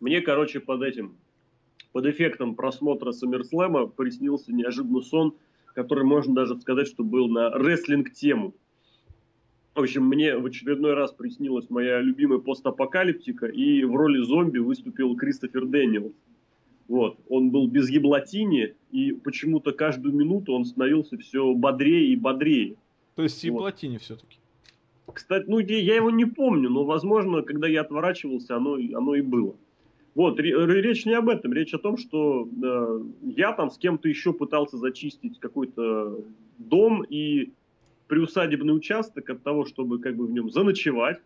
Мне, короче, под этим, под эффектом просмотра Саммерслэма приснился неожиданный сон, который можно даже сказать, что был на рестлинг-тему. В общем, мне в очередной раз приснилась моя любимая постапокалиптика, и в роли зомби выступил Кристофер Дэниелс. Вот. Он был без еблатини, и почему-то каждую минуту он становился все бодрее и бодрее. То есть еблатини вот. все-таки? Кстати, ну я его не помню, но, возможно, когда я отворачивался, оно, оно и было. Вот, речь не об этом, речь о том, что э, я там с кем-то еще пытался зачистить какой-то дом и приусадебный участок от того, чтобы как бы в нем заночевать.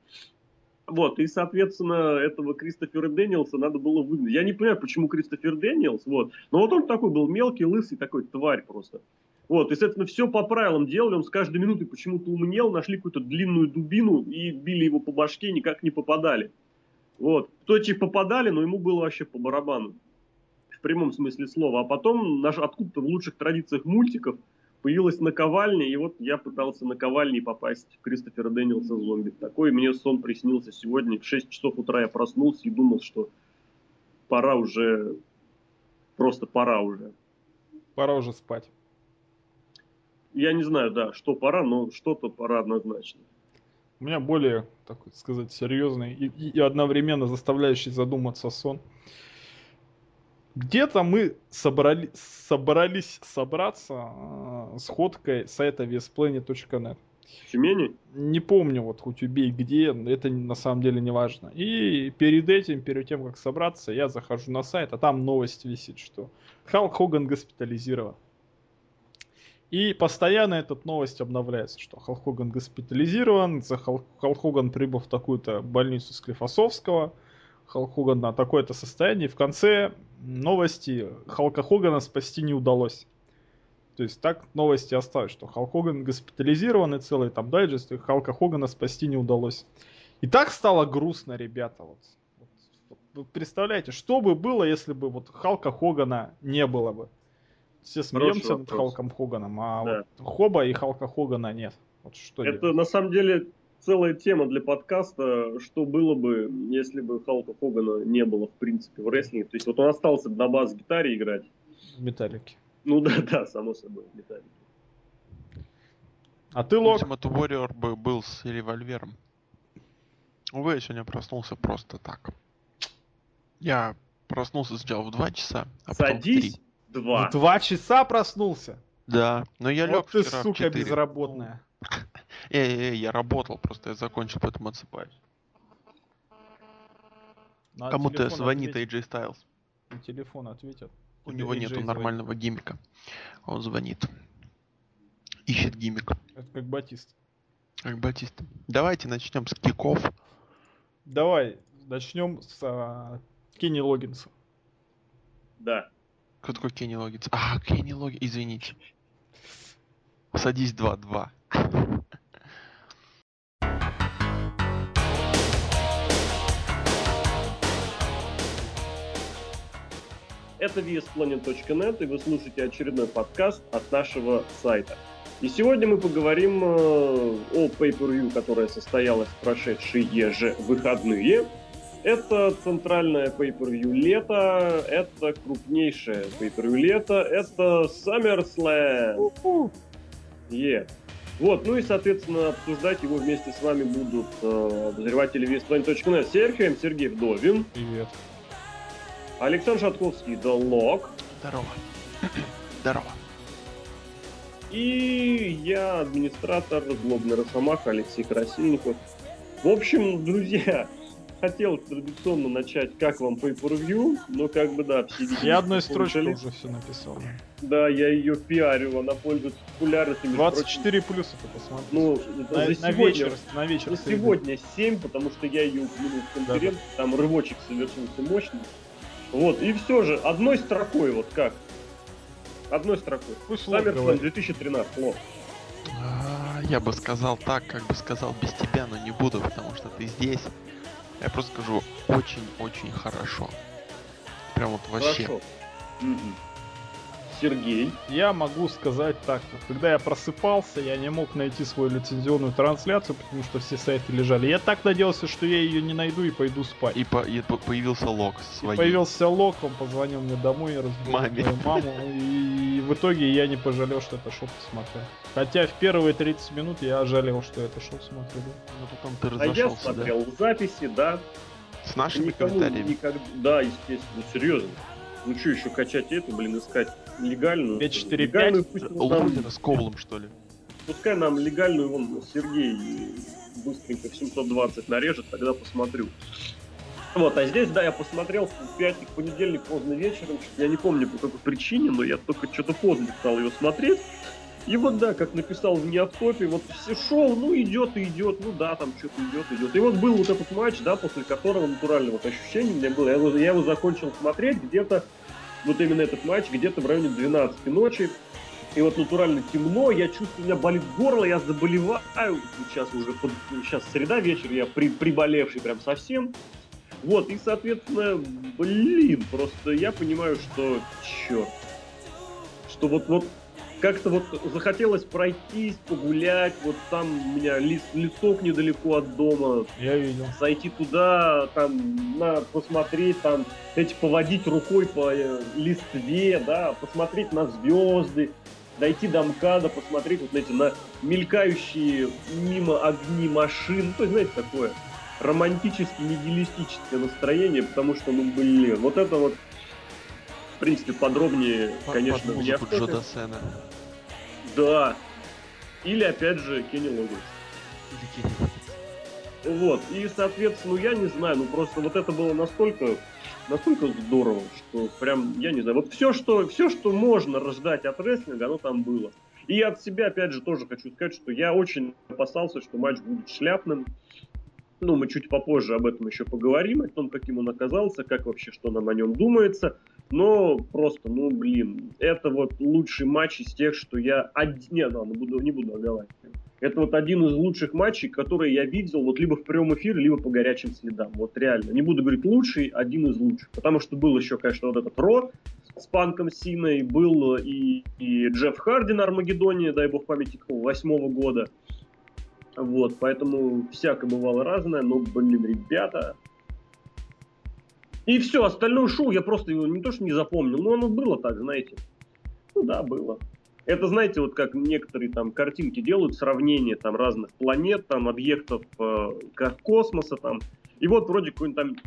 Вот, и, соответственно, этого Кристофера Дэниелса надо было выгнать. Я не понимаю, почему Кристофер Дэниелс, вот. Но вот он такой был мелкий, лысый, такой тварь просто. Вот, и, соответственно, все по правилам делали, он с каждой минутой почему-то умнел, нашли какую-то длинную дубину и били его по башке, никак не попадали. Вот, кто типа попадали, но ему было вообще по барабану. В прямом смысле слова. А потом, наш, откуда-то в лучших традициях мультиков, появилась наковальня, и вот я пытался наковальней попасть в Кристофера Дэниелса зомби. Такой мне сон приснился сегодня. В 6 часов утра я проснулся и думал, что пора уже, просто пора уже. Пора уже спать. Я не знаю, да, что пора, но что-то пора однозначно. У меня более, так сказать, серьезный и, и одновременно заставляющий задуматься сон. Где-то мы собрали, собрались собраться э, с ходкой сайта. В Тюмени? Не помню, вот хоть убей где, это на самом деле не важно. И перед этим, перед тем, как собраться, я захожу на сайт, а там новость висит, что Халк Хоган госпитализирован. И постоянно эта новость обновляется, что Халк Хоган госпитализирован, за Халк, прибыл в такую-то больницу Склифосовского, Халк Хоган на такое-то состояние. И в конце новости Халка Хогана спасти не удалось. То есть так новости остались, что Халк Хоган госпитализирован и целый там дайджест, и Халка Хогана спасти не удалось. И так стало грустно, ребята. Вот. Вот, вот, представляете, что бы было, если бы вот Халка Хогана не было бы? Все смеемся над Халком Хоганом, а да. вот Хоба и Халка Хогана нет. Вот что Это делать? на самом деле целая тема для подкаста, что было бы, если бы Халка Хогана не было, в принципе, в рестлинге. То есть вот он остался на бас-гитаре играть. В металлике. Ну да, да, само собой, в металлике. А ты, Лок? Ultimate Warrior бы был с револьвером. Увы, я сегодня проснулся просто так. Я проснулся сначала в 2 часа, а Садись, потом в 2. В 2 часа проснулся? Да, но я вот лег ты, вчера сука, в 4. безработная. Эй, эй, я работал, просто я закончил, поэтому отсыпаюсь. Ну, а Кому-то звонит AJ Styles. На телефон ответят. У Тебе него нету нормального гиммика. Он звонит. Ищет гиммик. Это как Батист. Как Батист. Давайте начнем с киков. Давай, начнем с а, Кенни Логинса. Да. Кто такой Кенни Логинс? А, Кенни Логинс, извините. Садись 2-2. Это VSPlanet.net, и вы слушаете очередной подкаст от нашего сайта. И сегодня мы поговорим э, о Pay-Per-View, которая состоялась в прошедшие же выходные. Это центральное Pay-Per-View лето, это крупнейшее Pay-Per-View лето, это SummerSlam. Yeah. Вот, ну и, соответственно, обсуждать его вместе с вами будут э, обозреватели VSPlanet.net Серхием, Сергей Вдовин. Привет. Александр Шатковский, The Lock. Здорово. Здорово. И я, администратор Злобный Росомаха Алексей Красильников. В общем, друзья, хотел традиционно начать, как вам pay per view, но как бы да, все видели. Я одной строчкой уже все написал. Да, я ее пиарю, она пользуется популярностью. 24 плюса ты посмотри. Ну, на, за сегодня, вечер, на вечер. За сегодня 7, потому что я ее упомянул в конференции, да, да. там рывочек совершился мощный. Вот, и все же, одной строкой, вот как? Одной строкой. SummerSlam 2013, лох. Я бы сказал так, как бы сказал без тебя, но не буду, потому что ты здесь. Я просто скажу очень-очень хорошо. Прям вот вообще. Хорошо. Сергей. Я могу сказать так, когда я просыпался, я не мог найти свою лицензионную трансляцию, потому что все сайты лежали. Я так надеялся, что я ее не найду и пойду спать. И, по- и по- появился лог И своей. появился Лок, он позвонил мне домой, я разбудил Маме. мою маму, и в итоге я не пожалел, что это шоу посмотрел. Хотя в первые 30 минут я жалел, что это шоу смотрел. Ну, потом ты А я разошелся, да? смотрел записи, да. С нашими Никому комментариями. никогда... Да, естественно, ну, серьезно. Ну что еще качать эту, блин, искать легальную? 5-4-5? Легальную пусть вот нам- Лузера с Ковлом, что ли? Пускай нам легальную вон Сергей быстренько в 720 нарежет, тогда посмотрю. Вот, а здесь, да, я посмотрел в пятник, понедельник поздно вечером, я не помню по какой причине, но я только что-то поздно стал ее смотреть. И вот, да, как написал в неоткопе, вот все шоу, ну, идет и идет, ну, да, там что-то идет, идет. И вот был вот этот матч, да, после которого натурально вот ощущение у меня было, я его, я его закончил смотреть где-то, вот именно этот матч, где-то в районе 12 ночи, и вот натурально темно, я чувствую, у меня болит горло, я заболеваю. Сейчас уже под- сейчас среда вечер, я при, приболевший прям совсем. Вот, и, соответственно, блин, просто я понимаю, что черт. Что вот, вот как-то вот захотелось пройтись, погулять, вот там у меня лес, лесок недалеко от дома, Я видел. зайти туда, там, на, посмотреть, там, эти, поводить рукой по э, листве, да, посмотреть на звезды, дойти до МКАДа, посмотреть вот на эти, на мелькающие мимо огни машин, то есть, знаете, такое романтически нигилистическое настроение, потому что, ну, блин, вот это вот, принципе, подробнее, По- конечно, Под музыку. Джо Дассена. Да. Или, опять же, Кенни Логинс. Вот, и, соответственно, я не знаю, ну, просто вот это было настолько, настолько здорово, что прям, я не знаю, вот все, что, все, что можно рождать от рестлинга, оно там было. И от себя, опять же, тоже хочу сказать, что я очень опасался, что матч будет шляпным. Ну, мы чуть попозже об этом еще поговорим, о том, каким он оказался, как вообще, что нам о нем думается. Но просто, ну, блин, это вот лучший матч из тех, что я... Од... Не, ладно, буду, не буду оговаривать. Это вот один из лучших матчей, которые я видел вот либо в прямом эфире, либо по горячим следам. Вот реально. Не буду говорить лучший, один из лучших. Потому что был еще, конечно, вот этот Ро с Панком Синой, был и, и Джефф Харди на Армагеддоне, дай бог памяти, восьмого года. Вот, поэтому всякое бывало разное, но, блин, ребята... И все, остальное шоу я просто его не то что не запомнил, но оно было так, знаете. Ну да, было. Это, знаете, вот как некоторые там картинки делают, сравнение там разных планет, там объектов э, ко- космоса там. И вот вроде какой-нибудь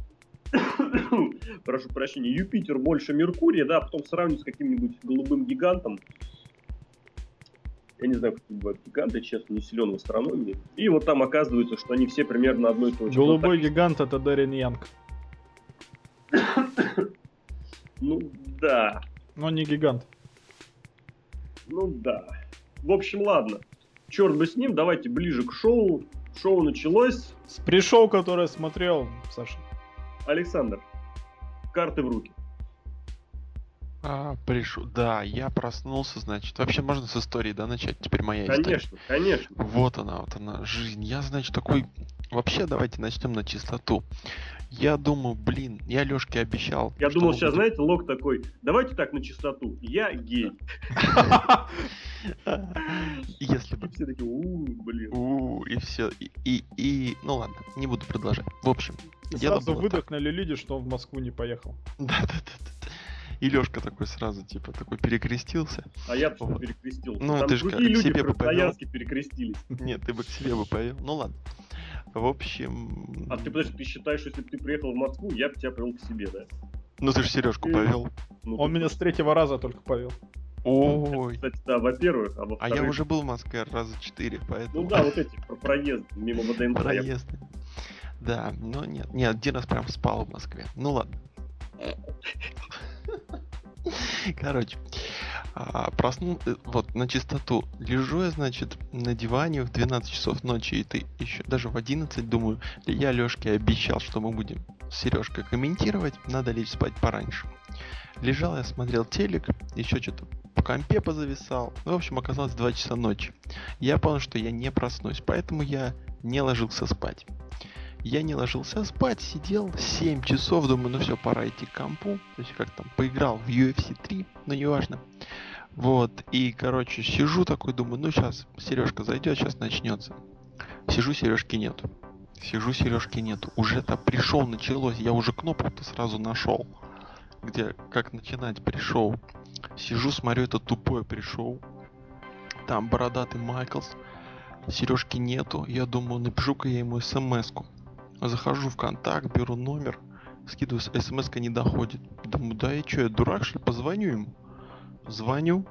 там, прошу прощения, Юпитер больше Меркурия, да, а потом сравнивать с каким-нибудь голубым гигантом. Я не знаю, как бывают гиганты, честно, не силен в астрономии. И вот там оказывается, что они все примерно одной. Вот Голубой гигант это Дарин Янг. Ну да, Но не гигант. Ну да. В общем, ладно. Черт бы с ним, давайте ближе к шоу. Шоу началось. С пришел, который я смотрел, Саша. Александр, карты в руки. А, пришел. Да, я проснулся, значит. Вообще можно с истории, да, начать? Теперь моя история. Конечно, конечно. Вот она, вот она, жизнь. Я, значит, такой... Вообще, давайте начнем на чистоту. Я думаю, блин, я Лешке обещал. Я думал, сейчас, будем- знаете, лог такой, давайте так на чистоту. Я гей. Если бы И все такие, у блин. И все. И, и, ну ладно, не буду продолжать. В общем, Сразу выдохнули люди, что он в Москву не поехал. Да, да, да, да. И Лешка такой сразу, типа, такой перекрестился. А я бы Вот. перекрестился. Ну, Там ты ж другие как, к люди себе бы повел. Красноярске перекрестились. Нет, ты бы к себе бы повел. Ну ладно. В общем... А ты, подожди, ты считаешь, что если бы ты приехал в Москву, я бы тебя привел к себе, да? Ну ты же Сережку повел. Ну, Он ты- меня с третьего раза только повел. Ой. Кстати, да, во-первых, а А во-вторых... я уже был в Москве раза четыре, поэтому... Ну да, вот эти про проезд мимо ВДНХ. я Проезды. Да, но нет. Нет, один раз прям спал в Москве. Ну ладно. Короче, а, проснул, э, вот, на чистоту. Лежу я, значит, на диване в 12 часов ночи, и ты еще даже в 11 думаю, я Лешке обещал, что мы будем с Сережкой комментировать, надо лечь спать пораньше. Лежал я, смотрел телек, еще что-то по компе позависал. Ну, в общем, оказалось 2 часа ночи. Я понял, что я не проснусь, поэтому я не ложился спать. Я не ложился спать, сидел 7 часов, думаю, ну все, пора идти к компу. То есть как там, поиграл в UFC 3, но неважно. Вот, и, короче, сижу такой, думаю, ну сейчас Сережка зайдет, сейчас начнется. Сижу, Сережки нет. Сижу, Сережки нет. Уже-то пришел, началось, я уже кнопку-то сразу нашел. Где, как начинать пришел. Сижу, смотрю, это тупое пришел. Там бородатый Майклс. Сережки нету. Я думаю, напишу-ка я ему смс-ку. Захожу в контакт, беру номер, скидываю, смс не доходит. Думаю, да и что, я дурак, что ли, позвоню ему. Звоню.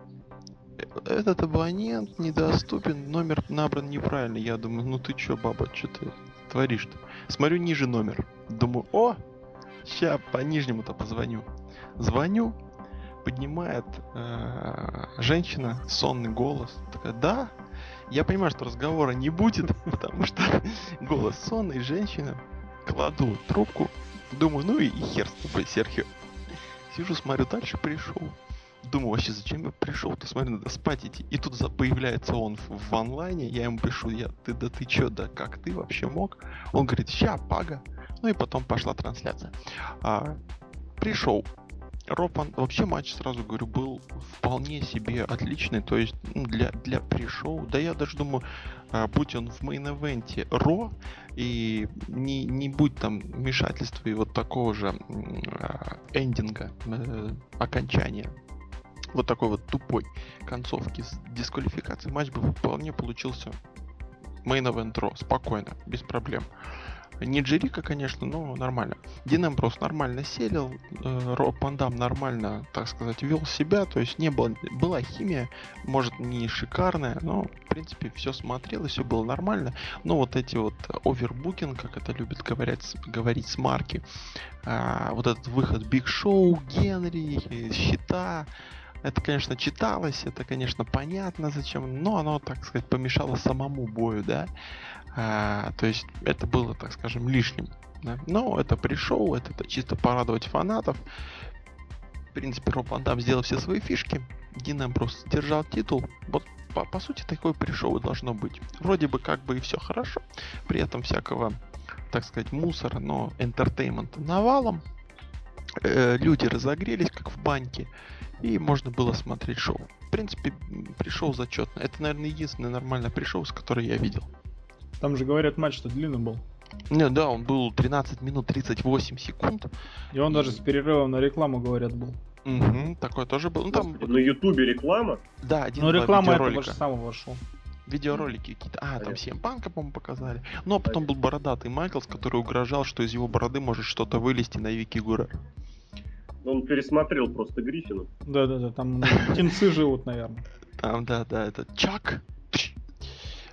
«Э, Этот абонент недоступен, номер набран неправильно. Я думаю, ну ты чё, баба, что ты творишь-то? Смотрю ниже номер. Думаю, о, ща по нижнему-то позвоню. Звоню, поднимает э, женщина, сонный голос. Такая, да, я понимаю, что разговора не будет, потому что голос сонный, женщина. Кладу трубку, думаю, ну и, и хер с тобой, Серхио. Сижу, смотрю, дальше пришел. Думаю, вообще, зачем я пришел-то? Смотри, надо спать идти. И тут появляется он в, в онлайне, я ему пишу, я, ты, да ты чё, да как ты вообще мог? Он говорит, ща, пага. Ну и потом пошла трансляция. А, пришел. Ропан, вообще матч, сразу говорю, был вполне себе отличный, то есть ну, для, для пришел, да я даже думаю, а, будь он в мейн-эвенте Ро, и не, не будь там вмешательства и вот такого же а, эндинга, э, окончания, вот такой вот тупой концовки с дисквалификацией, матч бы вполне получился main event Raw, спокойно, без проблем. Не Джерика, конечно, но нормально. Дин Эмброс нормально селил, э, Роб Ван Дам нормально, так сказать, вел себя, то есть не было, была химия, может не шикарная, но в принципе все смотрелось, все было нормально. Но вот эти вот overbooking, как это любят говорить, говорить смарки, а, вот этот выход Биг Шоу, Генри, э, счета, это, конечно, читалось, это, конечно, понятно зачем, но оно, так сказать, помешало самому бою, да. А, то есть это было, так скажем, лишним. да. Но это пришел, это, это чисто порадовать фанатов. В принципе, Роб Ван Дам сделал все свои фишки. Дин Эмбрус держал титул. Вот по, по сути такой пришел и должно быть. Вроде бы как бы и все хорошо. При этом всякого, так сказать, мусора, но энтертеймента навалом. Э, люди разогрелись, как в баньке. И можно было смотреть шоу. В принципе, пришел зачетно. Это, наверное, единственное нормальное пришел, с которой я видел. Там же говорят, матч-то длинный был. Не, да, он был 13 минут 38 секунд. И он даже с перерывом на рекламу, говорят, был. Мгм, такое тоже было. Ну там, на Ютубе реклама. да, один Но два реклама этого же самого шел. Видеоролики какие-то. А, там всем банка, по-моему, показали. Ну, а потом был бородатый Майклс, который угрожал, что из его бороды может что-то вылезти на Вики Гура. Он пересмотрел просто Гриффина. Да-да-да, там птенцы живут, наверное. Там, да, да, это Чак.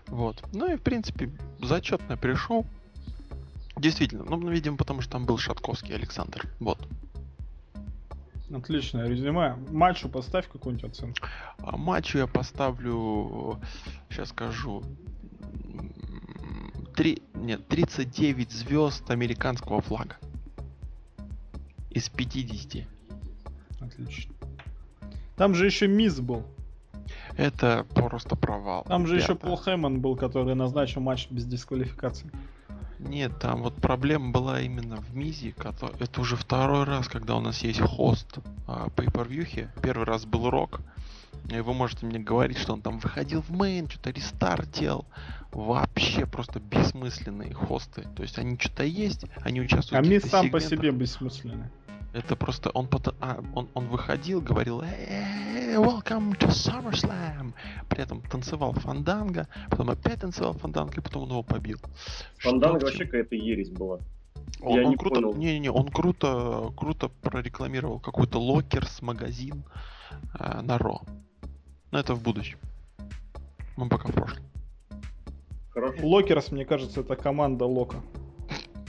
Вот. Ну и, в принципе, зачетно пришел. Действительно, ну, видимо, потому что там был Шатковский Александр. Вот. Отличное резюме. Матчу поставь какую-нибудь оценку. А матчу я поставлю, сейчас скажу, м, три, нет, 39 звезд американского флага. Из 50. Отлично. Там же еще Мисс был. Это просто провал. Там же еще. Пол Хейман был, который назначил матч без дисквалификации. Нет, там вот проблема была именно в Мизе. кото- Это уже второй раз, когда у нас есть хост а, pay-per-view. Первый раз был Рок. И вы можете мне говорить, что он там выходил в мейн, что-то рестарт делал. Вообще просто бессмысленные хосты. То есть они что-то есть, они участвуют А в Мисс каких-то сам по сегментах. себе бессмысленный. Это просто он потом, а, он, он выходил, говорил «Э, Welcome to SummerSlam. При этом танцевал фанданга, потом опять танцевал фанданга, и потом он его побил. Фанданга Что вообще какая-то ересь была. он, Я он не круто, понял. не, не, он круто, круто прорекламировал какой-то локерс магазин э, на Raw. Но это в будущем. Мы пока в прошлом. Хорошо. Локерс, мне кажется, это команда Лока.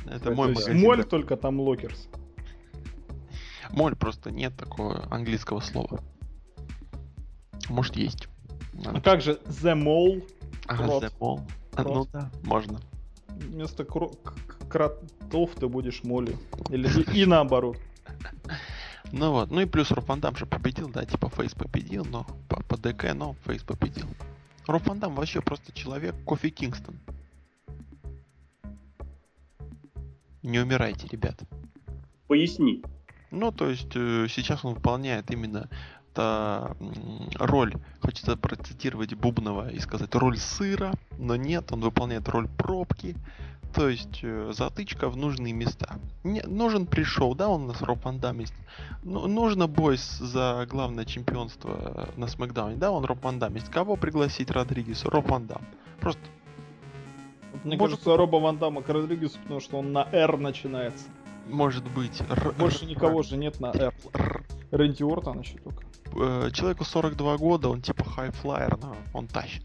Это То мой магазин. Моль, только там Локерс. Моль просто нет такого английского слова. Может есть. А как же The Mall? Ага, крот? the mall. А, Ну да, можно. Вместо кро- кротов ты будешь молью. Или и, и наоборот. Ну вот, ну и плюс Роб Ван Дам же победил, да, типа Фейс победил, но по, по ДК, но Фейс победил. Роб Ван Дам вообще просто человек Кофи Кингстон. Не умирайте, ребят. Поясни. Ну, то есть э, сейчас он выполняет именно та роль, хочется процитировать Бубнова и сказать роль сыра, но нет, он выполняет роль пробки, то есть э, затычка в нужные места. Не, нужен пришел, да, он у нас Роб Ван Дам есть. Ну, нужно бой за главное чемпионство на Смакдауне, да, он Роб Ван Дам есть. Кого пригласить Родригесу? Роб Ван Дам. Просто мне Может... кажется, Роба Ван Дамма к Родригесу, потому что он на R начинается. Может быть. Больше никого же нет на Raw. Рэнди Ортон еще только. Э, человеку 42 года, он типа high-flyer, но он тащит.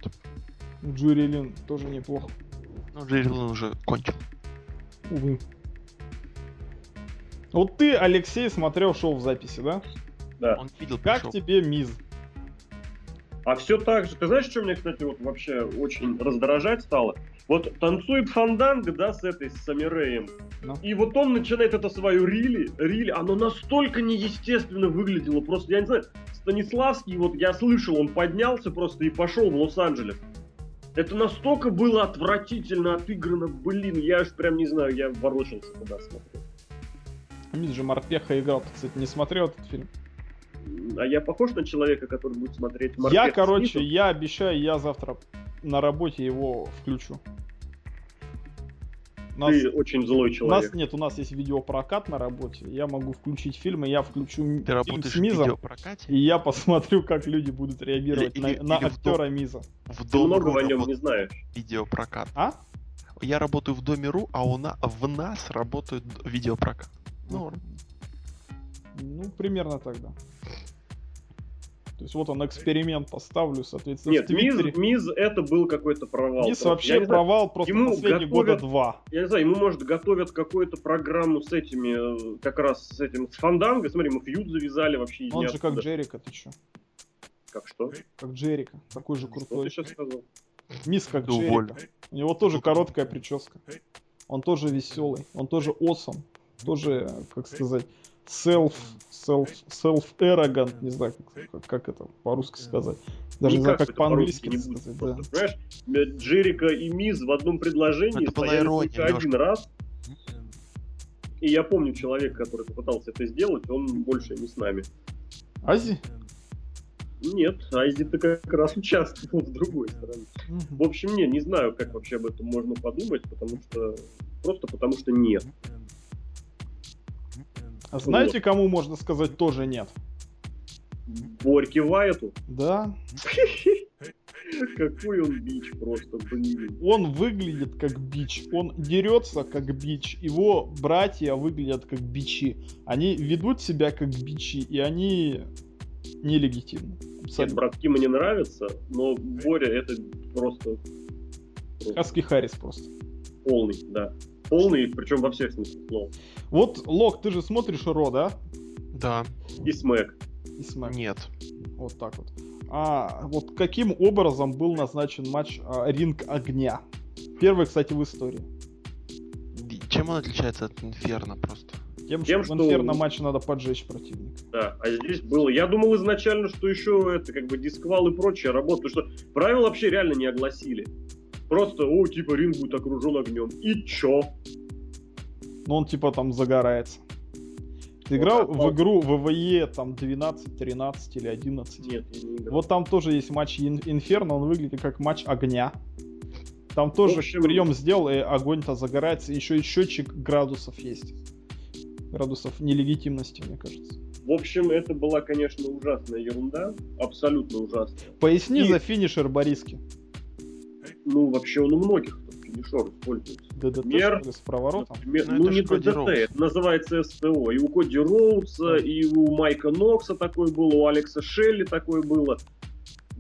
Джерри Линн тоже неплохо. Ну, Джерри Линн уже кончил. Увы. Вот ты, Алексей, смотрел шоу в записи, да? Да. Он видел, как пришел. тебе Миз? А все так же. Ты знаешь, что мне, кстати, вот вообще очень раздражать стало? Вот танцует Фанданга, да, с этой, с Саммер Рей. Ну. И вот он начинает это свою рили, рили, оно настолько неестественно выглядело. Просто, я не знаю, Станиславский, вот я слышал, он поднялся просто и пошел в Лос-Анджелес. Это настолько было отвратительно отыграно, блин, я аж прям не знаю, я ворочался, когда смотрел. Мисс же Морпеха играл, ты, кстати, не смотрел этот фильм? А я похож на человека, который будет смотреть Морпех Я, короче, я обещаю, я завтра на работе его включу. Нас, Ты очень злой человек. У нас нет, у нас есть видеопрокат на работе. Я могу включить фильм, и я включу Ты фильм с Мизом, и я посмотрю, как люди будут реагировать или, на, или, на или актера в Миза. В Ты много о нем не знаешь. Видеопрокат. А? Я работаю в Доме.ру, а у нас, в нас работает видеопрокат. Ну, ну примерно так, да. То есть вот он эксперимент поставлю, соответственно, Нет, Миз, Миз это был какой-то провал. Миз вообще я провал знаю, просто ему последние готовят, года два. Я не знаю, ему, может, готовят какую-то программу с этими, э, как раз с этим, с Фанданго. Смотри, мы фьюд завязали вообще. Он же как Джерика, ты чё? Как что? Как Джерика, такой же крутой. Что ты сейчас сказал? Мисс как Джерика. У него тоже короткая прическа. Он тоже веселый, он тоже осом. Тоже, как сказать, self, self, self-arrogant, не знаю, как, как это по-русски сказать. Даже не знаю, как по-английски по сказать. Да. Понимаешь, Джерика и Миз в одном предложении это стояли только один раз. И я помню человека, который попытался это сделать, он больше не с нами. Ази? Нет, Айзи-то как раз участвовал с другой стороны. В общем, не, не знаю, как вообще об этом можно подумать, потому что... Просто потому что нет. А знаете, кому можно сказать тоже нет? Борьке Вайту? Да. Какой он бич просто, блин. Он выглядит как бич, он дерется как бич, его братья выглядят как бичи. Они ведут себя как бичи, и они нелегитимны. Нет, братки мне нравятся, но Боря это просто... Хаски Харрис просто. Полный, да. Полный, причем во всех смыслах слова. Вот, Лок, ты же смотришь Ро, да? Да. И Смэк. И Смэк. Нет. Вот так вот. А вот каким образом был назначен матч а, Ринг Огня? Первый, кстати, в истории. Чем он отличается от Инферно просто? Тем, Тем что, что в Инферно матче надо поджечь противника. Да, а здесь было... Я думал изначально, что еще это как бы дисквал и прочее работает, потому что правила вообще реально не огласили. Просто, о, типа, ринг будет окружен огнем. И чё? Ну, он типа там загорается. Ты играл вот, в игру ВВЕ там 12, 13 или 11? Нет, не играл. Вот там тоже есть матч Инферно, он выглядит как матч огня. Там тоже общем... прием сделал, и огонь-то загорается. Еще и счетчик градусов есть. Градусов нелегитимности, мне кажется. В общем, это была, конечно, ужасная ерунда. Абсолютно ужасная. Поясни и... за финишер Бориски. Ну, вообще он у многих финишер используется. ДДТ Мер, с проворотом? Например, ну, ну не ДДТ, это называется СТО. И у Коди Роудса, и у Майка Нокса такое было, у Алекса Шелли такое было.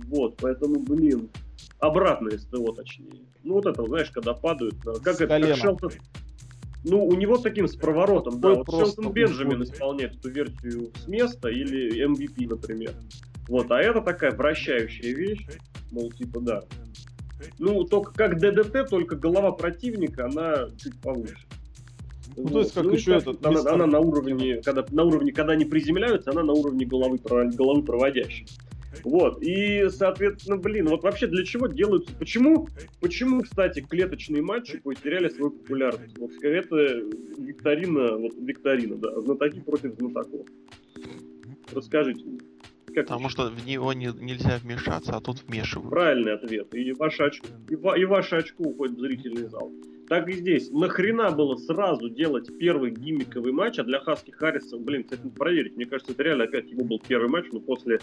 Вот, поэтому, блин, обратное СТО точнее. Ну вот это, знаешь, когда падают, как с это, колена. как Шелтон... Ну, у него таким с проворотом, да. Вот Шелтон Бенджамин исполняет эту версию с места или MVP, например. Вот, а это такая вращающая вещь, мол, типа, да, ну, только как ДДТ, только голова противника, она чуть повыше. Ну, вот. то есть, как ну, еще этот... Она, она на уровне, когда, на уровне, когда они приземляются, она на уровне головы, головы проводящей. Вот, и, соответственно, блин, вот вообще для чего делаются, почему, почему, кстати, клеточные матчи потеряли свою популярность? Вот это викторина, вот викторина, да, знатоки против знатоков. Расскажите мне. Как Потому что в него не, нельзя вмешаться, а тут вмешивают. Правильный ответ. И ваше очко, и, и ваше очко уходит в зрительный зал. Так и здесь. Нахрена было сразу делать первый гиммиковый матч, а для Хаски Харриса, блин, кстати, проверить. Мне кажется, это реально опять его был первый матч, но после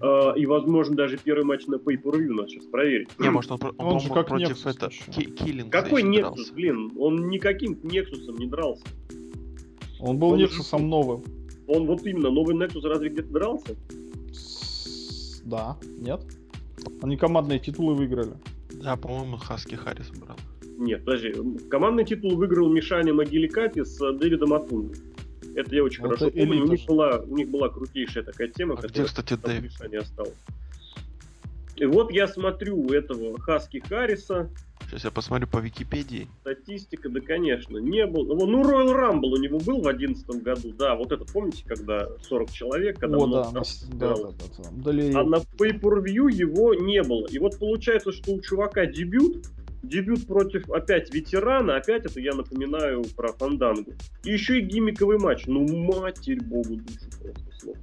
Uh, и, возможно, даже первый матч на pay per надо сейчас проверить. Не, может, он, он, он, он же как против Nexus это Киллинга Какой Нексус, блин? Он никаким Нексусом не дрался. Он был Нексусом же... новым. Он вот именно, новый Нексус разве где-то дрался? Да, нет. Они командные титулы выиграли. Да, по-моему, Хаски Харрис брал. Нет, подожди. Командный титул выиграл Мишаня Могиликати с Дэвидом Атунгой. Это я очень Это хорошо помню. У них, была, у них была крутейшая такая тема, а которая где, кстати, Дэвид? не осталась. И вот я смотрю этого Хаски Харриса. Сейчас я посмотрю по Википедии. Статистика, да, конечно, не был. Ну, Royal Rumble у него был в 2011 году, да, вот это помните, когда 40 человек, когда О, да, да, да, да, да. А на Pay-Per-View его не было. И вот получается, что у чувака дебют, Дебют против опять ветерана, опять это я напоминаю про Фандангу. И еще и гиммиковый матч. Ну, матерь богу, душу просто слов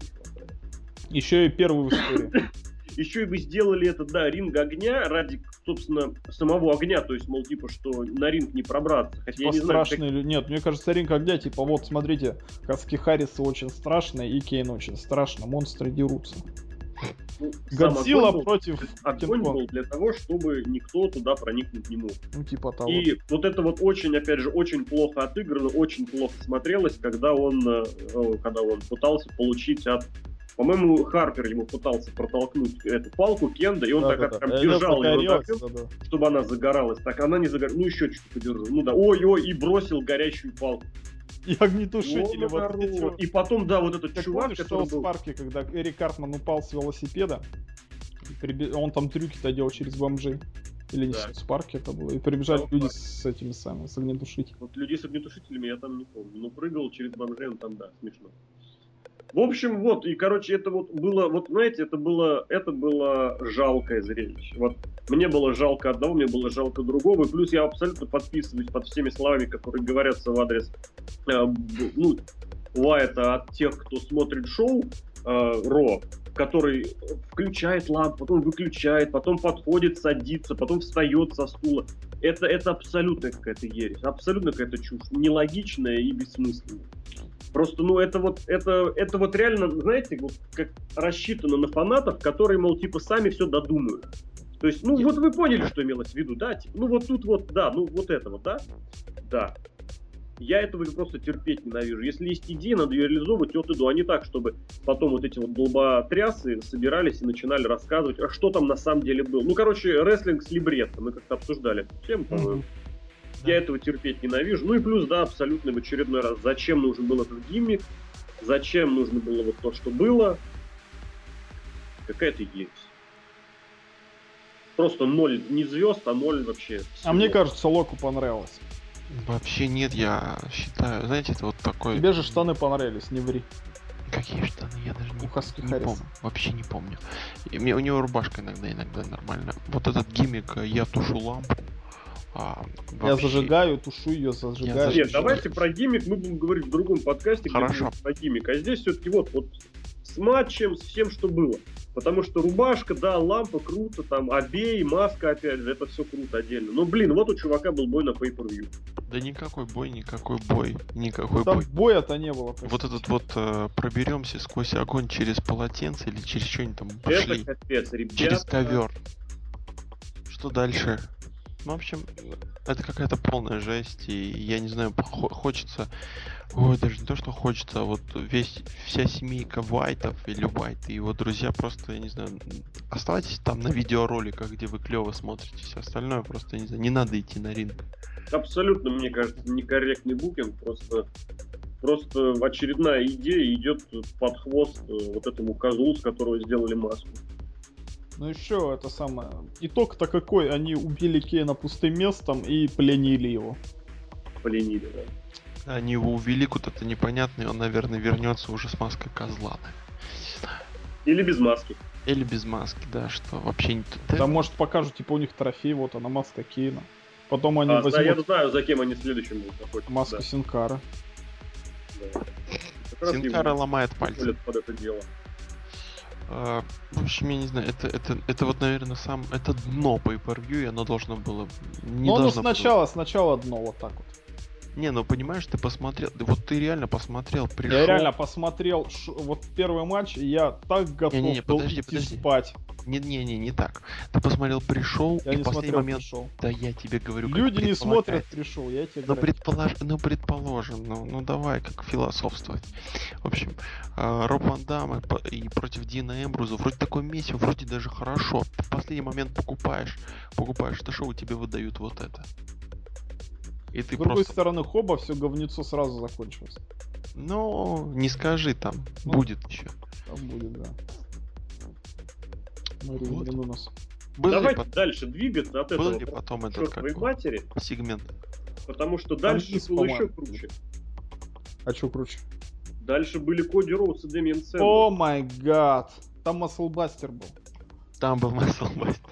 не Еще и первый в истории. Еще и вы сделали это, да, ринг огня ради, собственно, самого огня, то есть, мол, типа, что на ринг не пробраться. Хотя типа я не страшный знаю, как... Нет, мне кажется, ринг огня, типа, вот, смотрите, Хаски Харрисы очень страшные и Кейн очень страшно, монстры дерутся. Ну, Годзилла против Огонь был для того, чтобы никто туда проникнуть не мог. Ну, типа того. И вот это вот очень, опять же, очень плохо отыграно, очень плохо смотрелось, когда он, э, когда он пытался получить от по-моему, Харпер ему пытался протолкнуть эту палку Кенда, и он да, так да, прям да. держал ее так, да, да. чтобы она загоралась. Так она не загоралась. Ну, еще чуть подержу. Ну да, ой-ой, и бросил горящую палку. И огнетушители. Вот вот и потом, да, вот этот Ты чувак, помнишь, который был... в парке, когда Эрик Картман упал с велосипеда, он там трюки-то делал через бомжей. Или не да. в парке это было. И прибежали люди с этими самыми, с огнетушителями. Вот людей с огнетушителями я там не помню. Но прыгал через бомжей, он там, да, смешно. В общем, вот, и, короче, это вот было, вот, знаете, это было, это было жалкое зрелище. Вот, мне было жалко одного, мне было жалко другого, и плюс я абсолютно подписываюсь под всеми словами, которые говорятся в адрес, э, ну, Уайта от тех, кто смотрит шоу, Ро, который включает лампу, потом выключает, потом подходит, садится, потом встает со стула. Это, это абсолютно какая-то ересь, абсолютно какая-то чушь, нелогичная и бессмысленная. Просто, ну, это вот, это, это вот реально, знаете, вот как рассчитано на фанатов, которые, мол, типа, сами все додумают. То есть, ну, вот вы поняли, что имелось в виду, да? Типа, ну, вот тут вот, да, ну, вот это вот, да? Да. Я этого просто терпеть ненавижу. Если есть идея, надо ее реализовывать от и до, а не так, чтобы потом вот эти вот долботрясы собирались и начинали рассказывать, а что там на самом деле было. Ну, короче, рестлинг с либретто, мы как-то обсуждали эту тему, по-моему. Mm-hmm. Я этого терпеть ненавижу. Ну и плюс, да, абсолютно в очередной раз, зачем нужен был этот гиммик, зачем нужно было вот то, что было. Какая-то есть. Просто ноль не звезд, а ноль вообще. Всего. А мне кажется, Локу понравилось. Вообще нет, я считаю, знаете, это вот такой... Тебе же штаны понравились, не ври. Какие штаны? Я даже не, Хаски не помню. Вообще не помню. И мне, у него рубашка иногда, иногда нормально. Вот этот гиммик, я тушу лампу. А, Я зажигаю, тушу ее, зажигаю. Нет, давайте про гиммик мы будем говорить в другом подкасте. Хорошо. Про гиммик. А здесь все-таки вот, вот с матчем, с всем, что было. Потому что рубашка, да, лампа, круто, там, обей, маска, опять же, это все круто отдельно. Но, блин, вот у чувака был бой на pay per -view. Да никакой бой, никакой бой, никакой Там бой. боя-то не было. Почти. Вот этот вот э, проберемся сквозь огонь через полотенце или через что-нибудь там пошли. Это капец, ребята. Через ковер. Что дальше? В общем, это какая-то полная жесть, и я не знаю, хочется... Ой, даже не то, что хочется, а вот весь, вся семейка Вайтов или Вайт и его друзья просто, я не знаю, оставайтесь там на видеороликах, где вы клево смотрите, все остальное просто, не знаю, не надо идти на ринг. Абсолютно, мне кажется, некорректный букинг, просто просто очередная идея идет под хвост э, вот этому козлу, с которого сделали маску. Ну еще это самое. Итог-то какой? Они убили Кейна пустым местом и пленили его. Пленили, да. Они его увели куда-то непонятно, и он, наверное, вернется уже с маской козла. Или без маски. Или без маски, да, что вообще не... Да, да может покажут, типа у них трофей, вот она маска Кейна. Потом они а, возьмут... Я знаю, за кем они следующим будут охотиться. Маска да. Синкара. Да. Синкара ломает пальцы. Под это дело. А, в общем, я не знаю, это, это, это вот, наверное, сам, это дно по и оно должно было... Не ну, должно сначала, было... сначала дно вот так вот. Не, ну понимаешь, ты посмотрел, вот ты реально посмотрел, пришел... Я реально посмотрел, ш... вот первый матч, и я так готов не, не, не, был подожди, идти подожди. спать. Не-не-не, не так. Ты посмотрел, пришел, я и в последний момент... Пришел. Да я тебе говорю, Люди не смотрят, пришел, я тебе ну, предполож... ну, предположим, ну, ну давай как философствовать. В общем, э, Роб Ван Дам и, против Дина Эмбруза, вроде такой месяц, вроде даже хорошо. Ты в последний момент покупаешь, покупаешь это шоу, тебе выдают вот это. И ты С другой просто... стороны, хоба все говнецо сразу закончилось. Ну, не скажи там, ну, будет еще. Там будет, да. Вот. у нас. Был Давайте потом... дальше двигаться от был этого. Ли потом этот как матери. Сегмент. Потому что дальше есть, было еще круче. А что круче? Дальше были Коди Роуз и Сэндл. О май гад! Там Маслбастер был. Там был Маслбастер.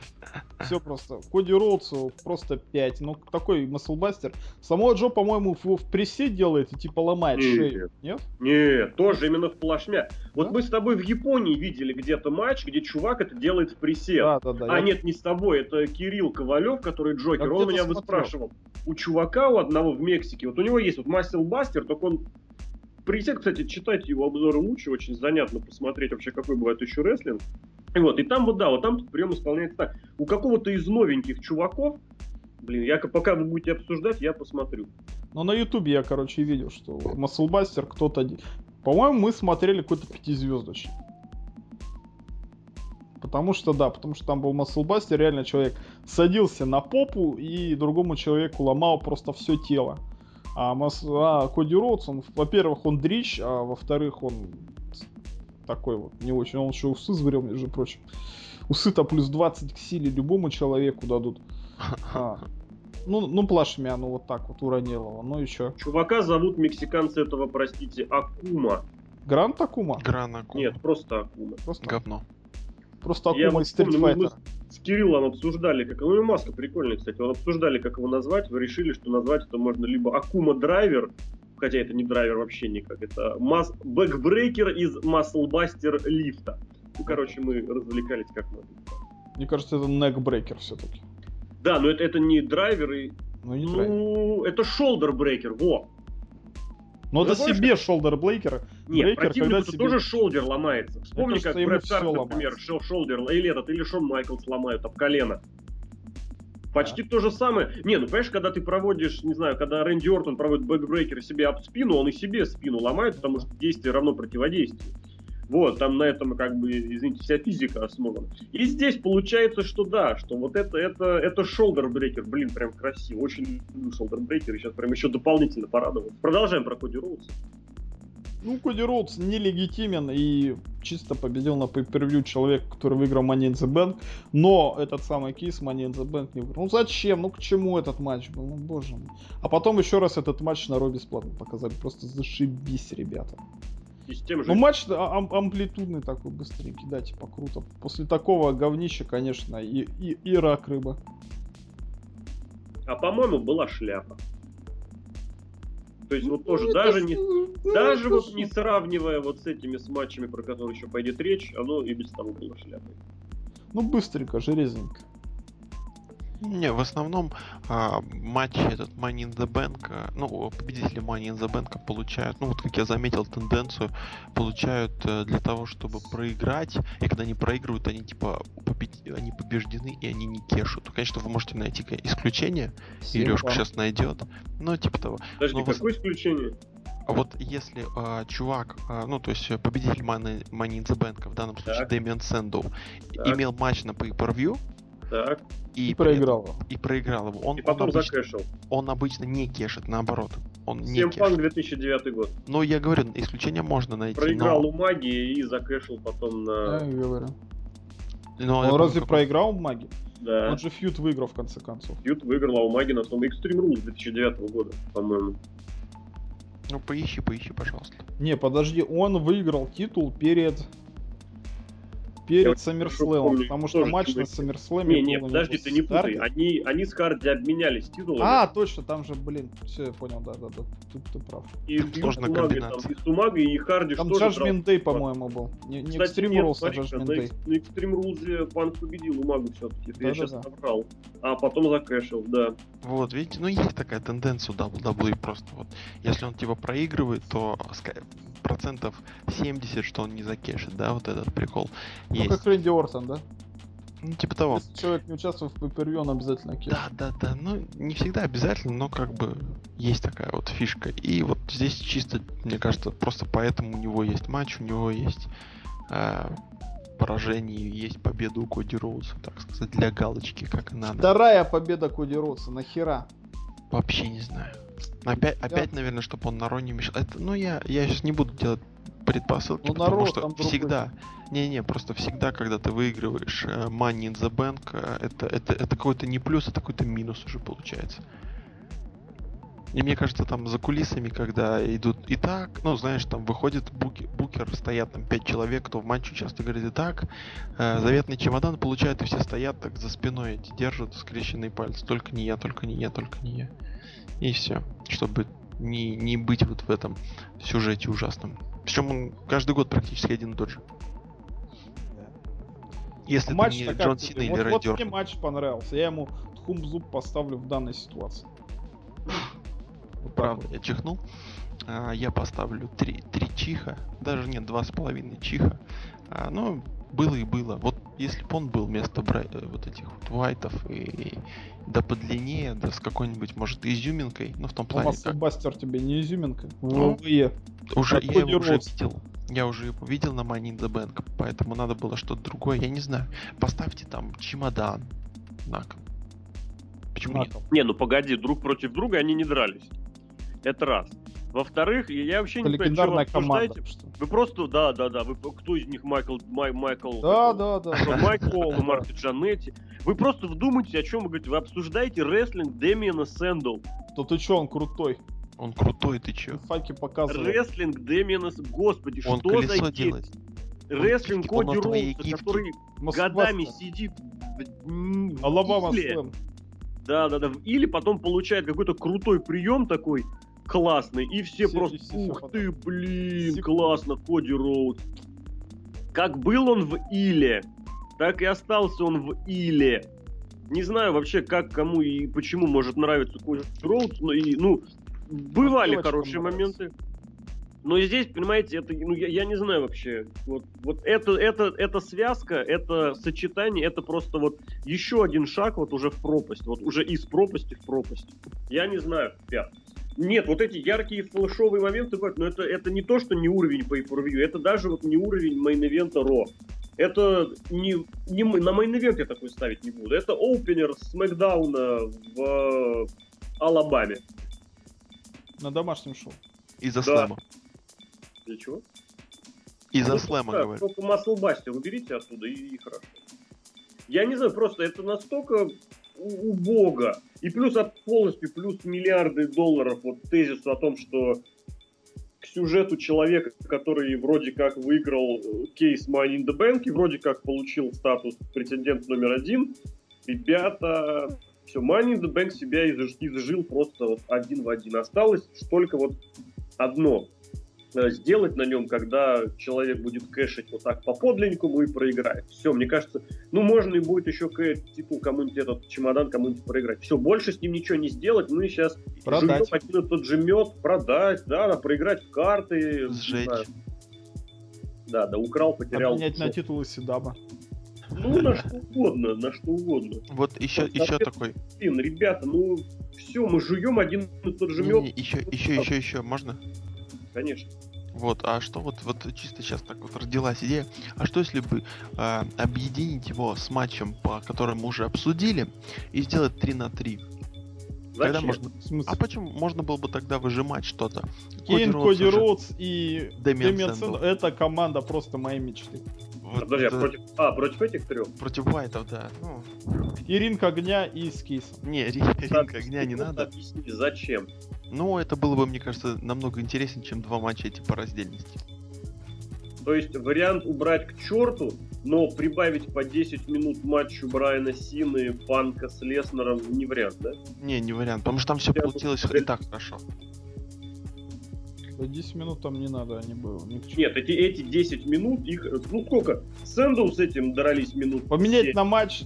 Все просто. Коди Роудсу просто 5. Ну, такой маслбастер. Само Джо, по-моему, в, в прессе делает и типа ломает нет, шею. Нет? Нет, тоже именно в плашмя. Вот да? мы с тобой в Японии видели где-то матч, где чувак это делает в прессе. Да, да, да. А я... нет, не с тобой, это Кирилл Ковалев, который Джокер. Он меня выспрашивал. У чувака у одного в Мексике, вот у него есть вот маслбастер, только он пресет, кстати, читать его обзоры лучше, очень занятно посмотреть вообще, какой бывает еще рестлинг. И вот, и там вот, да, вот там прием исполняется так. У какого-то из новеньких чуваков, блин, я пока вы будете обсуждать, я посмотрю. Ну, на ютубе я, короче, видел, что Маслбастер кто-то... По-моему, мы смотрели какой-то пятизвездочный. Потому что, да, потому что там был Маслбастер, реально человек садился на попу и другому человеку ломал просто все тело. А, Мас... а Коди Роудс, он, во-первых, он дрищ, а во-вторых, он такой вот не очень. Он еще усы сгорел, между прочим. Усы-то плюс 20 к силе любому человеку дадут. А. Ну, ну, плашмя, ну вот так вот уронил его. Ну еще. Чувака зовут мексиканцы этого, простите, Акума. Грант Акума? Гран Акума. Нет, просто Акума. Просто... Говно. Просто Акума из Street Fighter. с Кириллом обсуждали, как... Ну и маска прикольная, кстати. Он обсуждали, как его назвать. Вы решили, что назвать это можно либо Акума Драйвер, хотя это не драйвер вообще никак, это мас... backbreaker из muscle buster lift а. Ну, короче, мы развлекались как могли. Мне кажется, это neckbreaker все-таки. Да, но это, это не драйвер и... Ну, не ну драйвер. это shoulder breaker, во! Но это себе shoulder breaker. Нет, противнику себе... тоже шолдер ломается. Вспомни, кажется, как Брет Харт, например, shoulder, или этот, или Шон Майклс ломают об колено. Почти то же самое. Не, ну понимаешь, когда ты проводишь, не знаю, когда Рэнди Ортон проводит backbreaker себе об спину, он и себе спину ломает, потому что действие равно противодействию. Вот, там на этом, как бы, извините, вся физика основана. И здесь получается, что да, что вот это, это, это shoulder breaker. Блин, прям красиво. Очень люблю shoulder breaker. Сейчас прям еще дополнительно порадовал. Продолжаем про Коди Роудса. Ну, Коди Роудс нелегитимен и чисто победил на pay человек, который выиграл Money in the Bank, но этот самый кейс Money in the Bank не выиграл. Ну зачем? Ну к чему этот матч был? Ну боже мой. А потом еще раз этот матч на Ро бесплатно показали. Просто зашибись, ребята. И с тем же... Ну матч ам- амплитудный такой, быстренький, да, типа круто. После такого говнища, конечно, и, и, и рак рыба. А по-моему была шляпа. То есть вот тоже даже не, даже вот не сравнивая вот с этими с матчами, про которые еще пойдет речь, оно и без того было шляпой. Ну быстренько, железненько. Не, в основном а, матчи этот Money in the Bank, а, ну, победители Money in the Bank получают, ну, вот как я заметил тенденцию, получают а, для того, чтобы проиграть, и когда они проигрывают, они типа побед... они побеждены, и они не кешут. Конечно, вы можете найти исключение, Лешка сейчас найдет, но типа того. Подожди, но какое в... исключение? Вот если э, чувак, э, ну то есть победитель Money, Money in the Bank, в данном случае Дэмиан Сэндоу, имел матч на pay-per-view, так. И, и проиграл его. И проиграл его. Он, и потом он обычно, закэшил. Он обычно не кешит, наоборот. Он не кешит. 2009 год. Ну, я говорю, исключение можно найти. Проиграл но... у магии и закэшил потом на... Я говорю. Но он разве какой... проиграл у магии? Да. Он же фьют выиграл в конце концов. Фьют выиграл, а у магии на том Extreme Rules 2009 года, по-моему. Ну, поищи, поищи, пожалуйста. Не, подожди, он выиграл титул перед перед Саммерслэмом, потому что матч на Саммерслэме Не, не, подожди, ты не путай. Они, они с Харди обменялись титулами. А, точно, там же, блин, все, я понял, да, да, да, тут ты прав. И сложная комбинация. И Сумага, и Харди Там Judgment Day, по-моему, был. Не, не Кстати, Extreme Rules, а Judgment Day. На Extreme Rules Панк победил Умагу все-таки, я сейчас набрал. А потом закэшил, да. Вот, видите, ну есть такая тенденция у WWE просто вот. Если он типа проигрывает, то процентов 70, что он не закешит, да, вот этот прикол. Ну, есть. как Рэнди Ортон, да? Ну, типа того. Если человек не участвует в пейпервью, он обязательно кеш. Да, да, да. Ну, не всегда обязательно, но как бы есть такая вот фишка. И вот здесь чисто, мне кажется, просто поэтому у него есть матч, у него есть э, поражение, есть победа у Коди Роуза, так сказать, для галочки, как и надо. Вторая победа Коди Роуза, нахера? Вообще не знаю. Опять, опять наверное, чтобы он на Роне мешал. Это, ну, я, я сейчас не буду делать предпосылки, ну, потому народ, что всегда, не-не, просто всегда, когда ты выигрываешь э, Money in the Bank, э, это, это, это какой-то не плюс, это какой-то минус уже получается. И мне кажется, там за кулисами, когда идут и так, ну, знаешь, там выходит буки, букер, стоят там пять человек, кто в матче участвует, говорит, и так, э, заветный чемодан получают, и все стоят так за спиной, эти держат скрещенные пальцы, только не я, только не я, только не я. И все, чтобы не, не быть вот в этом сюжете ужасном. Причем он каждый год практически один и тот же. Если а матч не Джон Сина или вот, вот мне матч понравился. Я ему тхум зуб поставлю в данной ситуации. Вот Правда, вот. я чихнул. А, я поставлю три, три чиха. Даже нет, два с половиной чиха. А, ну, было и было. Вот если бы он был вместо Брай... Э, вот этих вот вайтов и да подлиннее, да с какой-нибудь, может, изюминкой, ну в том плане. Как... Бастер тебе не изюминка. Ну, уже я его уже видел. Я уже его видел на Money in the Bank, поэтому надо было что-то другое. Я не знаю. Поставьте там чемодан на кол. Почему на нет? Не, ну погоди, друг против друга они не дрались. Это раз. Во-вторых, я вообще это не понимаю, что вы обсуждаете. Что? Вы просто, да, да, да, вы кто из них Майкл, Май, Майкл, да, да, да, да. Майкл, Марти Джанетти. Вы просто вдумайтесь, о чем вы говорите. Вы обсуждаете рестлинг Дэмиена Сэндл. То ты что, он крутой? Он крутой, ты чё? Факи показывает. Рестлинг Дэмиена Господи, он что за делает? Рестлинг Коди Роуза, который годами сидит в Алабама Да, да, да. Или потом получает какой-то крутой прием такой, классный. И все, все просто, все, ух все ты, блин, все... классно, Коди Роуд. Как был унылый, так и остался унылый. Не знаю вообще, как, кому и почему может нравиться Коди Роудс, но и, ну, бывали ну, хорошие моменты. Но здесь, понимаете, это, ну, я, я не знаю вообще. Вот, вот это, это, это связка, это сочетание, это просто вот еще один шаг вот уже в пропасть. Вот уже из пропасти в пропасть. Я не знаю, ребят. Нет, вот эти яркие флешовые моменты бывают, но это, это не то, что не уровень pay per view, это даже вот не уровень main event а Raw. Это не, не на main event я такой ставить не буду. Это opener Смэкдауна в э, Алабаме. На домашнем шоу. Из-за да. слэма. Для чего? Из-за ну, слэма, да, говорю. Только Muscle buster уберите оттуда и, и хорошо. Я не знаю, просто это настолько убого. И плюс от полностью плюс миллиарды долларов вот тезису о том, что к сюжету человека, который вроде как выиграл э, кейс Money in the Bank и вроде как получил статус претендент номер один, ребята, все, Money in the Bank себя изжил просто вот один в один. Осталось только вот одно – сделать на нем, когда человек будет кэшить вот так по подлинному и проиграет. Все, мне кажется, ну можно и будет еще типа кому-нибудь этот чемодан кому-нибудь проиграть. Все, больше с ним ничего не сделать. Мы сейчас продать. один и тот же мед, продать, да, проиграть в карты. Сжечь. Да, да, украл, потерял. Обменять на титулы Седаба. Ну, на что угодно, на что угодно. Вот еще, вот, еще такой. Блин, ребята, ну все, мы жуем один и тот же мед. еще, еще, еще, еще, можно? Конечно. Вот, а что вот, вот чисто сейчас так вот родилась идея, а что если бы э, объединить его с матчем, по которому мы уже обсудили, и сделать 3 на 3? Зачем? Тогда можно... А почему можно было бы тогда выжимать что-то? Кейн, Коди Роудс и Дэмиан Сэндл. Это команда просто моей мечты. Вот, Подожди, а против, а, против этих трех? Против Вайтов, да. Ну... И ринг огня, и скис. Не, ринг огня не надо. Объясни, зачем? Ну, это было бы, мне кажется, намного интереснее, чем два матча эти по раздельности. То есть вариант убрать к черту Но прибавить по 10 минут матчу Брайана Сины, Панка с Леснером не вариант, да? Не, не вариант, потому что там все получилось и так хорошо. Да 10 минут там не надо, они было. ни. Нет, эти, эти 10 минут, их, э, ну сколько? Сэндл с этим дрались минут Поменять семь. на матч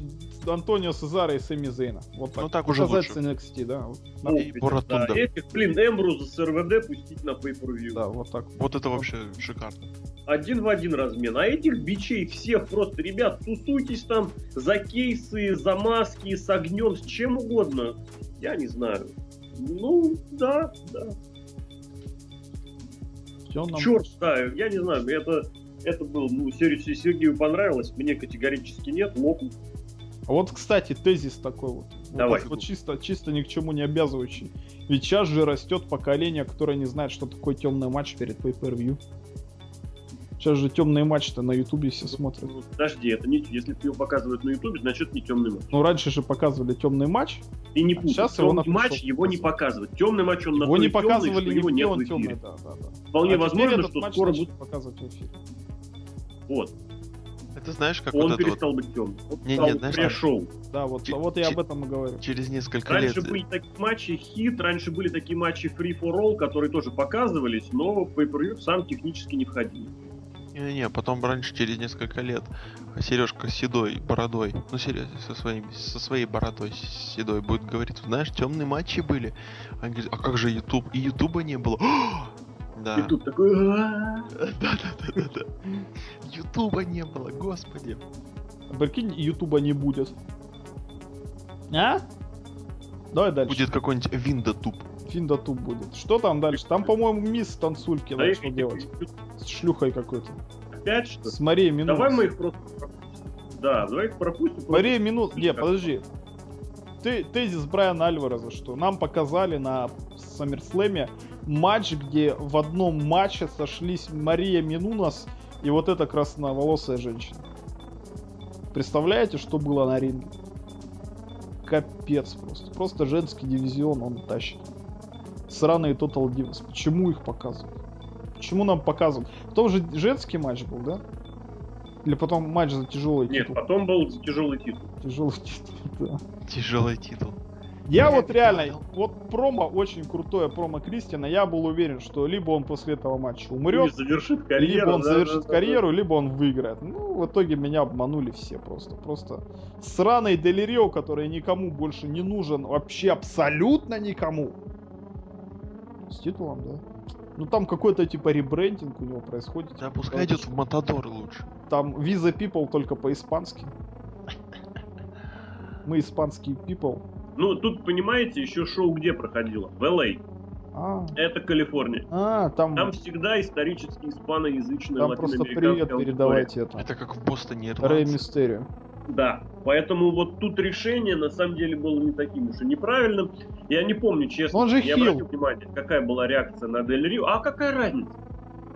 Антонио Сезара и Сэмми Зейна. Вот так. Ну, так уже Показать лучше. NXT, да. Вот, Ну, и да, этих, блин, Эмбруза с РВД пустить на pay-per-view. да, вот так. Вот это вообще шикарно. Один в один размен. А этих бичей всех просто, ребят, тусуйтесь там за кейсы, за маски, с огнем, с чем угодно. Я не знаю. Ну, да, да. Всё нам- Черт, да, я не знаю, это, это был, ну, Сер- Сергею понравилось, мне категорически нет, локу. А Вот, кстати, тезис такой вот. Вот Давай. так Вот чисто, чисто ни к чему не обязывающий. Ведь сейчас же растет поколение, которое не знает, что такое темный матч перед pay-per-view. Сейчас же темные матчи-то на ютубе все смотрят. Ну, подожди, это не, если его показывают на ютубе, значит это не темный матч. Ну, раньше же показывали темный матч. И не А путай, сейчас его темный на матч его не показывают. Темный матч он на Его то не и темный, показывали, что не его нет он в эфире. темный, да, да, да. Вполне А возможно, что скоро будет. показывать в эфире. Вот. Это знаешь, как Он вот это вот перестал быть темным. Он Не, стал не, знаешь, пресс-шоу. Да, вот, Чи- вот я об этом и говорю. через несколько Раньше лет... были такие матчи хит, раньше были такие матчи free for all, которые тоже показывались, но в pay сам технически не входили. Не-не, потом раньше, через несколько лет, Сережка с седой бородой, ну, Серега со, своим, со своей бородой с- седой будет говорить, знаешь, темные матчи были. Они говорят, а как же YouTube? И Ютуба не было. Да. И тут такой... Да-да-да-да-да. Ютуба не было, господи. Прикинь, Ютуба не будет. А? Давай дальше. Будет какой-нибудь Виндотуб. Финдатуб будет. Что там дальше? Там, по-моему, мисс танцульки Да начал делать. С шлюхой какой-то. Опять что? С Марией Минут. Давай мы их просто пропустим. Да, давай их пропустим. Мария Минут. Не, подожди. Ты, тезис Брайана Альвареза, что нам показали на Саммерслэме матч, где в одном матче сошлись Мария Минунас и вот эта красноволосая женщина. Представляете, что было на ринге? Капец просто. Просто женский дивизион он тащит. Сраные Total Divas. Почему их показывают? Почему нам показывают? Потом же женский матч был, да? Или потом матч за тяжелый Нет, титул? потом был тяжелый титул. Тяжелый титул, да. Тяжелый титул. Я вот реально, вот промо, очень крутое промо Кристиана, я был уверен, что либо он после этого матча умрет, завершит карьеру. либо он да, завершит да, да, карьеру, либо он выиграет. Ну, в итоге меня обманули все просто. Просто сраный Делирио, который никому больше не нужен, вообще абсолютно никому. С титулом, да. Ну там какой-то типа ребрендинг у него происходит. Да пускай идет в Матадор лучше. Там Visa People только по-испански. Мы испанские people. Ну, тут, понимаете, еще шоу где проходило? В Л.А. А, Это Калифорния. а там, Там всегда исторически испаноязычная там просто привет передавайте это. Это как в Бостоне Рэй. Мистерио. Да, поэтому вот тут решение на самом деле было не таким уж и неправильным. Я не помню, честно, Он же не хил. обратил внимания, какая была реакция на Дель Рио. А какая разница?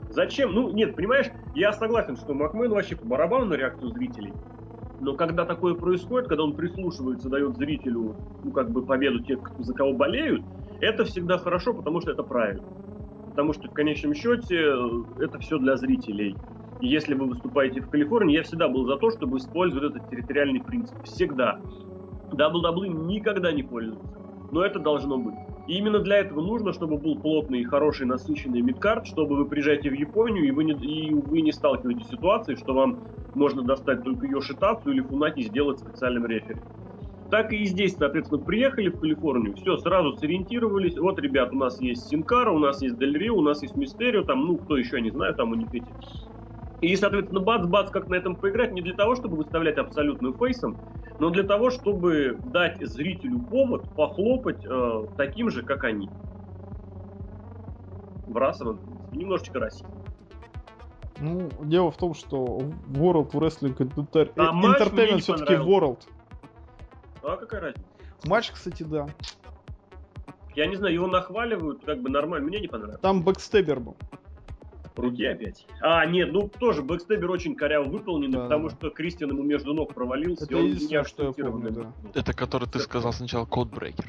Зачем? Ну, нет, понимаешь, я согласен, что Макмен вообще по барабану на реакцию зрителей. Но когда такое происходит, когда он прислушивается, дает зрителю, ну, как бы победу тех, за кого болеют, это всегда хорошо, потому что это правильно. Потому что в конечном счете это все для зрителей. И если вы выступаете в Калифорнии, я всегда был за то, чтобы использовать этот территориальный принцип. Всегда. WWE никогда не пользуется. Но это должно быть. И именно для этого нужно, чтобы был плотный, хороший, насыщенный мидкарт, чтобы вы приезжаете в Японию, и вы не, и вы не сталкиваетесь с ситуацией, что вам можно достать только Йошитацу или Фунаки сделать специальным рефери. Так и здесь, соответственно, приехали в Калифорнию, все, сразу сориентировались. Вот, ребят, у нас есть Синкара, у нас есть Дель Рио, у нас есть Мистерио, там, ну, кто еще, не знаю, там у них эти. И, соответственно, бац-бац, как на этом поиграть, не для того, чтобы выставлять абсолютным фейсом, но для того, чтобы дать зрителю повод похлопать э, таким же, как они. В расовом, немножечко расизм. Ну, дело в том, что World Wrestling Enter- А Entertainment все-таки. World. А какая разница? Матч, кстати, да. Я не знаю, его нахваливают, как бы нормально, мне не понравилось. Там бэкстебер был. Руки опять. А, нет, ну тоже бэкстебер очень коряво выполнен, Да, потому да. что Кристиан ему между ног провалился. Это и он не что я помню, был. Это который ты сказал сначала Codebreaker.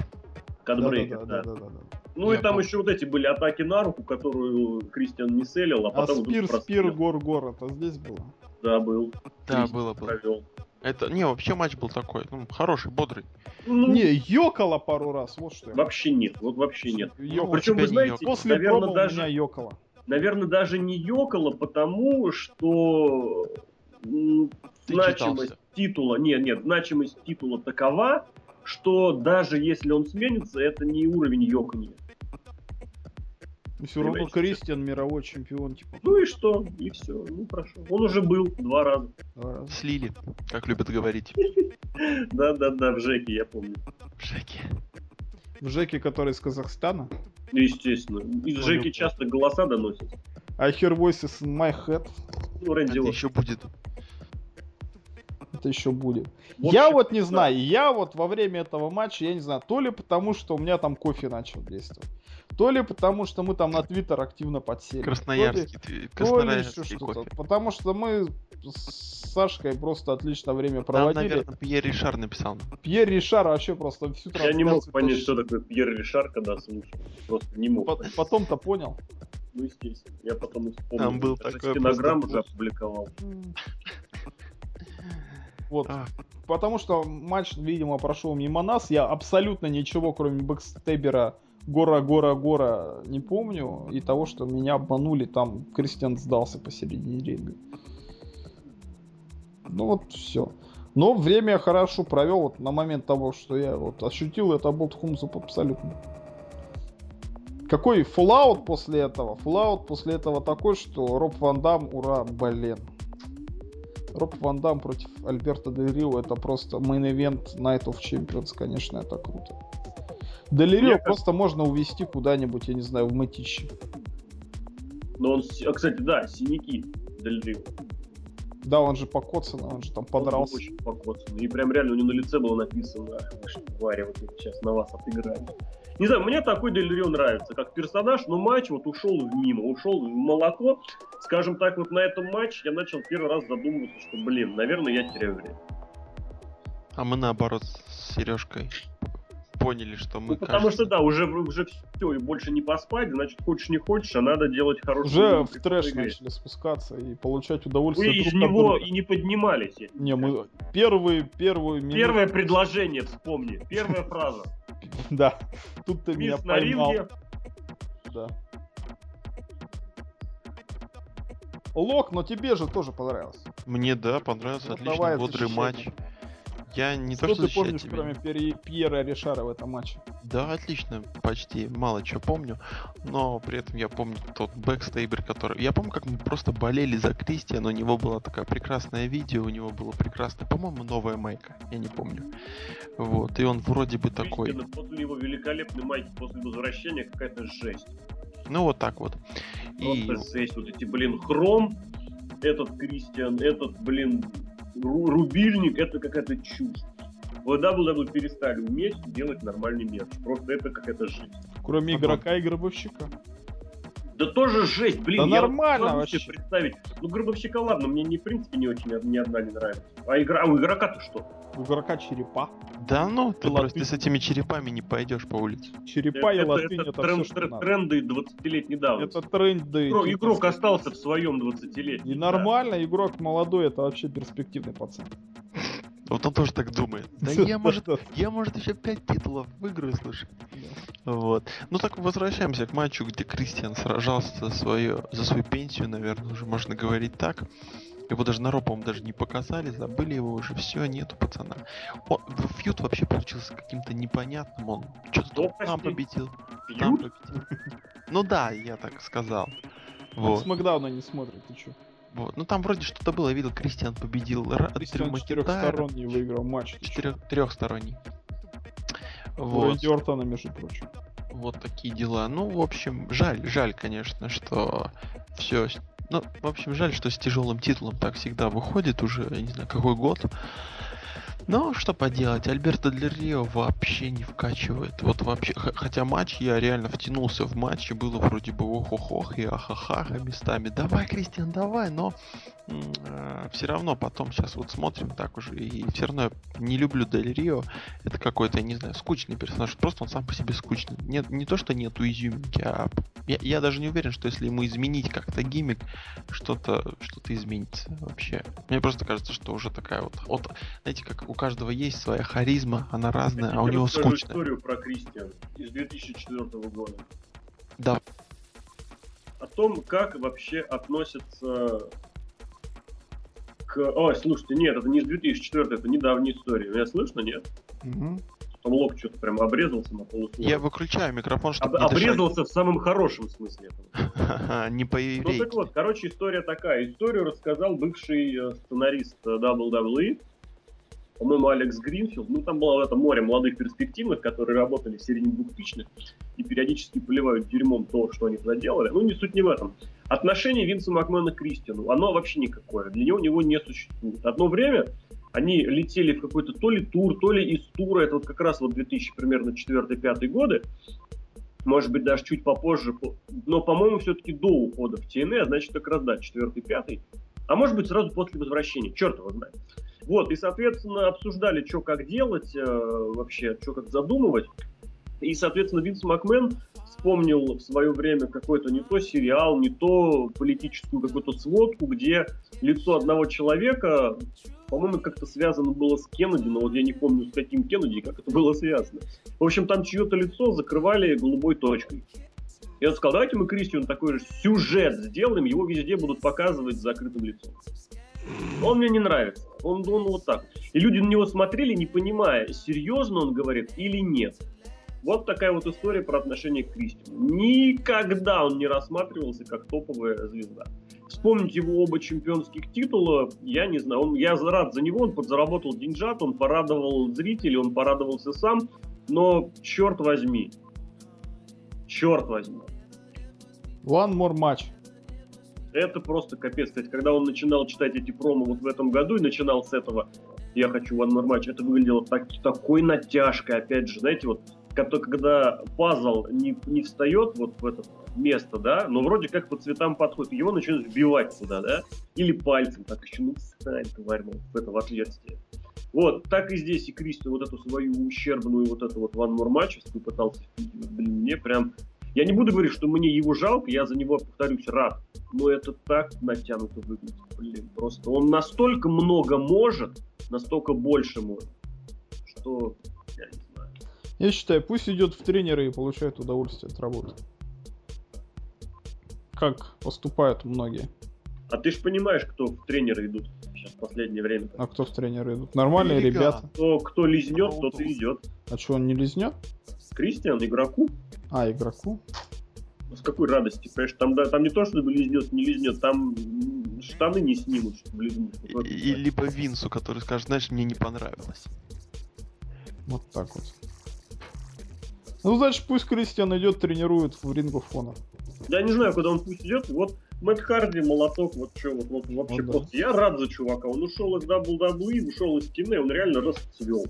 Cutbreaker, да. Да-да-да-да-да. Ну и Я там помню. еще вот эти были атаки на руку, которую Кристиан не селил, а А потом spear, spear, gore, gore, это здесь было? Да, был. Да, Кристиан было, было. Провел. Это, не, вообще матч был такой, ну, хороший, бодрый. Ну, Не, ёкало пару раз, вот что я. вообще нет, вот вообще нет. Ёкало. Причем, вы знаете. После наверное, у даже, меня ёкало. Наверное, даже не ёкало, потому что Ты значимость читался. титула, нет, нет, значимость титула такова, что даже если он сменится, это не уровень ёканья. Все равно Кристиан мировой чемпион, типа. Ну и что? И все. Ну хорошо. Он уже был два раза. два раза. Слили, как любят говорить. Да-да-да, в Жеке, я помню. В Жеке, который из Казахстана. Естественно. Из Ну, Жеки часто голоса доносят. I hear voices in my head. Ну, Рэнди Это еще будет. Это еще будет. В я вот не да. знаю, я вот во время этого матча, я не знаю, то ли потому, что у меня там кофе начал действовать, то ли потому, что мы там на Твиттер активно подсели. то ли- Красноярский, то ли еще красноярский что-то. Потому что мы с Сашкой просто отлично время Там, проводили. наверное, Пьер Ришар написал. Пьер Ришар вообще просто всю Я не мог понять, тащил. что такое Пьер Ришар, когда слушал. Просто не мог. По- Потом-то понял. Ну, естественно. Я потом вспомнил. Там был Даже такой стенограмму просто уже опубликовал. Вот. А, Потому что матч, видимо, прошел мимо нас. Я абсолютно ничего, кроме бэкстебера Гора, Гора, Гора не помню. И того, что меня обманули, там Кристиан сдался посередине ринга. Ну вот все. Но время я хорошо провел вот на момент того, что я вот ощутил это болт Хумзуп абсолютно. Какой fallout после этого? Fallout после этого такой, что Роб Ван Дам, ура, блин. Роб Ван Дам против Альберта Дель Рио это просто main event Night of Champions, конечно, это круто. Дель Рио Мне просто можно увести куда-нибудь, я не знаю, в Мэтичи. Но он, а, кстати, да, синяки Дель Рио. Да, он же покоцанный, он же там подрался. Он очень покоцанный. И прям реально у него на лице было написано, «Ах, вы что, твари, вот я сейчас на вас отыграю. Не знаю, мне такой Дель Рио нравится, как персонаж, но матч вот ушел в мимо, ушел в молоко. Скажем так, вот на этом матче я начал первый раз задумываться, что, блин, наверное, я теряю время. а мы наоборот с Сережкой поняли, что мы Ну, потому что, да, уже, уже все, и больше не поспать, значит, хочешь не хочешь, а надо делать хорошую Уже в трэш игре. начали спускаться и получать удовольствие из друг от него друга. и не поднимались. Не, мы первые, первую минуту- Первое предложение, вспомни. Первая фраза. Да, тут ты меня поймал. Да. Лок, но тебе же тоже понравился. мне, да, понравился, Ну, отличный, давай, бодрый матч. Я не то, Что что ты помнишь, тебя кроме Пьер- Пьера Ришара в этом матче? Да, отлично, почти мало чего помню, но при этом я помню тот бэкстейбер, который... Я помню, как мы просто болели за Кристиана, у него было такое прекрасное видео, у него было прекрасное, по-моему, новая майка, я не помню. Вот, и он вроде бы такой, Кристиана После его великолепной майки, после возвращения какая-то жесть. ну вот так вот. И Просто жесть. Вот эти, блин, хром, этот Кристиан, этот, блин, рубильник, это какая-то чушь. WWE перестали уметь делать нормальный мерч. Просто это какая-то жесть. Кроме игрока и гробовщика. Да тоже жесть, блин. Да я нормально вообще. представить. Ну, Гробовщика, ладно, мне не, в принципе не очень ни одна не нравится. А, игра, а у игрока-то что? У игрока черепа. да ну, ты Латынь. просто с этими черепами не пойдешь по улице. Черепа и это, латынь это это, тренд- все, что трен- надо. тренды 20-летней давности. Это тренды. Игрок, типа, игрок остался в своем 20-летнем. И нормально, игрок молодой, это вообще перспективный пацан. Вот он тоже так думает. Да я, может, я, может, еще пять титулов выиграю, слушай. Вот. Ну так возвращаемся к матчу, где Кристиан сражался за свою, за свою пенсию, наверное, уже можно говорить так. Его даже на Ро, по-моему, даже не показали, забыли его уже, все, нету пацана. Он, фьюд вообще получился каким-то непонятным, он что-то Кто, там победил, там Фьюд? победил. Ну да, я так сказал. Он Вот, с Макдауна не смотрит, ты чё? Вот. Ну там вроде что-то было, я видел, Кристиан победил Кристиан четырехсторонний выиграл матч. чё? Четырех, трехсторонний. У Вот. Рэнди Ортона, между прочим. Вот такие дела. Ну, в общем, жаль, жаль, конечно, что все. Ну, в общем, жаль, что с тяжелым титулом так всегда выходит уже, я не знаю, какой год. Ну, что поделать, Альберто Дель Рио вообще не вкачивает. Вот вообще, хотя матч, я реально втянулся в матч, и было вроде бы ох-ох-ох и ахахаха местами. Давай, Кристиан, давай, но э, все равно потом сейчас вот смотрим так уже, и все равно я не люблю Дель Рио. Это какой-то, я не знаю, скучный персонаж. Просто он сам по себе скучный. Нет, не то, что нету изюминки, а я, я даже не уверен, что если ему изменить как-то гиммик, что-то что изменится вообще. Мне просто кажется, что уже такая вот, вот знаете, как у каждого есть своя харизма, она разная, а у него скучная. историю про Кристиан из 2004 года. Да. О том, как вообще относятся к... Ой, слушайте, нет, это не из 2004, это недавняя история. Меня слышно, нет? Угу. Там лоб что-то прям обрезался на полусловие. Я выключаю микрофон, чтобы Об, Обрезался дышать. в самом хорошем смысле. Не по Ну так вот, короче, история такая. Историю рассказал бывший э, сценарист WWE, по-моему, Алекс Гринфилд. Ну, там было это море молодых перспективных, которые работали в середине двухтысячных и периодически поливают дерьмом то, что они заделали. Ну, не суть не в этом. Отношение Винса Макмена к Кристиану, оно вообще никакое. Для него, него не существует. Одно время они летели в какой-то то ли тур, то ли из тура, это вот как раз вот 2000 примерно 4-5 годы, может быть, даже чуть попозже, но, по-моему, все-таки до ухода в TNA, а значит, как раз, да, 4-5, а может быть, сразу после возвращения, черт его знает. Вот, и, соответственно, обсуждали, что как делать, э, вообще, что как задумывать. И, соответственно, Винс Макмен вспомнил в свое время какой-то не то сериал, не то политическую какую-то сводку, где лицо одного человека, по-моему, как-то связано было с Кеннеди, но вот я не помню, с каким Кеннеди, как это было связано. В общем, там чье-то лицо закрывали голубой точкой. Я сказал, давайте мы Кристиану такой же сюжет сделаем, его везде будут показывать с закрытым лицом. Он мне не нравится. Он, он вот так. И люди на него смотрели, не понимая, серьезно он говорит или нет. Вот такая вот история про отношение к Кристину. Никогда он не рассматривался как топовая звезда. Вспомнить его оба чемпионских титула, я не знаю. Он, я рад за него, он подзаработал деньжат, он порадовал зрителей, он порадовался сам. Но черт возьми, черт возьми. One more match. Это просто капец. Кстати, когда он начинал читать эти промо вот в этом году и начинал с этого «Я хочу One More Match», это выглядело так, такой натяжкой. Опять же, знаете, вот когда пазл не, не встает вот в это место, да, но вроде как по цветам подходит, его начинают вбивать сюда, да, или пальцем, так еще, ну, встань, тварь, ну, в это в отверстие. Вот, так и здесь и Кристи вот эту свою ущербную вот эту вот One More Match пытался блин, мне прям я не буду говорить, что мне его жалко, я за него, повторюсь, рад. Но это так натянуто выглядит. Блин, просто он настолько много может, настолько больше может, что я не знаю. Я считаю, пусть идет в тренеры и получает удовольствие от работы. Как поступают многие. А ты же понимаешь, кто в тренеры идут сейчас в последнее время. А кто в тренеры идут? Нормальные ребята. Кто, кто лизнет, тот и идет. А что, он не лизнет? Кристиан, игроку. А, игроку? С какой радости, понимаешь? Там, да, там не то, чтобы лизнет, не лизнет, там штаны не снимут, чтобы лизнуть. Вот и, либо Винсу, который скажет, знаешь, мне не понравилось. Вот так вот. Ну, значит, пусть Кристиан идет, тренирует в Ring of Honor. Я не знаю, куда он пусть идет. Вот Мэтт Харди, молоток, вот что, вот, вот вообще ну, просто. Я рад за чувака. Он ушел из WWE, ушел из кино, он реально расцвел.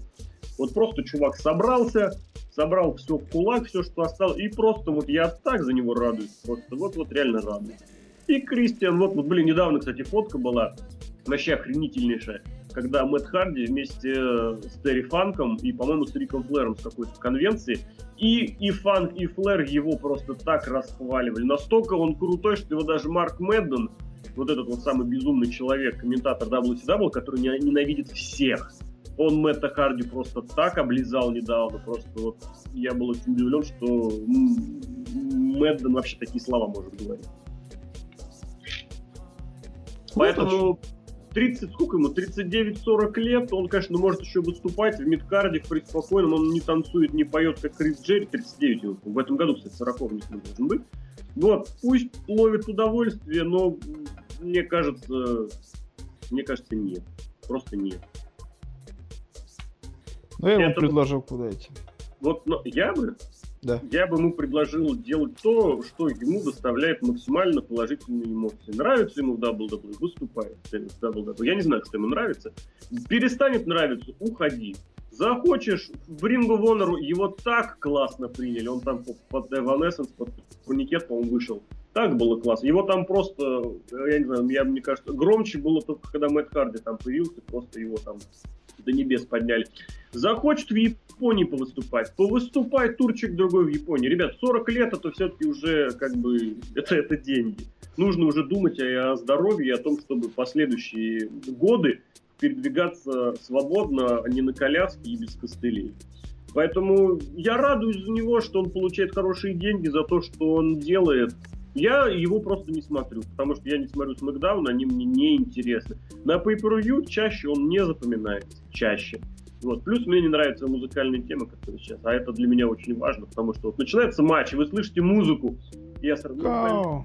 Вот просто чувак собрался, собрал все в кулак, все, что осталось, и просто вот я так за него радуюсь, просто вот-вот реально радуюсь. И Кристиан, вот, вот, блин, недавно, кстати, фотка была, вообще охренительнейшая, когда Мэтт Харди вместе с Терри Фанком и, по-моему, с Риком Флэром с какой-то конвенции, и, и Фанк, и Флэр его просто так расхваливали. Настолько он крутой, что его даже Марк Мэдден, вот этот вот самый безумный человек, комментатор WCW, который ненавидит всех, он Мэтта Харди просто так облизал недавно, просто вот я был очень удивлен, что Мэдден вообще такие слова может говорить. Ну, Поэтому 30, сколько ему, 39-40 лет, он, конечно, может еще выступать в мидкарде, в преспокойном, он не танцует, не поет, как Крис Джерри, 39 ему, в этом году, кстати, 40 не должен быть. Вот, пусть ловит удовольствие, но мне кажется, мне кажется, нет. Просто нет. Ну, я ему это... предложил куда идти. Вот, ну, я бы, да. я бы ему предложил делать то, что ему доставляет максимально положительные эмоции. Нравится ему WWE, выступает в WWE. Я не знаю, что ему нравится. Перестанет нравиться, уходи. Захочешь, в Ring of Honor его так классно приняли. Он там под Evanescence, под Паникет, по-моему, вышел. Так было классно. Его там просто, я не знаю, я, мне кажется, громче было только когда Мэтт Харди там появился, просто его там до небес подняли. Захочет в Японии повыступать, повыступай турчик другой в Японии. Ребят, 40 лет это все-таки уже как бы, это, это деньги. Нужно уже думать о, о здоровье, о том, чтобы последующие годы передвигаться свободно, а не на коляске и без костылей. Поэтому я радуюсь за него, что он получает хорошие деньги за то, что он делает. Я его просто не смотрю, потому что я не смотрю Смакдаун, они мне не интересны. На Pay-Per-View чаще он не запоминается, чаще. Вот. Плюс мне не нравятся музыкальные темы, которые сейчас, а это для меня очень важно, потому что вот начинается матч, и вы слышите музыку, и я сразу... Go.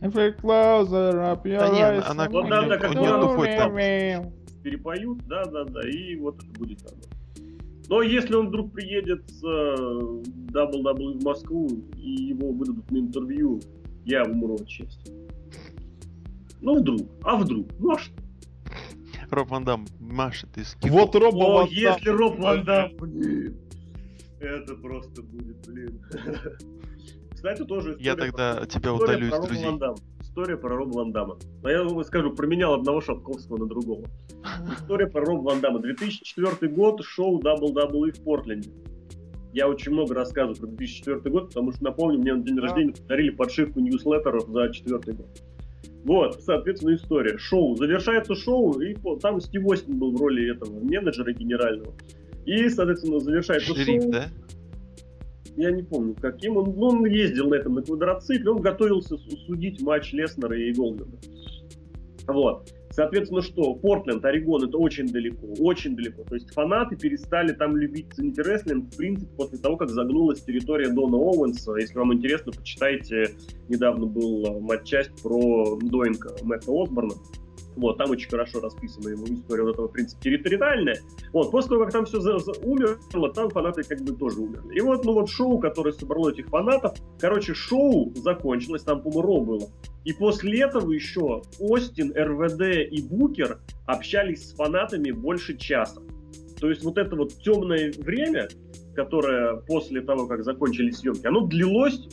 If we closer up your да нет, она вот, да, да, как там перепоют, да, да, да, и вот это будет оно. Но если он вдруг приедет с WWE в Москву и его выдадут на интервью, я умру от счастья. Ну вдруг, а вдруг, ну а что? Роб Ван Дам машет из кипов. Вот Роб Ван Дам. если Роб Ван Дам, блин. Это просто будет, блин. Кстати, тоже Я тогда тебя удалю из друзей. История про Роба Ван Дамма. Но я вам скажу, променял одного Шапковского на другого. История про Роба Ван Дамма. 2004 год, шоу WWE в Портленде. Я очень много рассказываю про 2004 год, потому что, напомню, мне на день рождения подарили подшивку ньюслеттеров за четвертый год. Вот, соответственно, история. Шоу. Завершается шоу, и там Стив Остин был в роли этого менеджера генерального. И, соответственно, завершается Шериф, шоу. да? Я не помню, каким. Он, ну, он ездил на этом на квадроцикле, он готовился судить матч Леснера и Голдена. Вот. Соответственно, что? Портленд, Орегон, это очень далеко, очень далеко. То есть фанаты перестали там любить, ценить рестлинг, в принципе, после того, как загнулась территория Дона Оуэнса. Если вам интересно, почитайте. Недавно был э, матч-часть про Доинка Мэтта Осборна. Вот, там очень хорошо расписана его история вот этого, в принципе, территориальная. Вот, после того, как там все за, за, умерло, там фанаты как бы тоже умерли. И вот, ну вот шоу, которое собрало этих фанатов, короче, шоу закончилось, там, по-моему, было. И после этого еще Остин, РВД и Букер общались с фанатами больше часа. То есть вот это вот темное время, которое после того, как закончились съемки, оно длилось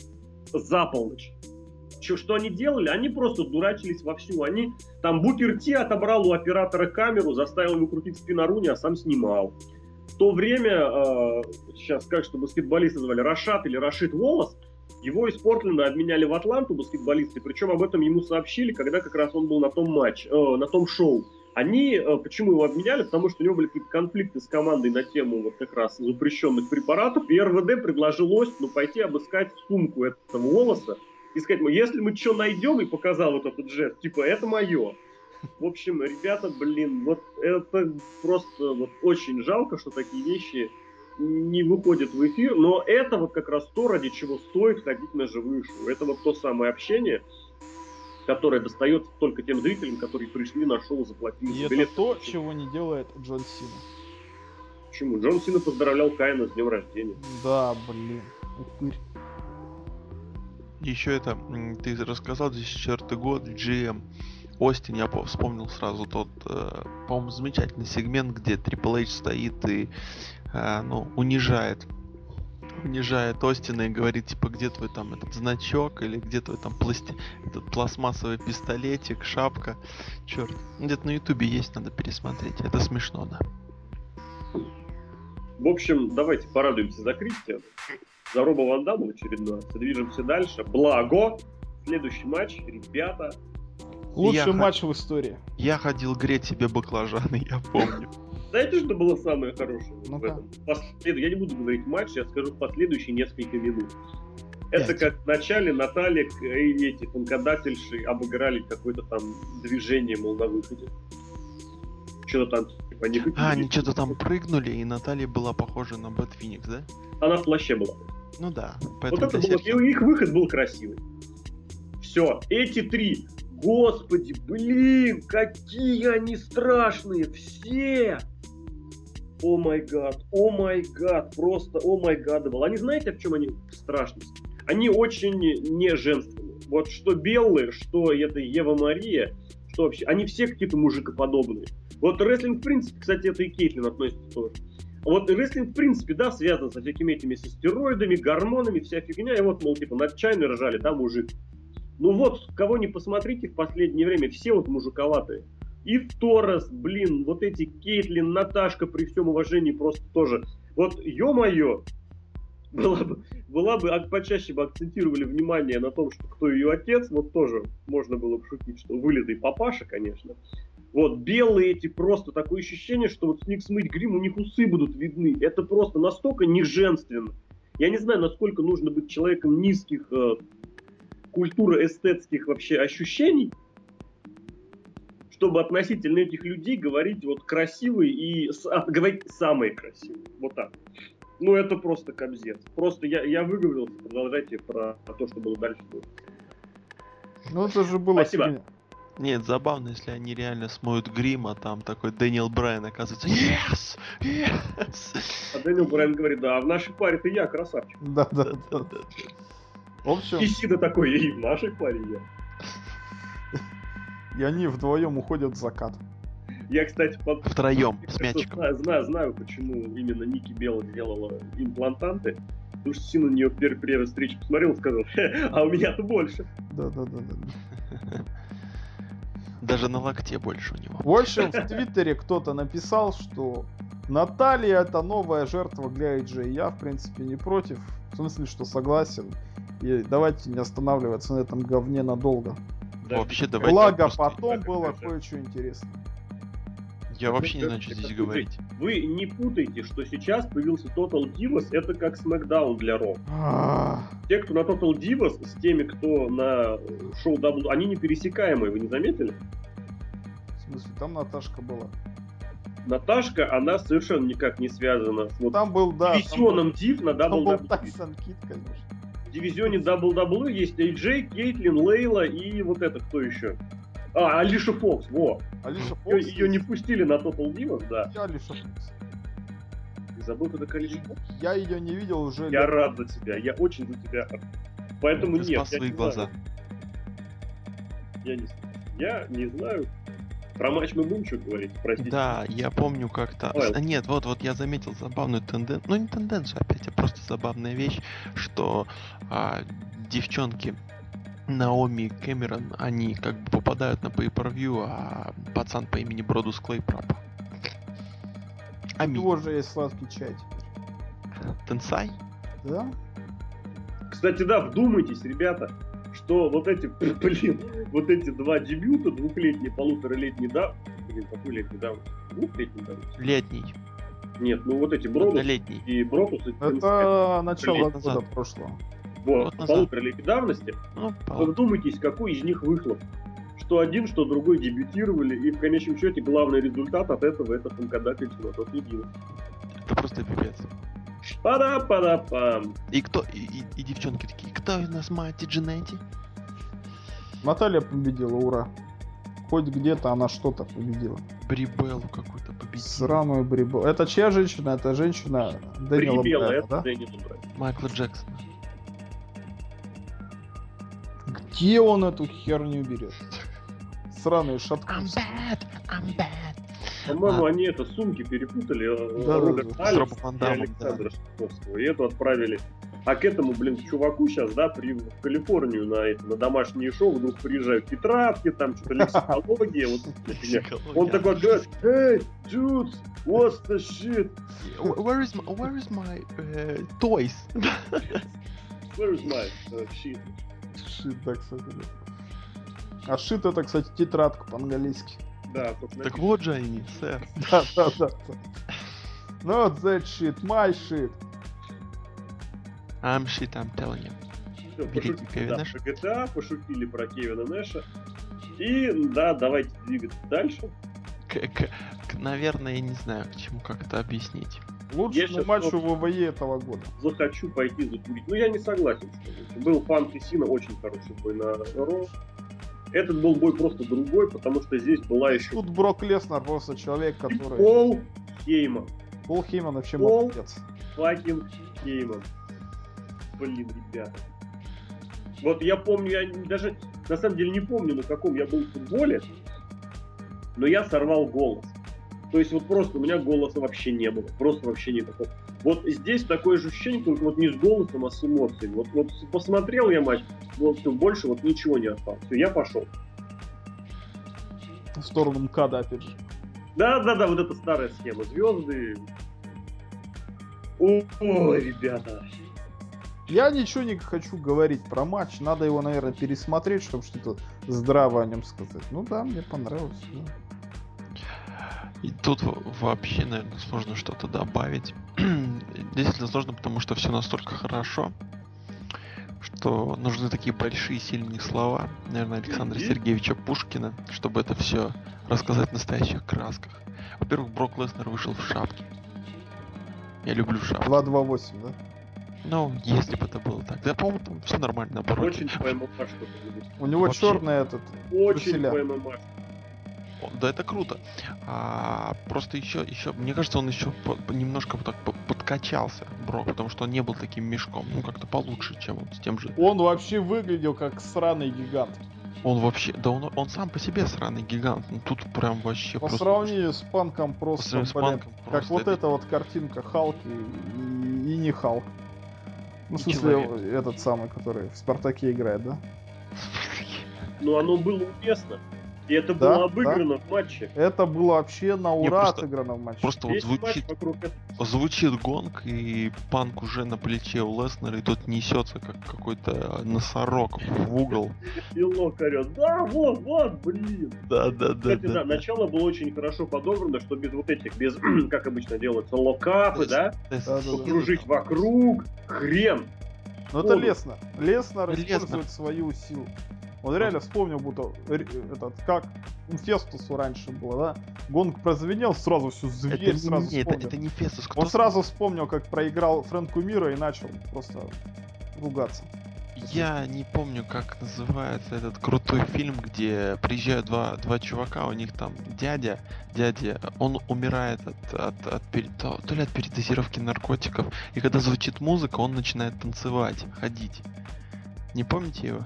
за полночь. Что, что они делали? Они просто дурачились вовсю. Они там Букер Ти отобрал у оператора камеру, заставил его крутить спиноруни, а сам снимал. В то время, э, сейчас как что баскетболисты звали, Рашат или Рашид Волос, его из Портленда обменяли в Атланту баскетболисты, причем об этом ему сообщили, когда как раз он был на том матч, э, на том шоу. Они, э, почему его обменяли? Потому что у него были какие-то конфликты с командой на тему вот как раз запрещенных препаратов, и РВД предложил Остину пойти обыскать сумку этого волоса, и сказать, если мы что найдем, и показал вот этот жест, типа, это мое. В общем, ребята, блин, вот это просто вот очень жалко, что такие вещи не выходят в эфир, но это вот как раз то, ради чего стоит ходить на живую шоу. Это вот то самое общение, которое достается только тем зрителям, которые пришли на шоу, заплатили И билет. это то, чего не делает Джон Сина. Почему? Джон Сина поздравлял Кайна с днем рождения. Да, блин, упырь. Еще это, ты рассказал 2004 год, GM. Остин, я вспомнил сразу тот, э, по-моему, замечательный сегмент, где Triple H стоит и, э, ну, унижает унижает Остина и говорит, типа, где твой там этот значок, или где твой там пласти... этот пластмассовый пистолетик, шапка. Черт, где-то на ютубе есть, надо пересмотреть. Это смешно, да. В общем, давайте порадуемся за Кристиана за Роба Ван очередной раз. Движемся дальше. Благо. Следующий матч, ребята. Лучший я матч х... в истории. Я ходил греть себе баклажаны, я помню. Знаете, что было самое хорошее ну в этом? Послед... Я не буду говорить матч, я скажу в последующие несколько минут. Это как в начале Наталья и эти тонкодательши обыграли какое-то там движение, мол, на выходе. Что-то там типа не А, они что-то там прыгнули, и Наталья была похожа на Бэт Феникс, да? Она в плаще была. Ну да. Вот это было, и их выход был красивый. Все, эти три. Господи, блин, какие они страшные, все! о май гад, о май гад, просто о май гад был. Они знаете, в чем они страшность? Они очень не женственные. Вот что белые, что это Ева Мария, что вообще, они все какие-то мужикоподобные. Вот рестлинг, в принципе, кстати, это и Кейтлин относится тоже. Вот рестлинг, в принципе, да, связан со всякими этими со стероидами, гормонами, вся фигня. И вот, мол, типа, над чайной ржали, да, мужик. Ну вот, кого не посмотрите в последнее время, все вот мужиковатые. И Торрес, блин, вот эти Кейтлин, Наташка, при всем уважении, просто тоже. Вот, ё-моё, была бы, была бы, почаще бы акцентировали внимание на том, что кто ее отец, вот тоже можно было бы шутить, что вылитый папаша, конечно. Вот, белые эти просто, такое ощущение, что вот с них смыть грим, у них усы будут видны. Это просто настолько неженственно. Я не знаю, насколько нужно быть человеком низких э, культуро-эстетских вообще ощущений, чтобы относительно этих людей говорить вот красивые и а, говорить самые красивые. Вот так. Ну, это просто кобзец. Просто я, я выговорился, продолжайте про, про то, что было дальше. Ну, это же было... Спасибо. Нет, забавно, если они реально смоют грим, а там такой Дэниел Брайан оказывается Yes! Yes! А Дэниел Брайан говорит, да, в нашей паре ты я, красавчик. Да, да, да. В общем... И Сида такой, и в нашей паре я. И они вдвоем уходят в закат. Я, кстати, под... втроем с мячиком. Знаю, знаю, знаю, почему именно Ники Белла делала имплантанты. Потому что Син на нее в первой, первой встрече посмотрел и сказал, а у меня-то больше. Да, да, да, да. Даже на локте больше у него. В общем, в Твиттере кто-то написал, что Наталья это новая жертва для AJ. Я, в принципе, не против. В смысле, что согласен. И давайте не останавливаться на этом говне надолго. Да, вообще, давайте Благо, потом было кое-что интересное. Я вообще не знаю, что здесь говорить. Вы не путайте, что сейчас появился Total Divas, это как SmackDown для Ро. Те, кто на Total Divas, с теми, кто на шоу W, они не пересекаемые, вы не заметили? В смысле, там Наташка была. Наташка, она совершенно никак не связана с вот там был, да, дивизионом Div на WWE. Там был Тайсон Кит, конечно. В дивизионе WWE есть AJ, Кейтлин, Лейла и вот это кто еще? А, Алиша Фокс, во. Алиша Фокс? Ее, ее не пустили на Total Divas, да. Я Алиша Фокс. Ты забыл, кто такая Алиша Фокс? Я ее не видел уже. Я рад за тебя, я очень за тебя рад. Поэтому Ты нет. свои глаза. Знаю. Я не знаю. Я не знаю. Про матч мы будем что говорить, простите. Да, я помню как-то... А, нет, вот, вот я заметил забавную тенденцию, ну не тенденцию опять, а просто забавная вещь, что а, девчонки Наоми Кэмерон, они как бы попадают на pay-per-view, а пацан по имени Бродус Клей пропал. У него же есть сладкий чай теперь. Тенсай? Да. Кстати, да, вдумайтесь, ребята, что вот эти, блин, вот эти два дебюта, двухлетний, полуторалетний, да, блин, какой летний давности? Двухлетний давности? Летний. Нет, ну вот эти Бродус и Бротус. Это начало года прошлого по полуторалетней давности, ну, вдумайтесь, какой из них выхлоп. Что один, что другой дебютировали, и в конечном счете главный результат от этого это фанкадательство на тот единый. Это просто пипец. пада пада пам И кто, и, и, и девчонки такие, кто из нас мать Джинетти? Наталья победила, ура. Хоть где-то она что-то победила. Брибеллу какую-то победила. Сраную Брибеллу. Это чья женщина? Это женщина Дэниела Брибелла, Брайана, это да? Дэниела Брайана. Майкла Джексона. Где он эту херню берет? Сраные шатки. I'm bad, I'm bad. По-моему, а. они это сумки перепутали. Э, да, Роберт да, Алекс и Александра да. И эту отправили. А к этому, блин, чуваку сейчас, да, при, в Калифорнию на, это, на домашнее шоу вдруг приезжают тетрадки, там что-то лексикология. вот, Он такой говорит, hey, dudes, what's the shit? Where is my, where is my uh, toys? where is my uh, shit? Шит, да, кстати. Да. А шит это, кстати, тетрадка по-английски. Да, Так вот же они, сэр. Да, да, да. Not that shit, my shit. I'm shit, I'm telling you. Все, пошутили, да, про GTA, пошутили про Кевина Нэша. И, да, давайте двигаться дальше. К, к, к, наверное, я не знаю, к чему как это объяснить. Лучшему матчу ВВЕ этого года. Захочу пойти закурить. Ну, я не согласен. Что был Фан Сина очень хороший бой на Ро. Этот был бой просто другой, потому что здесь была еще... Тут Брок Леснер просто человек, который... И Пол Хейман. Пол Хейман вообще Пол молодец. Факин Хейман. Блин, ребята. Вот я помню, я даже на самом деле не помню, на каком я был в футболе, но я сорвал голос. То есть вот просто у меня голоса вообще не было. Просто вообще никакого. Вот здесь такое же ощущение, только вот не с голосом, а с эмоциями. Вот, вот посмотрел я матч, вот все, больше вот ничего не осталось. Все, я пошел. В сторону МКАДа, опять же. Да, да, да, вот эта старая схема. Звезды. Ой, ребята. Я ничего не хочу говорить про матч. Надо его, наверное, пересмотреть, чтобы что-то здраво о нем сказать. Ну да, мне понравилось. да. И тут вообще, наверное, сложно что-то добавить. Действительно сложно, потому что все настолько хорошо, что нужны такие большие сильные слова, наверное, Александра. Сергеевича Пушкина, чтобы это все рассказать в настоящих красках. Во-первых, Брок Леснер вышел в шапке. Я люблю шапки. 2-2-8, да? Ну, если бы это было так. Да, по-моему, там все нормально, наоборот. Очень по ММА что-то будет. У него Вообще. черный этот. Очень Труселя. по ММА. О, Да, это круто. А, просто еще, еще, мне кажется, он еще по- по- немножко вот так по- подкачался, Брок, потому что он не был таким мешком. Ну, как-то получше, чем он с тем же. Он вообще выглядел как сраный гигант. Он вообще, да он, он сам по себе сраный гигант. Ну, тут прям вообще По просто... сравнению с Панком по просто, сравнению с Панком как просто вот это- эта вот картинка Халки и, и не Халк. Ну, в смысле, человек. этот самый, который в Спартаке играет, да? Но оно было уместно. И это Да, было обыграно в матче. Это было вообще на Не, ура просто- отыграно в матче. Просто вот Весь звучит, вокруг этого. звучит гонг, и панк уже на плече у Леснера, и тот несется, как какой-то носорог в угол. Силок орет. Да, вот, вот, блин. Да, да, да, Кстати, да, да. начало было очень хорошо подобрано, что без вот этих, без, как обычно делается, локапы, да, кружить вокруг, хрен. Но это О, Леснер. Леснер Леснер. использует свою силу. Он реально вспомнил, будто этот, как у Фестусу раньше было, да? Гонг прозвенел, сразу всю зверь Это, сразу не, это, это не Фестус. кто Он сразу вспомнил, как проиграл Фрэнку Мира и начал просто ругаться. Я не помню, как называется этот крутой фильм, где приезжают два, два чувака, у них там дядя, дядя, он умирает от, от, от то, то ли от передозировки наркотиков, и когда звучит музыка, он начинает танцевать, ходить. Не помните его?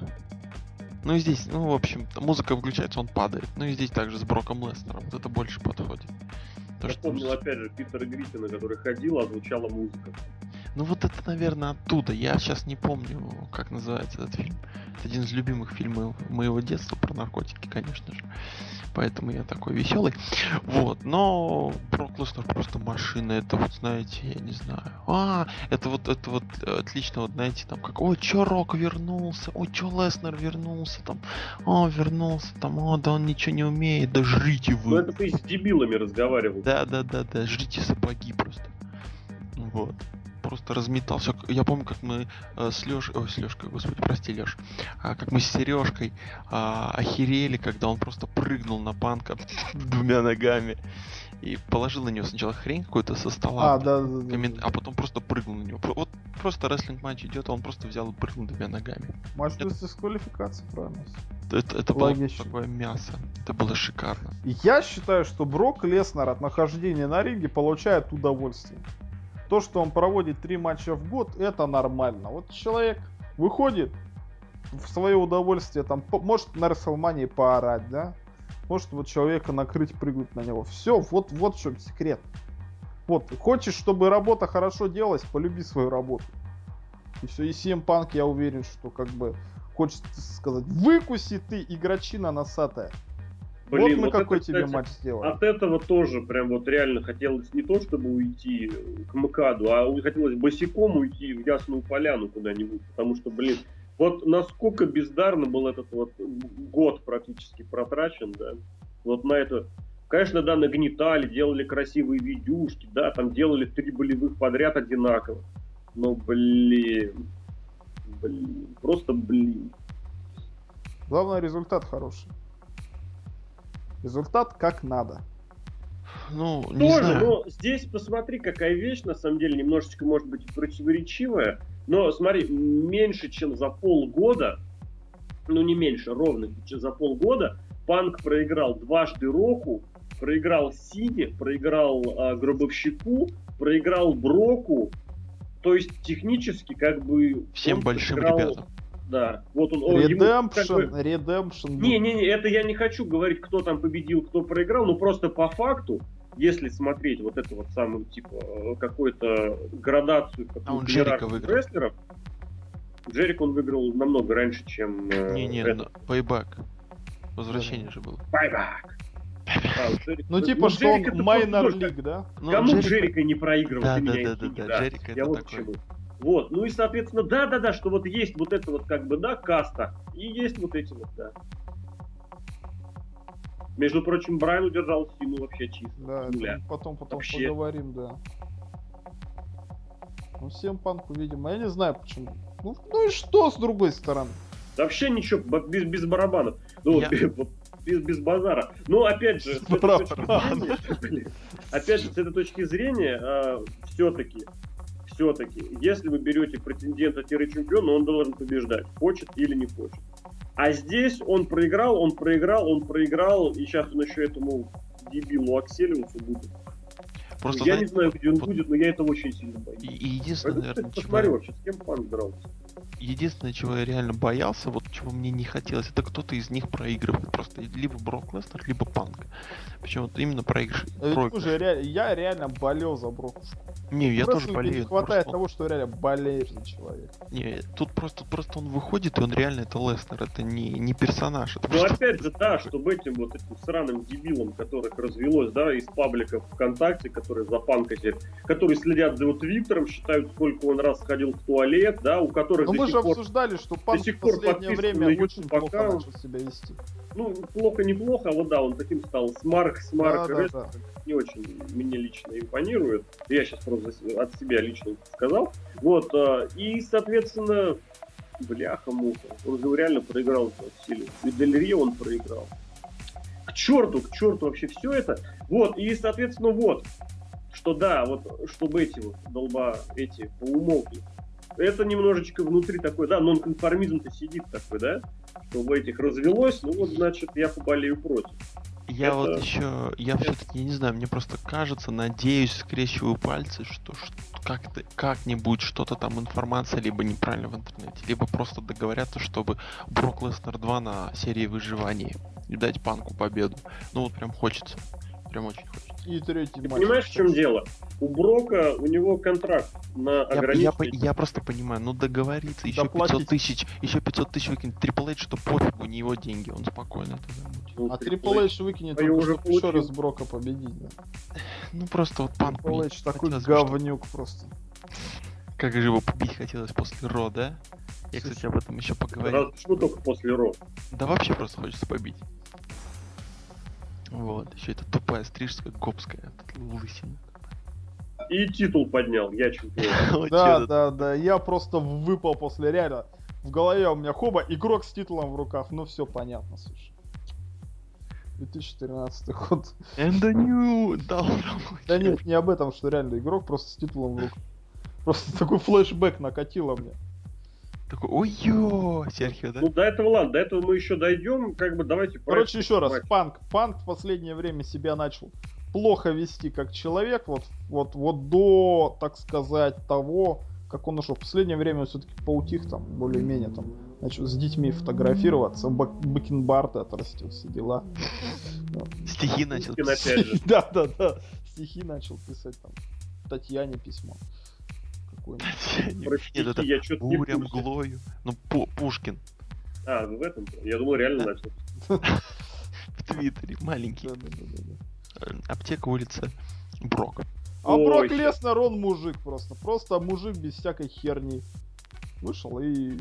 Ну и здесь, ну, в общем, музыка включается, он падает. Ну и здесь также с Броком Леснером. Вот это больше подходит. То, Я что- помнил, опять же, Питера Гриффина, который ходил, а звучала музыка. Ну вот это, наверное, оттуда. Я сейчас не помню, как называется этот фильм. Это один из любимых фильмов моего детства про наркотики, конечно же. Поэтому я такой веселый. Вот, но Брок Леснер просто машина. Это вот, знаете, я не знаю. А, это вот, это вот э, отлично, вот знаете, там как, ой, чё Рок вернулся, ой, чё Леснер вернулся, там, о, вернулся, там, о, да он ничего не умеет, да жрите Ну вы. это ты с дебилами разговаривал. Да, да, да, да, жрите сапоги просто. Вот. Просто разметался. Я помню, как мы э, с Леш... Ой, с Лешкой, господи, прости, Леш. А, как мы с Сережкой а, охерели, когда он просто прыгнул на панка двумя ногами. И положил на него сначала хрень какую-то со стола. А, да, да, да, коммен- да. А потом просто прыгнул на него. Вот просто рестлинг матч идет, а он просто взял и прыгнул двумя ногами. Матч это- без дисквалификации, правильно. Это, это было такое мясо. Это было шикарно. Я считаю, что Брок Леснер от нахождения на ринге получает удовольствие. То, что он проводит три матча в год, это нормально. Вот человек выходит в свое удовольствие, там, по- может на Расселмании поорать, да? Может вот человека накрыть, прыгнуть на него. Все, вот, вот в чем секрет. Вот, хочешь, чтобы работа хорошо делалась, полюби свою работу. И все, и CM Punk, я уверен, что как бы хочется сказать, выкуси ты, игрочина носатая. Блин, вот мы вот какой это, тебе кстати, матч сделали. От этого тоже прям вот реально хотелось не то, чтобы уйти к МКАДу, а хотелось босиком уйти в Ясную Поляну куда-нибудь. Потому что, блин, вот насколько бездарно был этот вот год практически протрачен, да, вот на это. Конечно, да, нагнетали, делали красивые видюшки, да, там делали три болевых подряд одинаково. Но, блин, блин, просто блин. Главное, результат хороший. Результат как надо. Ну, не Тоже, знаю. но здесь посмотри, какая вещь, на самом деле, немножечко, может быть, противоречивая. Но смотри, меньше, чем за полгода, ну не меньше, ровно чем за полгода, Панк проиграл дважды Року, проиграл Сиде, проиграл а, Гробовщику, проиграл Броку, то есть технически как бы... Всем большим проиграл- ребятам. Да, вот он... он- ему как Redemption, бы- Redemption. Не-не-не, это я не хочу говорить, кто там победил, кто проиграл, но просто по факту, если смотреть вот эту вот самую, типа, э, какую-то градацию, А он какую-то Джерика выиграл. рестлеров, Джерик он выиграл намного раньше, чем... э, Не-не, этот. но Payback. Возвращение же было. Байбак. А, у Джерика- Ну, типа, ну, что он Джерик майнер лиг, да? Ну, Кому Джерика- Джерика не проигрывал, Да, да, да, да, да, Джерика Я это вот такой. Вот, ну и, соответственно, да-да-да, что вот есть вот это вот как бы, да, каста, и есть вот эти вот, да. Между прочим, Брайан удержал Сину вообще чисто. Да, потом, потом Вообще. поговорим, да. Ну, всем панку, видимо, я не знаю почему. Ну, ну и что с другой стороны? Вообще ничего, без, без барабанов. Ну, Я- вот без, без базара. Но опять же, с этой точки зрения, опять же, с этой точки зрения, все-таки, все-таки, если вы берете претендента-чемпиона, он должен побеждать, хочет или не хочет. А здесь он проиграл, он проиграл, он проиграл, и сейчас он еще этому дебилу Акселиусу будет. Просто, я не знаете, знаю, где он вот- будет, но я этого очень сильно боюсь. и, и единственное, Поэтому, наверное, чего вообще, с кем пан дрался. единственное, чего я реально боялся, вот чего мне не хотелось, это кто-то из них проигрывает. Просто либо Брок Лестер, либо Панк. Причем вот именно проигрыш. Ведь проигрыш. уже ре- я реально болел за Брокушку. Не, я тоже Просто болею. Не хватает просто того, что реально болеешь за человека. Не, тут просто, просто он выходит, и он реально это Лестер, это не, не персонаж. Это Ну просто- опять же, да, чтобы этим вот этим сраным дебилам, которых развелось, да, из пабликов ВКонтакте, которые за сидят, которые следят за его твиттером, считают, сколько он раз ходил в туалет, да, у которых Но до мы же сих пор, обсуждали, что Панк в сих пор последнее время на очень плохо аккаунт. начал себя вести. Ну, плохо-неплохо, а вот да, он таким стал. Смарк, Смарк, Да, да, да. не очень мне лично импонирует. Я сейчас просто от себя лично сказал. Вот, а, и, соответственно, бляха-муха, он же реально проиграл в силе. И Дель он проиграл. К черту, к черту вообще все это. Вот, и, соответственно, вот, что да, вот, чтобы эти вот долба, эти поумолкли. Это немножечко внутри такой, да, нонконформизм-то сидит такой, да, чтобы этих развелось, ну вот, значит, я поболею против. Я Это- вот еще, я все-таки, не знаю, мне просто кажется, надеюсь, скрещиваю пальцы, что, ш- как-то, как-нибудь что-то там информация либо неправильно в интернете, либо просто договорятся, чтобы Брок Леснер 2 на серии выживания и дать Панку победу. Ну вот прям хочется, прям очень хочется. И третий Ты матч. понимаешь, в чем дело? У Брока, у него контракт на Я, я, ограниченный... я просто понимаю, ну договориться, еще Доплатить. 500 тысяч, еще 500 тысяч выкинет Triple H, что пофигу, не его деньги, он спокойно это забудет. Ну, А Triple H выкинет, А я уже чтоб еще получил. раз Брока победить. Да. Ну просто вот Панку Triple H такой хотелось говнюк просто. Как же его побить хотелось после Ро, да? Я, кстати, об этом еще поговорю. Раз- Почему только после Ро? Да вообще просто хочется побить. Вот, еще эта тупая стрижская гопская, этот лысина. И титул поднял, я чемпион. Да, да, да. Я просто выпал после реально. В голове у меня хоба, игрок с титулом в руках. Ну все понятно, слушай. 2013 год. And the new. Да нет, не об этом, что реально игрок просто с титулом в руках. Просто такой флешбэк накатило мне. Такой, ой-ё, Серхио, да? Ну, до этого ладно, до этого мы еще дойдем, как бы давайте... Короче, еще раз. Панк. Панк в последнее время себя начал плохо вести как человек, вот, вот, вот до, так сказать, того, как он ушел. В последнее время он все-таки поутих там, более-менее там, начал с детьми фотографироваться, бак- бакенбарды отрастил, все дела. Стихи начал писать. Да, да, да. Стихи начал писать там. Татьяне письмо. Какое-нибудь. Про Нет, это стихи я что-то не буря, мглою. Ну, Пу- Пушкин А, ну в этом Я думал, реально начал. в Твиттере, маленький. Аптека улица Брок. А Брок. Леснер, он мужик просто. Просто мужик без всякой херни. Вышел и...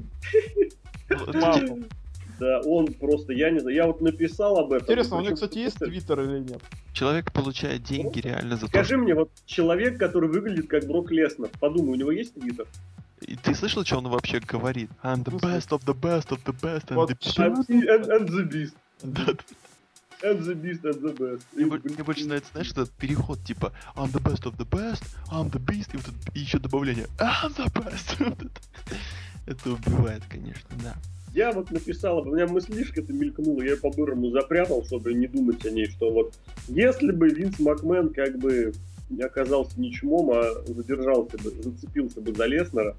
Да, он просто, я не знаю, я вот написал об этом. Интересно, у него, кстати, есть твиттер или нет? Человек получает деньги реально за то, Скажи мне, вот человек, который выглядит как Брок Леснер, подумай, у него есть твиттер? И ты слышал, что он вообще говорит? I'm the Ну, best of the best of the best and Вот the? And, and, and the beast. And the beast and the best. Мне, мне больше нравится, знаешь, этот переход типа I'm the best of the best, I'm the beast, и вот и еще добавление I'm the best. Это убивает, конечно, да. Я вот написал, у меня мыслишка-то мелькнула, я по-бырому запрятал, чтобы не думать о ней, что вот если бы Винс Макмен как бы не оказался ни чмом, а задержался бы, зацепился бы за Леснера,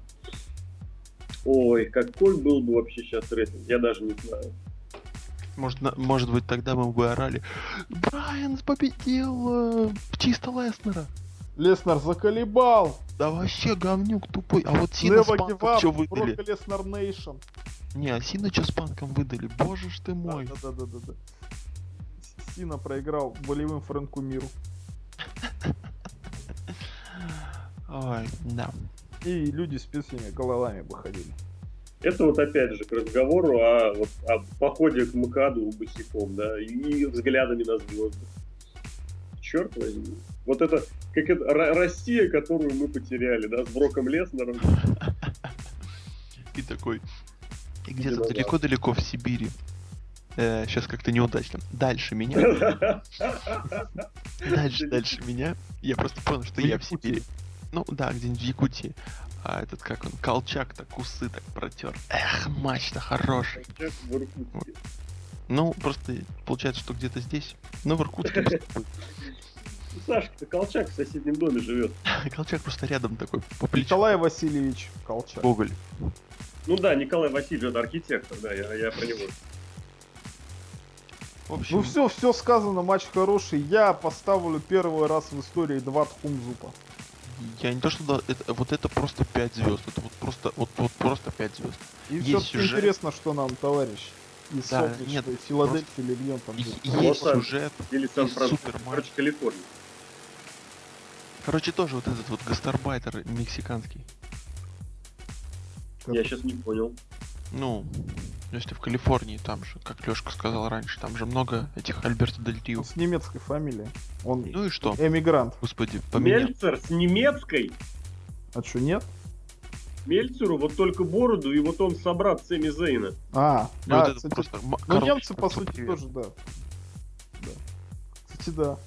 ой, какой был бы вообще сейчас рейтинг, я даже не знаю. Может, на- может быть, тогда мы бы орали Брайан победил э, чисто Леснера. Леснер заколебал. Да вообще говнюк тупой. А вот Сина с Панком up. что выдали? Леснер Нейшн. Не, а Сина что с Панком выдали? Боже ж ты мой. Да, да, да, да, да. Сина проиграл болевым Фрэнку Миру. Ой, да. И люди с песнями головами бы ходили. Это вот опять же к разговору о, вот, о походе к МКАДу босиком, да, и взглядами на звезды. Черт возьми. Вот это, как это, Ро- Россия, которую мы потеряли, да, с Броком Леснером. И такой. И где-то далеко-далеко в Сибири. сейчас как-то неудачно. Дальше меня. Дальше, дальше меня. Я просто понял, что я в. Сибири. Ну да, где-нибудь в Якутии. А этот, как он, Колчак так усы так протер. Эх, матч-то хороший. Ну, просто получается, что где-то здесь. Ну, в Иркутске. Сашка-то Колчак в соседнем доме живет. Колчак просто рядом такой, по плечу. Николай Васильевич Колчак. Гоголь. Ну да, Николай Васильевич, это архитектор, да, я, я про него. В общем, Ну все, все сказано, матч хороший. Я поставлю первый раз в истории два Тхумзупа. я не то, что да, это, вот это просто 5 звезд. Это вот просто, вот, вот просто 5 звезд. И Есть все-таки сюжет. интересно, что нам товарищ из Да, Солт-Лич, нет, из Филадельфии или где он там И- есть сюжет. Или матч. Короче, Калифорния. Короче, тоже вот этот вот гастарбайтер мексиканский. Я сейчас не понял. Ну, если в Калифорнии, там же, как Лешка сказал раньше, там же много этих Альберто Дель Рио. С немецкой фамилией. Он Ну и что? эмигрант. Господи, поменял. Мельцер с немецкой. А что, нет? Мельцеру вот только бороду, и вот он собрат Сэмми Зейна. А, Ну, а, вот это кстати, просто ну немцы, по сути, привет. тоже, да. да. Кстати, да.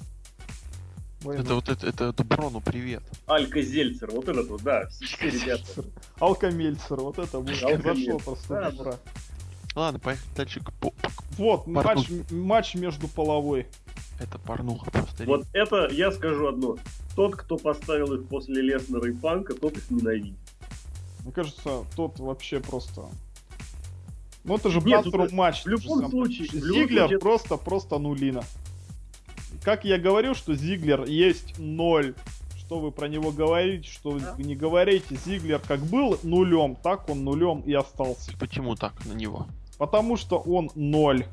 Война. Это вот это, это, это Брону привет. Алька Зельцер, вот этот вот, да, все, ребята. Алкомельцер, вот это будет. Зашел просто Да, добра. Ладно, поехали дальше к по- Вот, матч, матч между половой. Это порнуха просто. Вот это, я скажу одно. Тот, кто поставил их после Леснера и Панка, тот их ненавидит. Мне кажется, тот вообще просто... Ну это же Нет, тут матч. В любом сам. случае, Зиглер просто, просто нулина. Как я говорил, что Зиглер есть ноль. Что вы про него говорите, что Да. вы не говорите. Зиглер как был нулем, так он нулем и остался. Почему так на него? Потому что он ноль.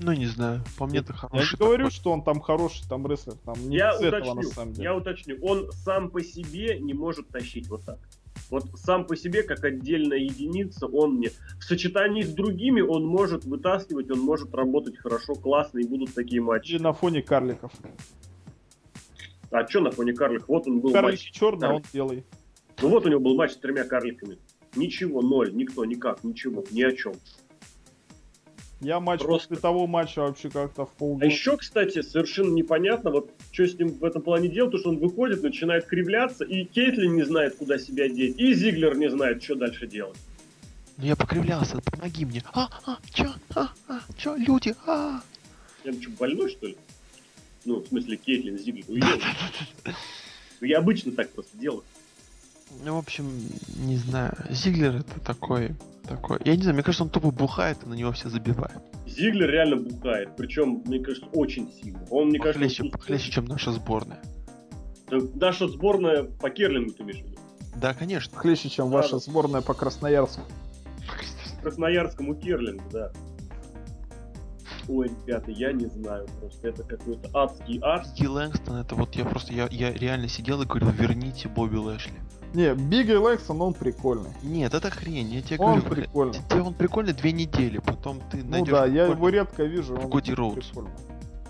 Ну, не знаю. По мне это Я хороший. не говорю, что он там хороший, там рестлер, там не я с этого уточню, на самом деле. я уточню, он сам по себе не может тащить вот так. Вот сам по себе, как отдельная единица, он не... В сочетании с другими он может вытаскивать, он может работать хорошо, классно, и будут такие Или матчи. на фоне карликов. А что на фоне карлик? Вот он был Карлики матч. черный, а он Карлик. белый. Ну вот у него был матч с тремя карликами. Ничего, ноль, никто, никак, ничего, ни о чем. Я матч Просто. после того матча вообще как-то в А полгода. еще, кстати, совершенно непонятно, вот что с ним в этом плане делать, то что он выходит, начинает кривляться, и Кейтлин не знает, куда себя деть, и Зиглер не знает, что дальше делать. Ну, я покривлялся, помоги мне. А, а, чё? А, а, чё, люди? А. Я что, больной, что ли? Ну, в смысле, Кейтлин, Зиглер. Ну, я обычно так просто делаю. Ну, в общем, не знаю. Зиглер это такой, такой. Я не знаю, мне кажется, он тупо бухает и на него все забивают. Зиглер реально бухает, причем, мне кажется, очень сильно. Он, мне кажется, Похлеще, он- похлеще, чем наша сборная. Да, Наша сборная по Керлингу, ты имеешь в виду? Да, конечно. Хлеще, чем Да. ваша сборная по Красноярску. Красноярскому Керлингу, да. Ой, ребята, я не знаю, просто это какой-то адский ад. Ги Лэнгстон, это вот я просто, я, я реально сидел и говорил, верните Бобби Лэшли. Не, Бигги Лэксон, он прикольный. Нет, это хрень, я тебе Он говорю. прикольный. Тебе он прикольный две недели, потом ты Ну найдешь да, я его редко вижу. он Коди Роудс. прикольный.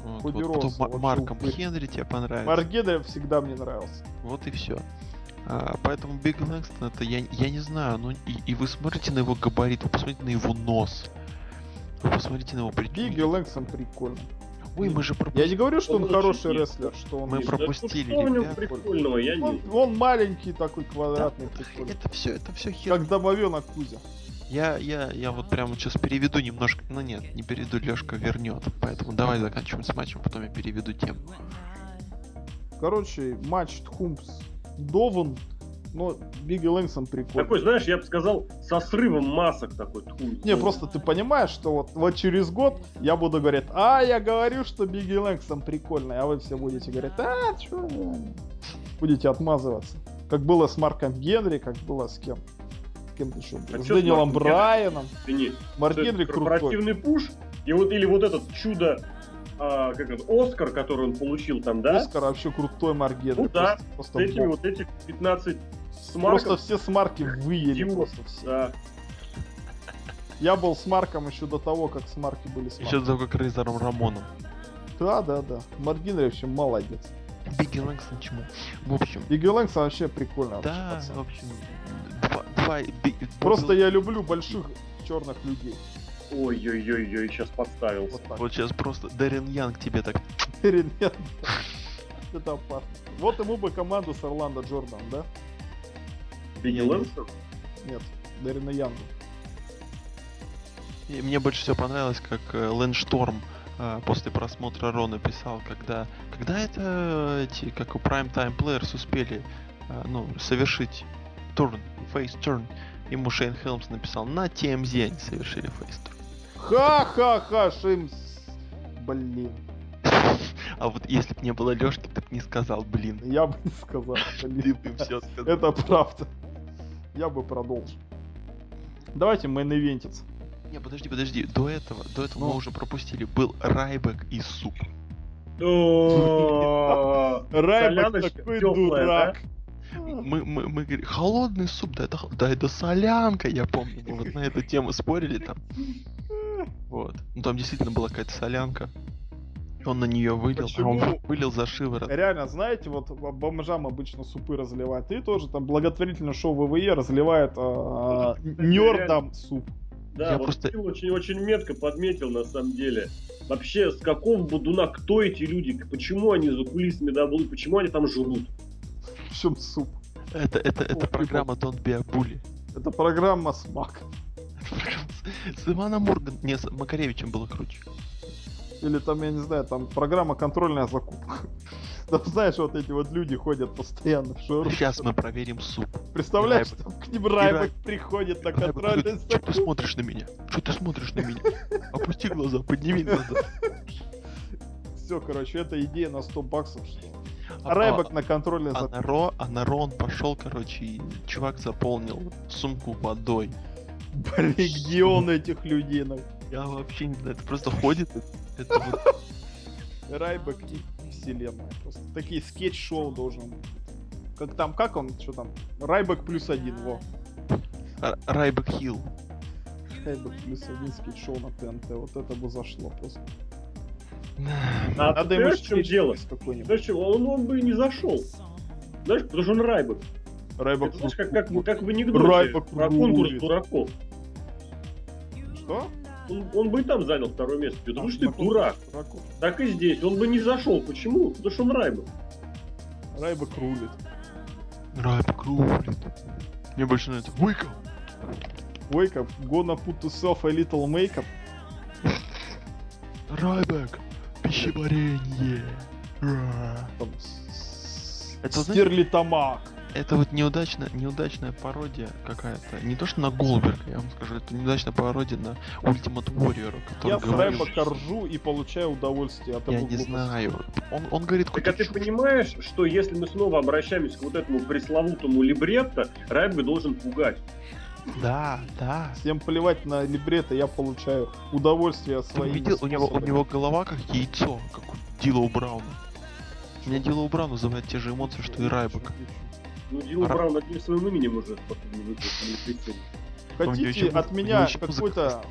вот, Коди вот, Роудс, потом Марком упырь. Хенри тебе понравится. Маргеда всегда мне нравился. Вот и все. поэтому Биг Лэнгстон это я, я не знаю, ну и, и вы смотрите на его габарит, вы посмотрите на его нос. Вы посмотрите на его Бигги прическу. Лэксон прикольный. Ой, мы же Я пропустили. не говорю, что он Он хороший очень рестлер, что он... Мы про- пропустили, Да, что в нем ребят. прикольного, я не... он, он маленький такой квадратный, Да, прикольный. Это все, это все хер. Как домовенок Кузя. Я, я, я вот прямо сейчас переведу немножко. Ну нет, не переведу, Лешка вернет. Поэтому давай заканчиваем с матчем, потом я переведу тему. Короче, матч Тхумпс Дован, но Бигги Лэнгсон прикольный. Такой, знаешь, я бы сказал, со срывом масок такой. тьфу. Не, просто ты понимаешь, что вот, вот через год я буду говорить, а, я говорю, что Бигги Лэнгсон прикольный, а вы все будете говорить, а, чё, будете отмазываться. Как было с Марком Генри, как было с кем? С кем еще? А с Дэниелом Брайаном. Марк Генри крутой. корпоративный пуш, и вот или вот этот чудо, а, как это, Оскар, который он получил там, да? Оскар вообще крутой Марк Генри. Ну да, просто, С просто этими бог. вот этих 15 с Марком. Просто все с Марки выели. Дима, Просто все. Да. Я был с Марком еще до того, как с Марки были с Еще до того, как Рейзером Рамоном. Да, да, да. Марк Генри вообще молодец. Бигги Лэнгсон чему? В общем, Бигги Лэнгсон вообще прикольно. вообще да, пацан. в общем, два, два би- Просто я люблю больших черных людей. Ой-ой-ой-ой, сейчас подставился. Вот так. Вот сейчас просто Дэрин Янг тебе так... Нет. Это опасно. Вот ему бы команду с Орландо Джордан, да? Бигги Лэнсон? Нет, Дэрина Янгу. И мне больше всего понравилось, как э, Лэн Шторм э, после просмотра Ро написал, когда, когда это э, эти, как у Prime Time Players успели ну, совершить турн, фейс турн. Ему Шейн Хелмс написал, на TMZ они совершили фейс турн. Ха-ха-ха, Шимс. Блин, А вот если бы не было Лешки, ты бы не сказал, блин. я бы не сказал. Ты Блин. бы все сказал. Это правда. Я бы продолжил. Давайте мейн-ивентиться. Не, подожди, подожди. До этого, до этого Ну. мы уже пропустили. Был Райбек и Суп. Райбек такой дурак. Мы, мы, мы говорим, холодный суп, да это, да это солянка, я помню. Мы вот на эту тему спорили там. Вот. Ну там действительно была какая-то солянка. Он на нее вылил, а он Почему? вылил за шиворот. Реально, знаете, вот бомжам обычно супы разливают. И тоже там благотворительное шоу ВВЕ разливает а, нердам суп. Да, Я вот просто- Фил очень, очень метко подметил на самом деле. Вообще, с какого будуна, кто эти люди, почему они за кулисами даблы, почему они там живут? В чем суп? Это, это, это программа Don't Be a Bully. Это программа смак. С- Иваном Морган... Не, с Макаревичем было круче. Или там, я не знаю, там программа контрольная закупка. Там, знаешь, вот эти вот люди ходят постоянно в шоу. Сейчас мы проверим суп. Представляешь, там к ним Райбек приходит на говорит, Что ты смотришь на меня? Что ты смотришь на меня? Опусти глаза, подними глаза. Все, короче, это идея на 100 баксов, что А- Райбек на контрольной А закупке. на Raw, а на Raw он пошел, короче, и чувак заполнил сумку водой. Блин, где он этих людей? Я вообще не знаю, это просто ходит. это- вот Райбек и вселенная. Просто такие скетч-шоу должен быть. Как там, как он, что там? Райбек плюс один, во. Райбек Хилл. Райбек плюс один скетч-шоу на ТНТ. Вот это бы зашло просто. А Надо ему чем дело? какой-нибудь. Знаешь, что, он, он бы и не зашел. Знаешь, потому что он Райбек. Райбек Это, знаешь, как, как, как в анекдоте Райбек про конкурс рулит. дураков. Что? Он, он бы и там занял второе место. Потому А, что ты дурак. дураков. Так и здесь. Он бы не зашел. Почему? Потому что он Райбек. Райбек рулит. Райбек рулит. Мне больше нравится. Wake up! Wake up, gonna put yourself a little makeup. Райбек! Пищеварение! Там, Это, Стерлитамак. Это вот неудачная, неудачная пародия какая-то. Не то что на Голберга, я вам скажу, это неудачная пародия на Ultimate Warrior, который Я с говорит, Райбека ржу и получаю удовольствие от Я его не знаю. Он, он говорит, Так а ты понимаешь, что если мы снова обращаемся к вот этому пресловутому либретто, Райбек должен пугать. Да, да. Всем плевать на либретто, я получаю удовольствие от своих видел, у него, у него голова как яйцо, как у Дилоу Брауна. У меня Дилоу Браун вызывает те же эмоции, что и Райбек. Ну, Дилла Ра- Браун одним своим именем уже Хотите от меня какой-то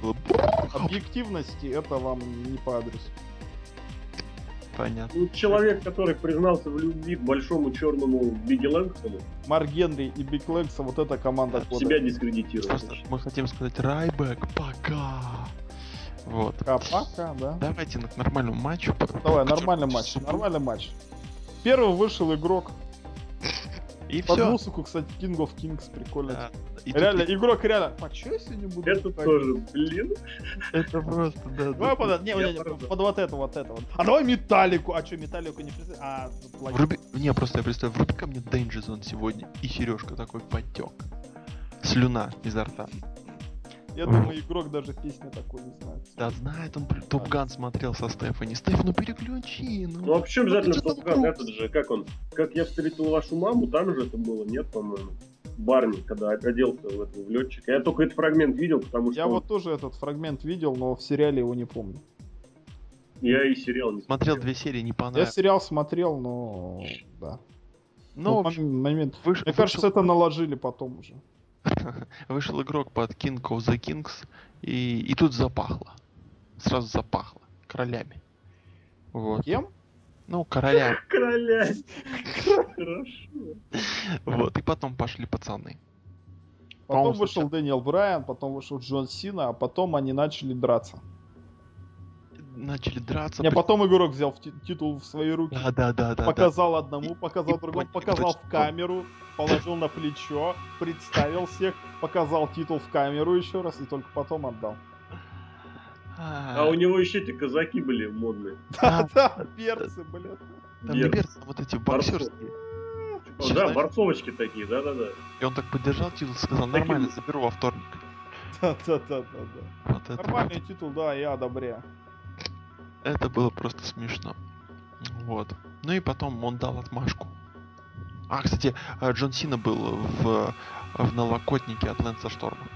объективности, это вам не по адресу. Понятно. Ну, человек, который признался в любви к большому черному Бигги Лэнгстону, Марк Генри и Биг Лэгса, вот эта команда Да, года. себя дискредитирует. Просто мы хотим сказать Райбек, пока. Вот. А, пока, да. Давайте на- к нормальному матчу. Давай, нормальный матч, нормальный матч. Первый вышел игрок. И Под все. музыку, кстати, King of Kings, прикольно. И тут Реально, игрок реально. А чё я сегодня буду? Это так? тоже, блин. Это просто, да. Давай да. под, не, не, под вот это, вот это вот. А давай металлику. А что, металлику не представь? А, тут. Вруби... Не, просто я представляю, вруби ко мне Danger Zone сегодня, и Сережка такой потек. Слюна изо рта. Я думаю, игрок даже песни такой не знает. Да знает, он Топ Ган смотрел со Стефани. Стеф, ну переключи, ну. Ну а почему обязательно ты Топ там Ган? круг. Этот же, как он? Как я встретил вашу маму, там же это было, нет, по-моему. Барни, когда оделся в этого в летчика. Я только этот фрагмент видел, потому что Я он- вот тоже этот фрагмент видел, но в сериале его не помню. я и сериал не Смотрел две серии, не Я понравилось. сериал смотрел, но да. Ну, в Ну, общем, мом- момент. выш- Мне кажется, это наложили потом уже. вышел игрок под King of the Kings, и, и тут запахло. Сразу запахло. Королями. Вот. Кем? Ну, короля. Короля. Хорошо. Вот. И потом пошли пацаны. Потом вышел Дэниел Брайан, потом вышел Джон Сина, а потом они начали драться. Начали драться. Не, при- потом игрок взял в ти- титул в свои руки, Да, да, да, да. да. показал одному, И- показал и другому, поняли, показал что в камеру, положил на плечо, представил всех, показал титул в камеру еще раз и только потом отдал. А у него еще эти казаки были модные. Да, Да, перцы, блядь. Там не берцы, а вот эти боксерские. О, да, борцовочки такие, да-да-да. И он так поддержал титул, сказал, нормально, заберу во вторник. Да, да, да, да, да. Вот Нормальный титул, да, я одобряю. Это было просто смешно. Вот. Ну и потом он дал отмашку. А, кстати, э, Джон Сина был в, в налокотнике от Лэнса Шторма.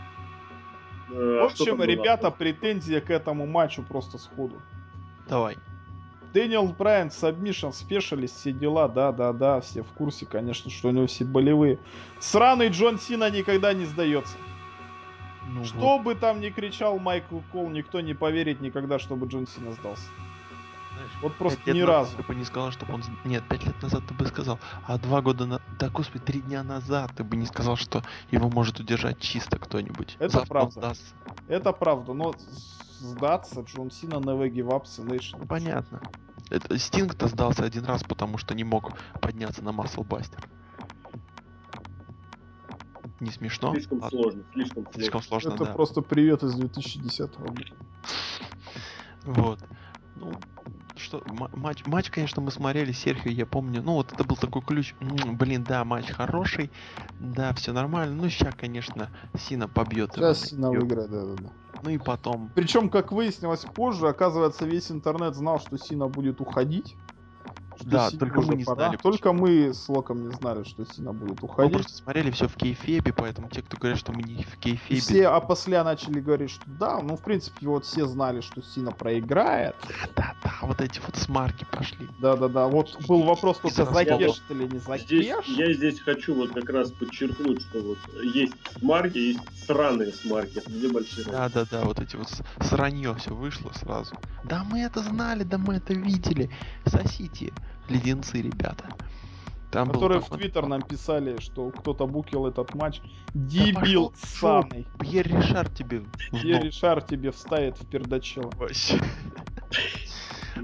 Э, В а там общем, было? ребята, претензия к этому матчу просто сходу. Давай. Дэниел Брайан, Submission, спешились, все дела, да-да-да, все в курсе, конечно, что у него все болевые. Сраный Джон Сина никогда не сдается. Ну Что бы там ни кричал Майкл Кол, никто не поверит никогда, чтобы Джон Сина сдался. знаешь, Вот просто ни разу. Ты бы не сказал, чтобы он... Нет, пять лет назад ты бы сказал. А два года на... Да, господи, три дня назад ты бы не сказал, что его может удержать чисто кто-нибудь. Это Завтра правда. Это правда, но сдаться Джон Сина never give up понятно. Это Стинг-то сдался один раз, потому что не мог подняться на Маслбастер. Не смешно? Слишком Ладно, сложно, слишком сложно. Слишком сложно, Это да. просто привет из 2010 года. Вот. Ну, что, ма- матч, матч, конечно, мы смотрели, Серхио, я помню, ну, вот это был такой ключ, м, блин, да, матч хороший, да, все нормально, ну, сейчас, конечно, Сина побьет его. Сейчас Сина выиграет, да-да-да. Ну, и потом, Причем, как выяснилось позже, оказывается, весь интернет знал, что Сина будет уходить. Что Да, Сине только мы не пора. знали, Только мы с Локом не знали, что Сина будет мы уходить. просто смотрели все в кейфебе, поэтому те, кто говорят, что мы не в И кейфебе, все а после начали говорить, что да, ну в принципе вот все знали, что Сина проиграет. да, да, вот эти вот смарки пошли. Да-да-да. Вот был вопрос только Из-за раскола. закеш или не Здесь, закеш. я здесь хочу вот как раз подчеркнуть, что вот есть смарки, есть сраные смарки. Две большие разницы. Да, да, да, вот эти вот сранье все вышло сразу. Да мы это знали, да мы это видели. Сосите леденцы, ребята. Там Которые в Твиттер нам писали, что кто-то букил этот матч. Дебил жопу. самый. Пьер Ришар тебе в нос. Ерри Шар тебе вставит в пердачело. Вообще.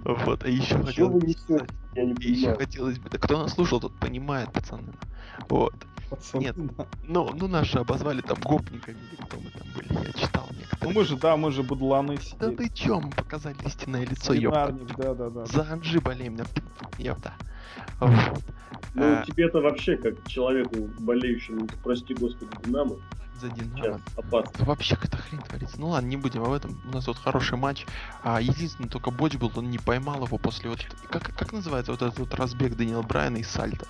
Вот, а еще и еще хотелось бы, да кто нас слушал, тот понимает, пацаны. Вот. Пацаны. Нет. Ну, ну наши обозвали там гопниками, или кто мы там были, я читал Ну некоторые. мы же, да, мы же будланы Да сидели. ты чё, мы показали истинное лицо, ёпта. Свинарник, да-да-да. За Анжи болеем, ёпта. Вот. Ну, Э, тебе-то вообще, как человеку, болеющему, прости господи, Динамо, За Динамо. Да Вообще какая-то хрень творится. Ну ладно, не будем об этом. У нас вот хороший матч. А единственный только Боч был, он не поймал его после вот... Как, как называется вот этот вот разбег Дэниела Брайана и Сальта?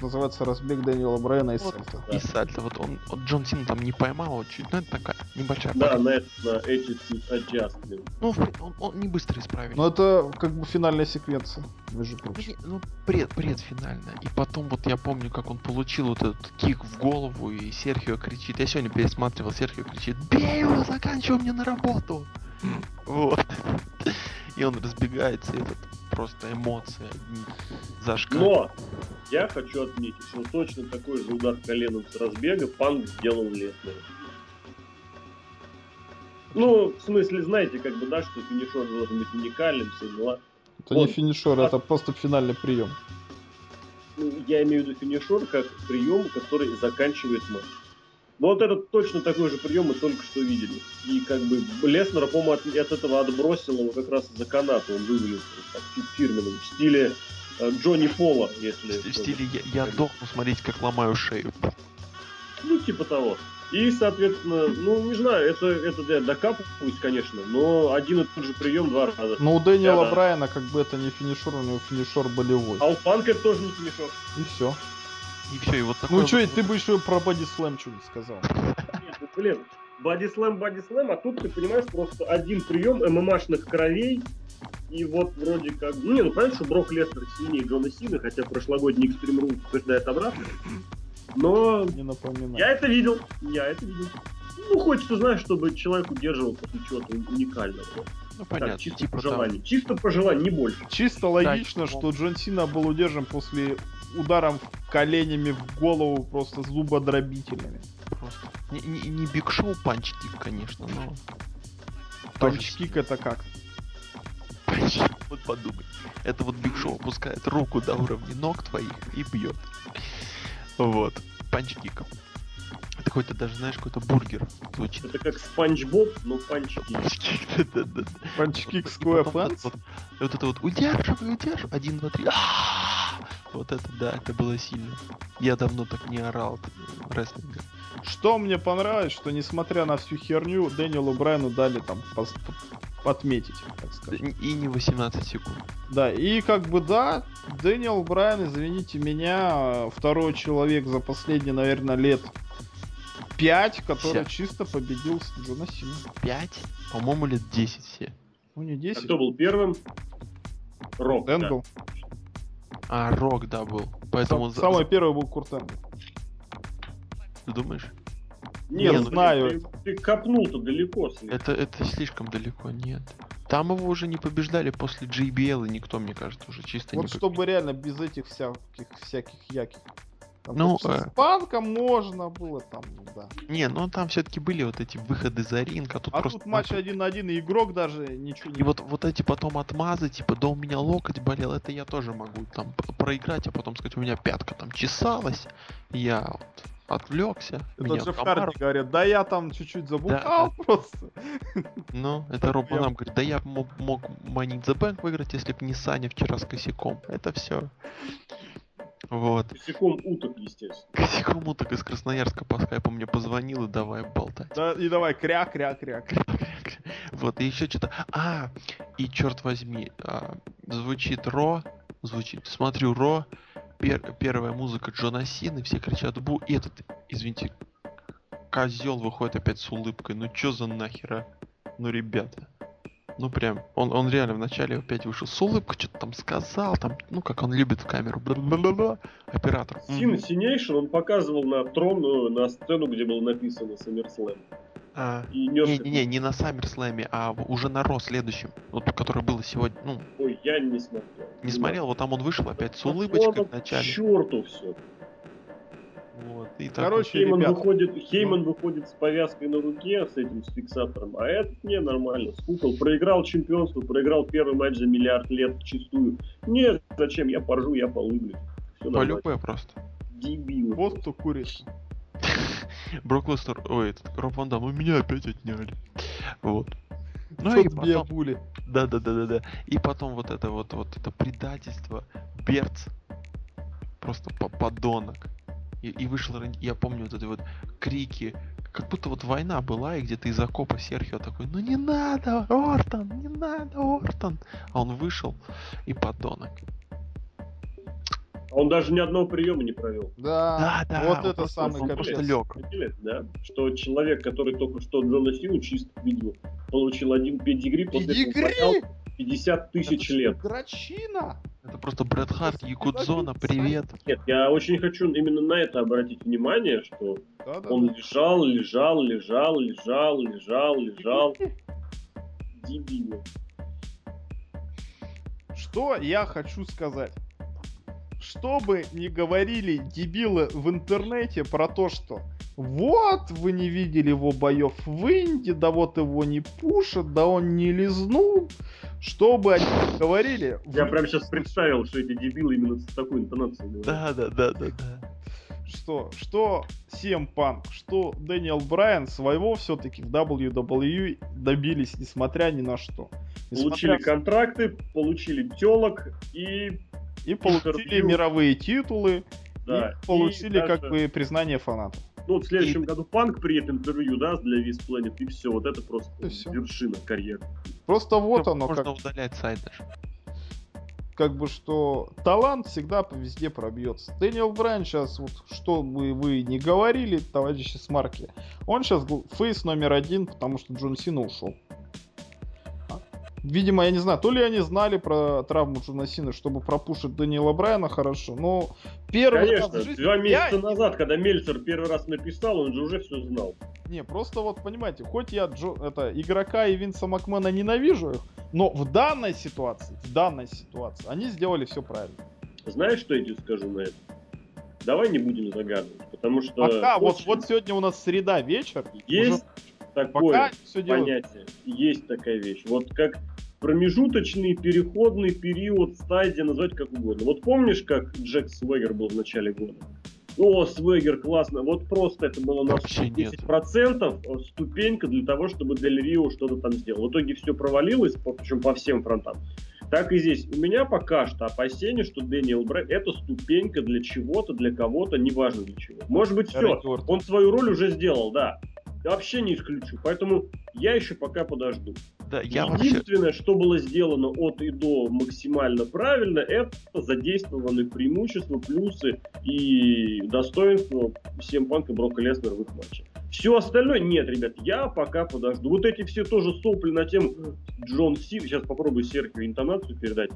Называется разбег Дэниела Брайана и Вот. Сальта. Да. И Сальта, вот он, вот Джон Син там не поймал вот чуть, ну это такая небольшая Да, на, это, на attitude adjustment. Ну, он, он не быстро исправили. Но это как бы финальная секвенция, между прочим. Не, Ну, пред, предфинально. И потом вот я помню, как он получил вот этот кик в голову, и Серхио кричит. Я сегодня пересматривал, Серхио кричит, бей его, заканчивай мне на работу. Вот. И он разбегается, и этот просто эмоции одни зашкаливают. Но я хочу отметить, что точно такой же удар коленом с разбега Панк сделал Леснеру. Ну, в смысле, знаете, как бы, да, что финишер должен быть уникальным, все дела. Это не Вот. финишер, это просто финальный прием. Ну, я имею в виду финишер как прием, который заканчивает матч. Вот этот точно такой же прием мы только что видели. И как бы Леснера, по-моему, от, от этого отбросил его как раз за каната. Он выглядел так фирменным в стиле э, Джонни Пола, если... В стиле я, я дохну смотреть, как ломаю шею. Ну, типа того. И, соответственно, ну, не знаю, это, это я докапываюсь, конечно, но один и тот же прием два раза. Но у Дэниела Да-да. Брайана как бы это не финишер, у него финишер болевой. А у Панка это тоже не финишер. И все. И все, и вот такой Ну что, ты бы еще про боди слэм что-нибудь сказал. Нет, ну, блин, бодислэм, бодислэм, а тут ты понимаешь просто один прием ММАшных кровей, и вот вроде как... Ну не, ну понятно, что Брок Лестер сильнее Джона Сина, хотя прошлогодний Extreme Rules утверждает обратно. Но Не напоминай. я это видел, я это видел. Ну, хочется, знаешь, чтобы человек удерживал после чего-то уникального. Ну Так, понятно, чисто типа по там... желанию. Чисто по желанию, не больше. Чисто логично, ну. что Джон Сина был удержан после ударом коленями в голову просто зубодробителями. Просто. Не, не, не Биг Шоу punch kick, конечно, но... Punch kick это как? Вот подумай. Это вот Биг Шоу опускает руку до уровня ног твоих и бьет. Вот. Punch kick ом. Это какой-то даже, знаешь, какой-то бургер звучит. Это как Спанч Боб, но панчики. Punch kick. Punch kick и вот это вот удерживай, удерживай. Один, два, три. Вот это да, это было сильно. Я давно так не орал от э, рестлинга. Что мне понравилось, что несмотря на всю херню, Дэниелу Брайану дали там пос- п- отметить, так сказать. И не 18 секунд. Да, и как бы да, Дэниел Брайан, извините меня, второй человек за последние, наверное, лет 5, который Вся. чисто победил с Джона Сина. 5? По-моему, лет 10 все. Ну не А 10, кто был первым? Рок. да. А, Рок, да, был. Поэтому... Сам- за- Самый первый был Курт Энгл. Ты думаешь? Не, Я ну, блин, знаю. Ты, ты копнул-то далеко. слишком. Это, это слишком далеко, нет. Там его уже не побеждали после JBL, и никто, мне кажется, уже чисто Вот не чтобы реально без этих всяких, всяких яких. Там Ну, э. с панком можно было там, да. Не, ну там все-таки были вот эти выходы за ринг, а тут А просто... тут матч один на один, и игрок даже ничего И не... вот, вот эти потом отмазы, типа, да у меня локоть болел, это я тоже могу там проиграть, а потом сказать, у меня пятка там чесалась, я вот отвлекся, Это Джефф Харди говорит, да я там чуть-чуть забухал просто. Ну, это Роб нам говорит, да я мог, мог Money in the Bank выиграть, если бы не Саня вчера с косяком. Это все. Вот. Косяком уток, естественно. Косяком уток из Красноярска по скайпу мне позвонил и давай болтать. Да, и давай, кря-кря-кря. Вот, и еще что-то. А, и черт возьми, а, звучит Ро, звучит, смотрю Ро, пер- первая музыка Джона Сины, все кричат бу, и этот, извините, козел выходит опять с улыбкой. Ну чё за нахера? Ну, ребята. Ну прям, он, он реально вначале опять вышел с улыбкой, что-то там сказал, там, ну как он любит в камеру, оператор. Сине мгм. Cenation он показывал на трон, ну, на сцену, где было написано SummerSlam. А, И их- Не-не-не, не на SummerSlam е, а уже на Raw следующем. Вот который было сегодня. Ну, Ой, я не смотрел. не смотрел, вот там он вышел опять с улыбочкой ладно, в начале. К черту все. Вот, и так Короче, Хейман ребят, выходит, Хейман выходит с повязкой на руке, с этим, с фиксатором, а этот не нормально, скукал. Проиграл чемпионство, проиграл первый матч за миллиард лет чистую. Нет, зачем, я поржу, я полыблю. Все вот, по нормально. любе просто. Дебилы. Вот кто курит. Брок Лестер, ой, этот, Роб Ван Дам, у меня опять отняли. Вот. Ну Тот и потом, були. да, да, да, да, да. И потом вот это вот, вот это предательство. Берц. Просто по- подонок. И, и вышел, я помню вот эти вот крики, как будто вот война была, и где-то из окопа Серхио такой, ну не надо, Ортон, не надо, Ортон. А он вышел и подонок. А он даже ни одного приема не провел. Да, Да, да, вот он это просто- самый он капец. просто лег. Да? Что человек, который только что Джона Сину чисто видел, получил один педигри, после Педигри! 50 тысяч лет. что, Грачина! Это просто Брэд Харт, Якудзона, привет. Нет, я очень хочу именно на это обратить внимание, что Да-да-да. он лежал, лежал, лежал, лежал, лежал, лежал. Дебилы. Что я хочу сказать? Что бы ни говорили дебилы в интернете про то, что вот, вы не видели его боев в Инди, да вот его не пушат, да он не лизнул. Что бы они ни говорили... Я прям сейчас представил, что эти дебилы именно с такой интонацией говорят. Да, да, да, да, да. что, что CM Punk, что Дэниел Брайан своего все-таки в WWE добились, несмотря ни на что. Получили Несмотря- контракты, получили телок и и получили интервью. мировые титулы, да, и получили и как даже- бы признание фанатов. Ну, вот в следующем году Панк приедет интервью, да, для Виз Planet, и все, вот это просто И всё. вершина карьеры. Просто вот оно, Можно как, удалять сайт даже. как бы что талант всегда везде пробьется. Дэниел Брайан сейчас, вот что бы вы не говорили, товарищи с марки, он сейчас фейс номер один, потому что Джон Сина ушел. Видимо, я не знаю, то ли они знали про травму Джона Сина, чтобы пропушить Дэниела Брайана хорошо, но первый раз Конечно, в жизни два я- месяца назад, когда Мельцер первый раз написал, он же уже все знал. Не, просто вот понимаете, хоть я Джо, это, игрока и Винса Макмена ненавижу их, но в данной ситуации, в данной ситуации, они сделали все правильно. Знаешь, что я тебе скажу на это? Давай не будем загадывать, потому что Пока, вот, очень вот сегодня у нас среда, вечер, есть такое пока понятие, есть такая вещь. Вот как промежуточный переходный период, стадия, назвать как угодно. Вот помнишь, как Джек Свегер был в начале года? О, Свегер, классно. Вот просто это было на Вообще нет. 10% ступенька для того, чтобы Дель Рио что-то там сделал. В итоге все провалилось, причем по всем фронтам. Так и здесь. У меня пока что опасение, что Дэниел Брайан это ступенька для чего-то, для кого-то, неважно для чего. Может быть, все. Он свою роль уже сделал, да. Я вообще не исключу. Поэтому я еще пока подожду. Да, я вообще... Единственное, что было сделано от и до максимально правильно, это задействованы преимущества, плюсы и достоинства всем Панка Брока Леснера в их матче. Все остальное нет, ребят, я пока подожду. Вот эти все тоже сопли на тему Джон Сина. Сейчас попробую Серхию интонацию передать.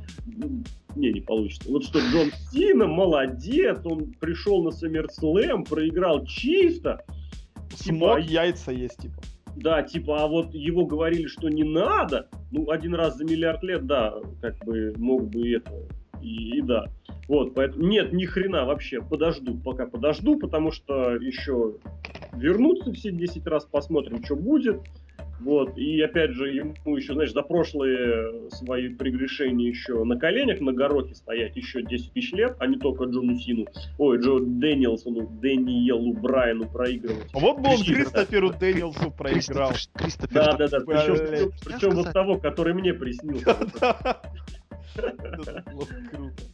Не, не получится. Вот что Джон Сина молодец, он пришел на SummerSlam, проиграл чисто. Смог яйца есть, типа. Да, типа, а вот его говорили, что не надо. Ну, один раз за миллиард лет, да, как бы мог бы это. И, и да. Вот, поэтому нет, ни хрена вообще. Подожду, пока подожду, потому что еще вернутся все 10 раз, посмотрим, что будет. Вот, и опять же, ему еще, знаешь, за прошлые свои прегрешения еще на коленях на горохе стоять еще 10 тысяч лет, а не только Джону Сину, ой, Джо Дэниелсону, Дэниелу Брайану проигрывать. Вот бы он Кристофер, Кристоферу Дэнилсу проиграл. Кристофер, Кристофер, Да, да, да. Причем, причем вот того, который мне приснился. Круто.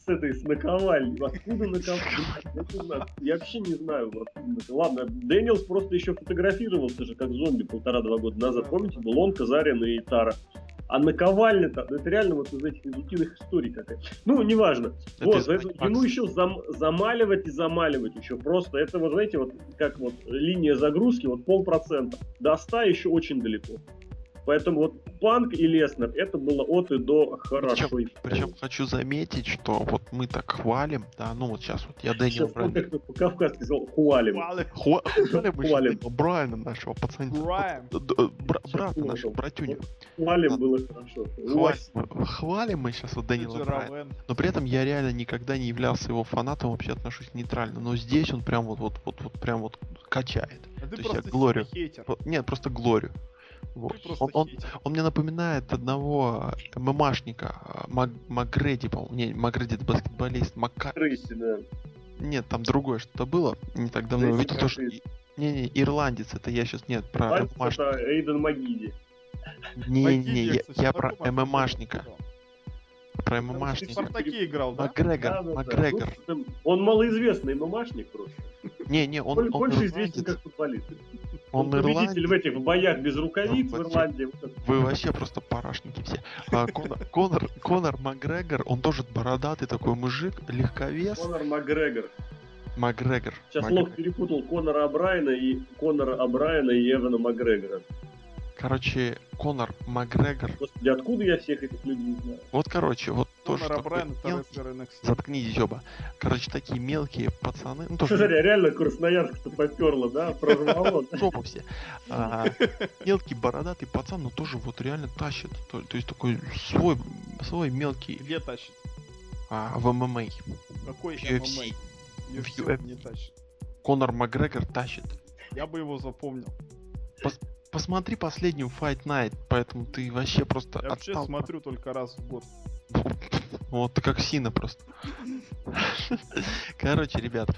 С этой с наковальней. Откуда наковальня? Я знаю. Я вообще не знаю. Ладно, Дэниелс просто еще фотографировался же как зомби полтора-два года назад. Помните, был он, Казарин и Тара. А наковальня-то, ну, это реально вот из этих из утиных историй какая. Ну, неважно. Это вот, поэтому ему еще зам- замаливать и замаливать еще. Просто это, вот знаете, вот как вот линия загрузки, вот полпроцента. До 100 еще очень далеко. Поэтому вот Панк и Леснер, это было от и до хорошо. Причем хочу заметить, что вот мы так хвалим, да, ну вот сейчас вот я Дэниел Сейчас Брайан. как-то по-кавказски сказал хуалим. Валы. Хва- Хвалим мы Хвалим. Брайана нашего пацанчика. Брайан. Бра- Брата нашего, братюню. Хуалим Да. было хорошо. Хвалим, мы- хвалим мы сейчас вот Дэниела Брайана. Но при этом я реально никогда не являлся его фанатом, вообще отношусь нейтрально. Но здесь он прям вот, вот, вот, вот прям вот качает. А ты То есть я просто Глорию. хейтер. Нет, просто Глорию. Вот. Он, он- он мне напоминает одного ММАшника, Мак- Макгреди, по-моему. Не, Макгреди это баскетболист. Мака... Крыси, да. Нет, там другое что-то было. Не так давно Джейсон увидел то, что... Крыси. Не-не, ирландец, это я сейчас нет, про Ланс ММАшника. это Эйден Магиди. Не-не-не, я, я про ММАшника. Про Там В ММАшника. Спартаке играл, да? Макгрегор, Да, да, да. Макгрегор. Ну, там- Он малоизвестный мамашник просто. Не-не, он, Боль- он Больше ирландец. известен как футболист. Он Он победитель ирландец. в этих боях без рукавиц Ну, в. Ирландии. Вы вообще просто парашники все. А, Конор, Конор, Конор Макгрегор, он тоже бородатый такой мужик, легковес. Конор Макгрегор. Макгрегор. Сейчас Макгрегор. Лок перепутал Конора Абрайна и Конора Абрайна и Эвана Макгрегора. Короче, Конор Макгрегор. Господи, откуда я всех этих людей знаю? Вот, короче, вот тоже Конор такой Брайан NXT. Заткнитесь оба. Короче, такие мелкие пацаны. Ну, тоже Смотри, реально Красноярск-то поперло, да? Прорвало. жопу все. А, мелкий бородатый пацан, но тоже вот реально тащит. То, есть такой свой, свой мелкий Где тащит? а, в ММА. Какой UFC. MMA? В UFC UFC. не тащит. Конор Макгрегор тащит. Я бы его запомнил. Посмотри последнюю Fight Night, поэтому ты вообще просто Я вообще отстал. смотрю только раз в год. Вот ты как Сина просто. Короче, ребят,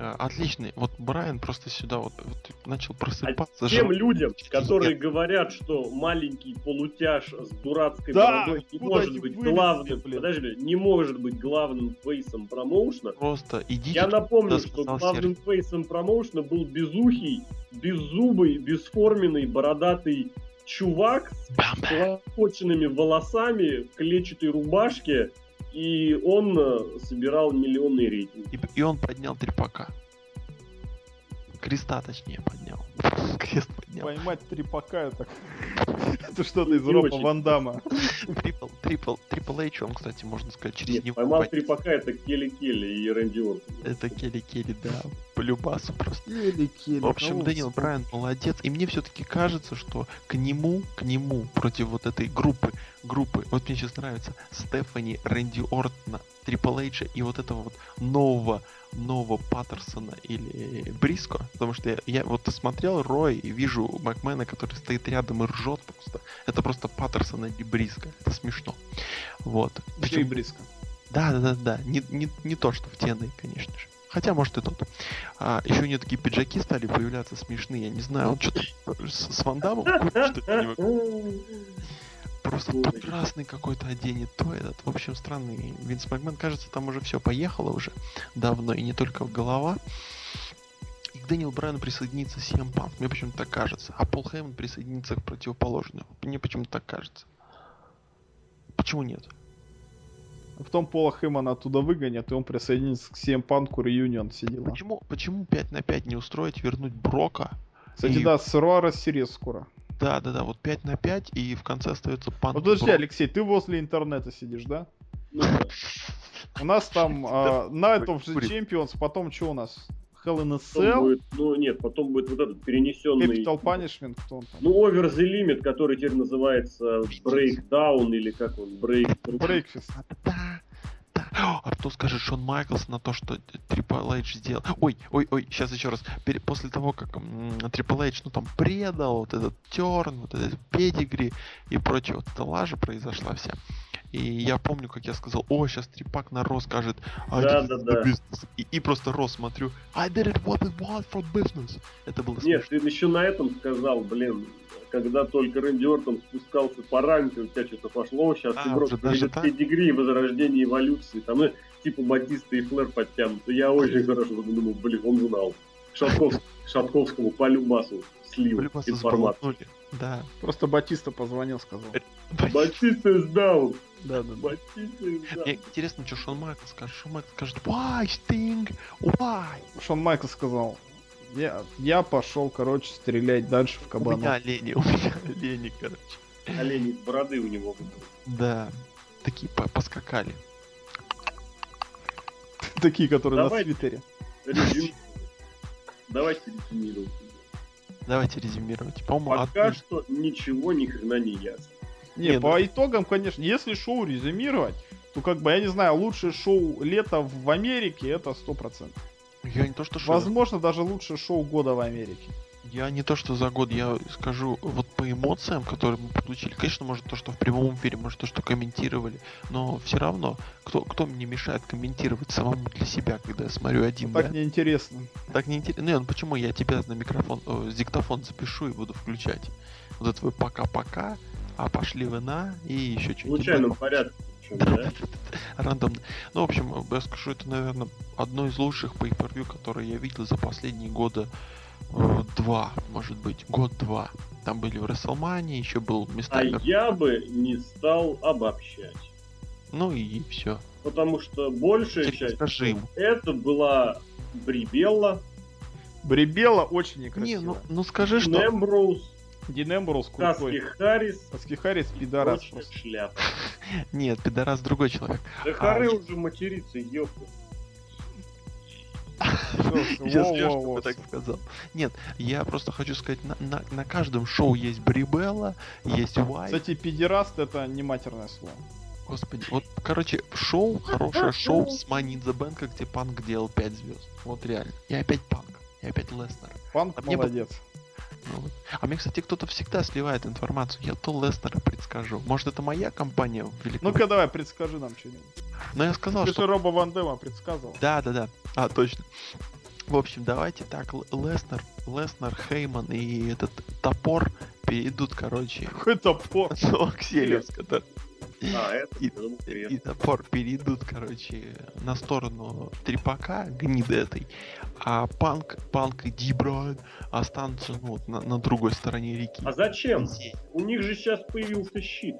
отличный. Вот Брайан просто сюда вот, вот начал просыпаться. А тем жал- людям, Нет. которые говорят, что маленький полутяж с дурацкой Да, бородой не может быть вылезли, главным, блин? подожди, не может быть главным фейсом промоушена, Просто идите. Я напомню, что главным фейсом промоушена был безухий, беззубый, бесформенный, бородатый чувак с Бам-бам. волосами, в клетчатой рубашке, и он э, собирал миллионные рейтинги. И, и он поднял трепака. Креста, точнее, поднял. Крест поднял. Поймать трипака это... Это что-то из Не Ропа очень. Ван Дамма. Трипл, трипл, трипл Эйч, он, кстати, можно сказать, через Нет, него поймал поднял. три пока это Келли Келли и Рэнди Ортон. Это Келли Келли, да, по любасу просто. Еле-келе. В общем, Дэниел Брайан молодец, и мне все-таки кажется, что к нему, к нему, против вот этой группы, группы, вот мне сейчас нравится Стефани, Рэнди Ортона, Трипл Эйджа и вот этого вот нового, нового Паттерсона или Бриско, потому что я, я вот смотрел Рой и вижу Макмена, который стоит рядом и ржет просто. Это просто Паттерсон или Бриско, это смешно. Вот. Еще и близко. Да, да, да, да. Не, не, не то, что в TNA, конечно же. Хотя, может, и тот. А, еще у него такие пиджаки стали появляться смешные. Я не знаю, он что-то с, с Ван Дамом курит, что ли, я не могу- Просто Ой. то красный какой-то оденет, то этот. В общем, странный. Винс Макмен, кажется, там уже все поехало уже давно, и не только голова. И к Дэниелу Брайану присоединится Сиэм Панк. Мне почему-то так кажется. А Пол Хейман присоединится к противоположному. Мне почему-то так кажется. Почему нет? Потом Пола Хэммона оттуда выгонят, и он присоединится к CM Панку Реюнион все дела. Почему, почему 5 на 5 не устроить, вернуть Брока? Кстати, И- да, Суруара Сириус скоро. Да, да, да, вот 5 на 5, и в конце остается Панк. Подожди. Алексей, ты возле интернета сидишь, да? Ну. У нас там Night of the. Champions, потом что у нас? Hell in a Cell, будет- ну нет, потом будет вот этот перенесенный... Capital Punishment, кто он там? Ну, Over the Limit, который теперь называется Breakdown, или как он, Break... Брейкфест. Да, да. А кто скажет Шон Майклс на то, что Трипл Эйдж сделал? Ой, ой, ой, сейчас еще раз. Пере- После того, как Трипл Эйдж, ну там предал, вот этот терн, вот этот педигри и прочее, вот эта лажа произошла вся. И я помню, как я сказал, о, сейчас Трипак на Ро скажет, I Да, it да, for да. business». И, и просто Ро смотрю, I did it what it was for business. Это было Нет, смешно. ты еще на этом сказал, блин, когда только Рэнди Ортон спускался по ранке, у тебя что-то пошло, сейчас А, игрок уже даже так? педигри, возрождение эволюции, там, ну, типа Батиста и Флэр подтянуты. Я очень хорошо думал, блин, он знал. Шатковс- Шатковскому по любасу слил Полюбаса информацию. сболтнули. Да. Просто Батиста позвонил, сказал. Батиста is down. Да, да. Батиста down. Мне интересно, что Шон Майкл скажет. Шон Майкл скажет, why, Sting? Why? Шон Майкл сказал, я, я пошел, короче, стрелять дальше в У кабана. меня олени, у меня олени, короче. Олень из бороды у него. Да. Такие по- поскакали. Такие, которые Давай. на свитере. Резюме. Давайте резюмируем. Давайте резюмировать. По-моему, Пока что ничего ни хрена не ясно. Не, Не, по итогам, конечно, если шоу резюмировать, то как бы, я не знаю, лучшее шоу лета в Америке это 100%. Я не то, что шо- Возможно, даже лучшее шоу года в Америке. Я не то, что за год, я скажу, вот по эмоциям, которые мы получили, конечно, может то, что в прямом эфире, может то, что комментировали, но все равно, кто, кто мне мешает комментировать самому для себя, когда я смотрю один, Так да? неинтересно. Так неинтересно. Ну, почему я тебя на микрофон, э, с диктофон запишу и буду включать? Вот это твой пока-пока, а пошли вы на, и еще В что-нибудь. случайном порядке. да? Рандомно. Ну, в общем, я скажу, это, наверное, одно из лучших pay per которые я видел за последние года э, два, может быть, год-два. Там были в WrestleMania, еще был А местами. я бы не стал обобщать. Ну и все. Потому что большая часть Скажи это была Брибелла, Брибела очень Не, некрасиво. ну, ну скажи, что... Немброуз, Дин Эмброуз Каски крутой. Харрис, Каски Харрис пидорас шляпа. Нет, пидорас другой человек. Да хоры уже материться, ёпта. Во, бы так сказал. Нет, я просто хочу сказать, на, на, на каждом шоу есть Брибелла, есть Уайт. Кстати, педераст это не матерное слово. Господи, вот, короче, шоу, хорошее шоу с Money in the Bank, где Панк делал 5 звезд. Вот реально. И опять Панк. И опять Леснер. Панк А мне бы- молодец. Ну вот. А мне, кстати, кто-то всегда сливает информацию. Я то Леснера предскажу. Может, это моя компания в Великобритании? Ну-ка давай, предскажи нам что-нибудь. Но я сказал, Ты что... же Роба Ван Дема предсказывал. Да, да, да. А, точно. В общем, давайте так, Л- Леснер, Леснер, Хейман и этот топор перейдут, короче, Какой топор. ну, Акселиус, который- А, это, И- топор перейдут, короче, на сторону трепака, гниды этой, а панк, панк и Дибрайан останутся ну, вот на, на другой стороне реки. А зачем? У них же сейчас появился щит.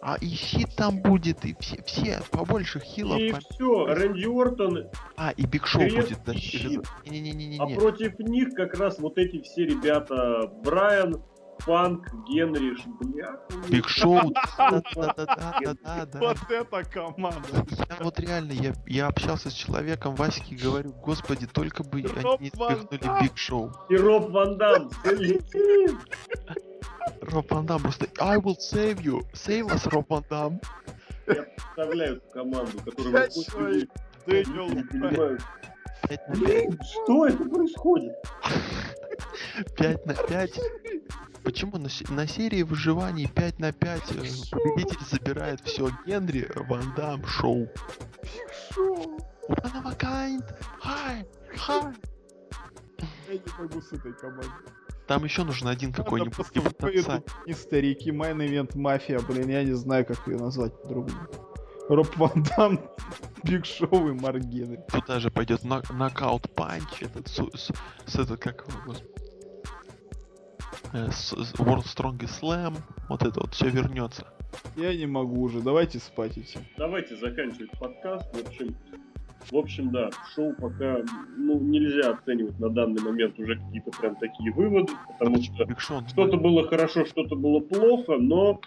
А и щит там будет, и все, все побольше хилов. И по- все, Рэнди Ортон, А, и Биг Шоу будет. да, и и щит. это- Не-не-не-не-не. а против них как раз вот эти все ребята Брайан, Панк, Генри, Ш- бля. Биг Шоу. Вот это команда. Я вот реально, я, я общался с человеком, Ваське, и говорю, господи, только бы Роб они спихнули. Биг Шоу. И Роб Ван Дам. Роб Ван Дам просто I will save you. Save us, Роб Ван Дам. Я представляю эту команду, которая Дэниел не понимают. 5 на Блин, что это происходит? 5 на 5. Почему на, на серии выживаний 5 на 5 победитель забирает все Генри, Ван Дам, Шоу. Шоу. One of a kind. Hi. Hi. Я не могу с этой командой. Там еще нужен один какой-нибудь типа. И старики, Main Event Mafia, блин, я не знаю, как ее назвать по-другому. Роб Ван Дам, Биг Шоу и Марк Генри. Туда же пойдет knock- knockout punch, этот с, с, с этот как его, господи. Э, World Strongest Slam, вот это вот все вернется. Я не могу уже, давайте спать идти. Давайте заканчивать подкаст. В общем, в общем, да, шоу пока ну, нельзя оценивать на данный момент уже какие-то прям такие выводы, потому что что-то было хорошо, что-то было плохо, но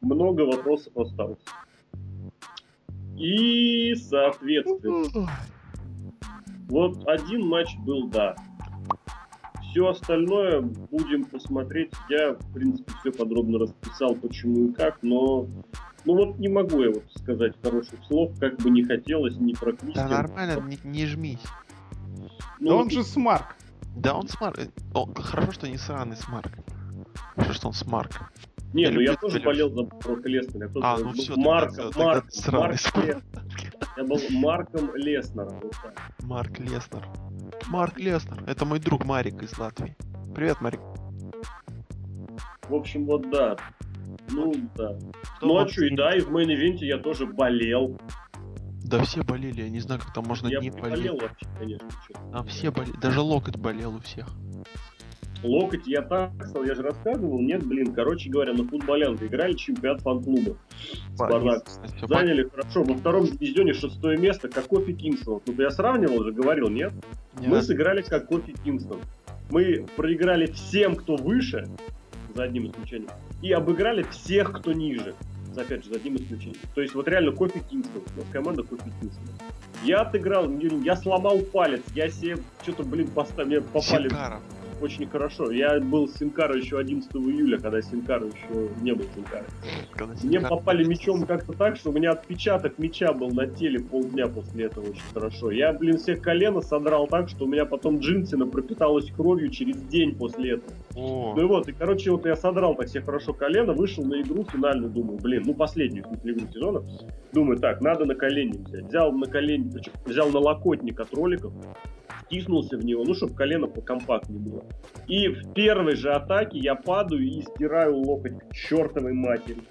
много вопросов осталось. И, соответственно, вот один матч был, да. Все остальное будем посмотреть. Я, в принципе, все подробно расписал, почему и как, но ну вот не могу я вот сказать хороших слов, как бы не хотелось, ни про Да нормально, не, не жмись. Ну, Да вот он же Смарк. Да он смарк. о, хорошо, что не сраный смарк. Хорошо, что он смарк. Не, Я ну я тоже болел за Брока Леснера. Я А, ну всё, Марком, тогда- тогда Марк, ты сраный Марк спорт. Лес- Я был Марком Леснером. Марк Леснер. Марк Леснер. Это мой друг Марик из Латвии. Привет, Марик. В общем, вот да. Ну, да. Что ну, а и да, и в main event е я тоже болел. Да все болели, я не знаю, как там можно я не болеть. болел вообще, конечно. Там все болели, даже локоть болел у всех. Локоть я так стал, я же рассказывал, нет, блин, короче говоря, на футболянке играли чемпионат фан-клуба. Спартак. Заняли хорошо, во втором дивизионе шестое место, как Кофи Кингстон. Тут я сравнивал же, говорил, нет? Мы Нет. сыграли как Кофи Кингстон. Мы проиграли всем, кто выше, за одним исключением, и обыграли всех, кто ниже. Опять же, за одним исключением. То есть вот реально Кофи Кингстон. Вот команда Кофи Кингстон. Я отыграл, я сломал палец, я себе что-то, блин, поставил, мне попали Синкара. Очень хорошо. Я был с Синкара еще 11 июля, когда Синкара еще не был Синкара. Когда Мне попали мечом как-то так, что у меня отпечаток меча был на теле полдня после этого очень хорошо. Я, блин, все колено содрал так, что у меня потом джинсина пропиталась кровью через день после этого. О, Ну и вот, и короче, вот я содрал так себе хорошо колено, вышел на игру финальную, думаю, блин, ну последнюю смысле, игру сезона. Думаю, так, надо на колени взять. Взял на колени, взял налокотник от роликов, втиснулся в него, ну, чтобы колено покомпактнее было. И в первой же атаке я падаю и стираю локоть к чертовой матери.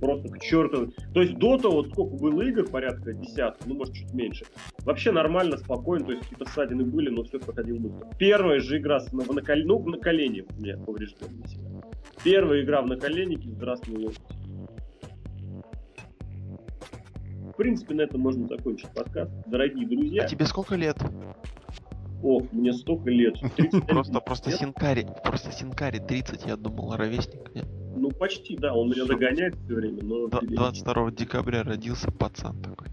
Просто к чертовой. То есть до того, вот сколько было игр, порядка десяток, ну, может, чуть меньше. Вообще нормально, спокойно, то есть какие-то ссадины были, но все проходило быстро. Первая же игра на, на, ну, на колени у меня поврежденные сильно. Первая игра в наколеннике, здравствуй, локоть. Принципе, на этом можно закончить подкаст. Дорогие друзья, а тебе сколько лет? ох, мне столько лет. 31 Просто, просто. Синкари, просто Синкари 30, я думал, ровесник. Нет. Ну, почти, да, он меня догоняет все время, но... Д- периодически. 22 декабря родился пацан такой.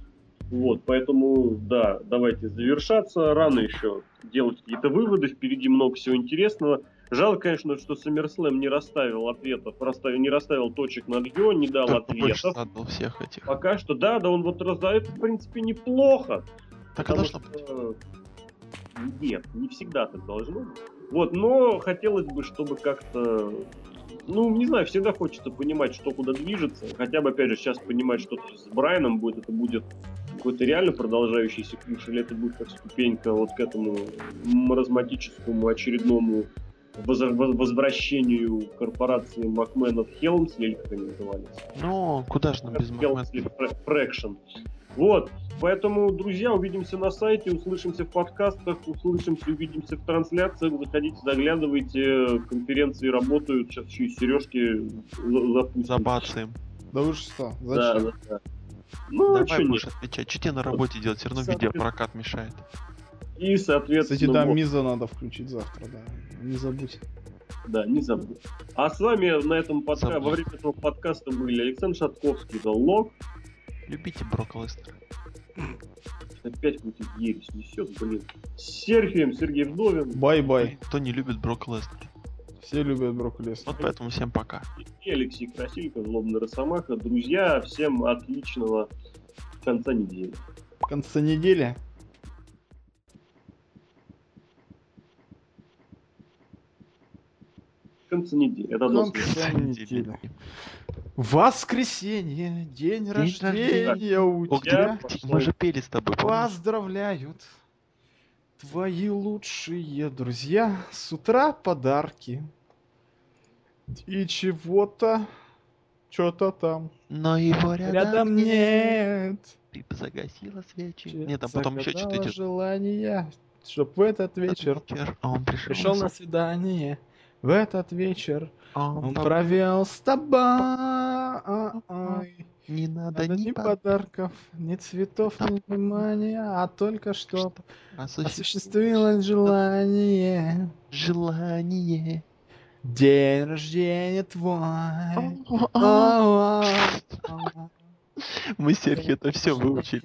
Вот, поэтому, да, давайте завершаться. Рано еще делать какие-то выводы, впереди много всего интересного. Жалко, конечно, что SummerSlam не расставил ответов, расставил, не расставил точек над «ё», не дал больше ответов. задал всех этих. Пока что, да, да, он вот раздает, в принципе, неплохо. Так и должно быть. что- Нет, не всегда так должно быть. Вот, но хотелось бы, чтобы как-то... Ну, не знаю, всегда хочется понимать, что куда движется. Хотя бы, опять же, сейчас понимать, что с Брайаном будет, это будет какой-то реально продолжающийся криш, или это будет как ступенька вот к этому маразматическому очередному возвращению корпорации Макменов Хелмсли, или как они назывались? Ну, куда же нам без Хелмсли Фрэкшн. Вот, поэтому, друзья, увидимся на сайте, услышимся в подкастах, услышимся, увидимся в трансляциях, заходите, заглядывайте, конференции работают, сейчас еще и сережки запустим. Забацаем. Да вы что, зачем? Да, да, да. Ну, Давай что будешь нет? отвечать, что тебе на работе делать, все равно видеопрокат мешает. И, соответственно... Кстати, да, вот... Миза надо включить завтра, да, не забудь. Да, не забудь. А с вами на этом подка... во время этого подкаста были Александр Шатковский, The Log, Любите Брок Леснара. Опять какую-то ересь несет, блин. С Серхием, Сергей Вдовин. Bye-bye. Кто не любит Брок Леснара? Все любят Брок Леснара. Вот поэтому всем пока. И Алексей Красилько, Злобный Росомаха. Друзья, всем отличного конца недели. Конца недели? Конца недели. Это конца недели. Воскресенье, день, день рождения, рождения у тебя. Мы же пели с тобой. Поздравляют твои лучшие друзья. С утра подарки. И чего-то, что-то там. Но его рядом, рядом нет. Ты загасила свечи. Нет, а потом еще что-то желание, чтоб в этот вечер, вечер он пришел, пришел на свидание. В этот вечер он, провел с тобой. Не надо, надо ни, подарков, ни цветов, ни внимания, а только что осуществилось желание. Желание. День рождения твой. Мы, Серхи, это все выучили.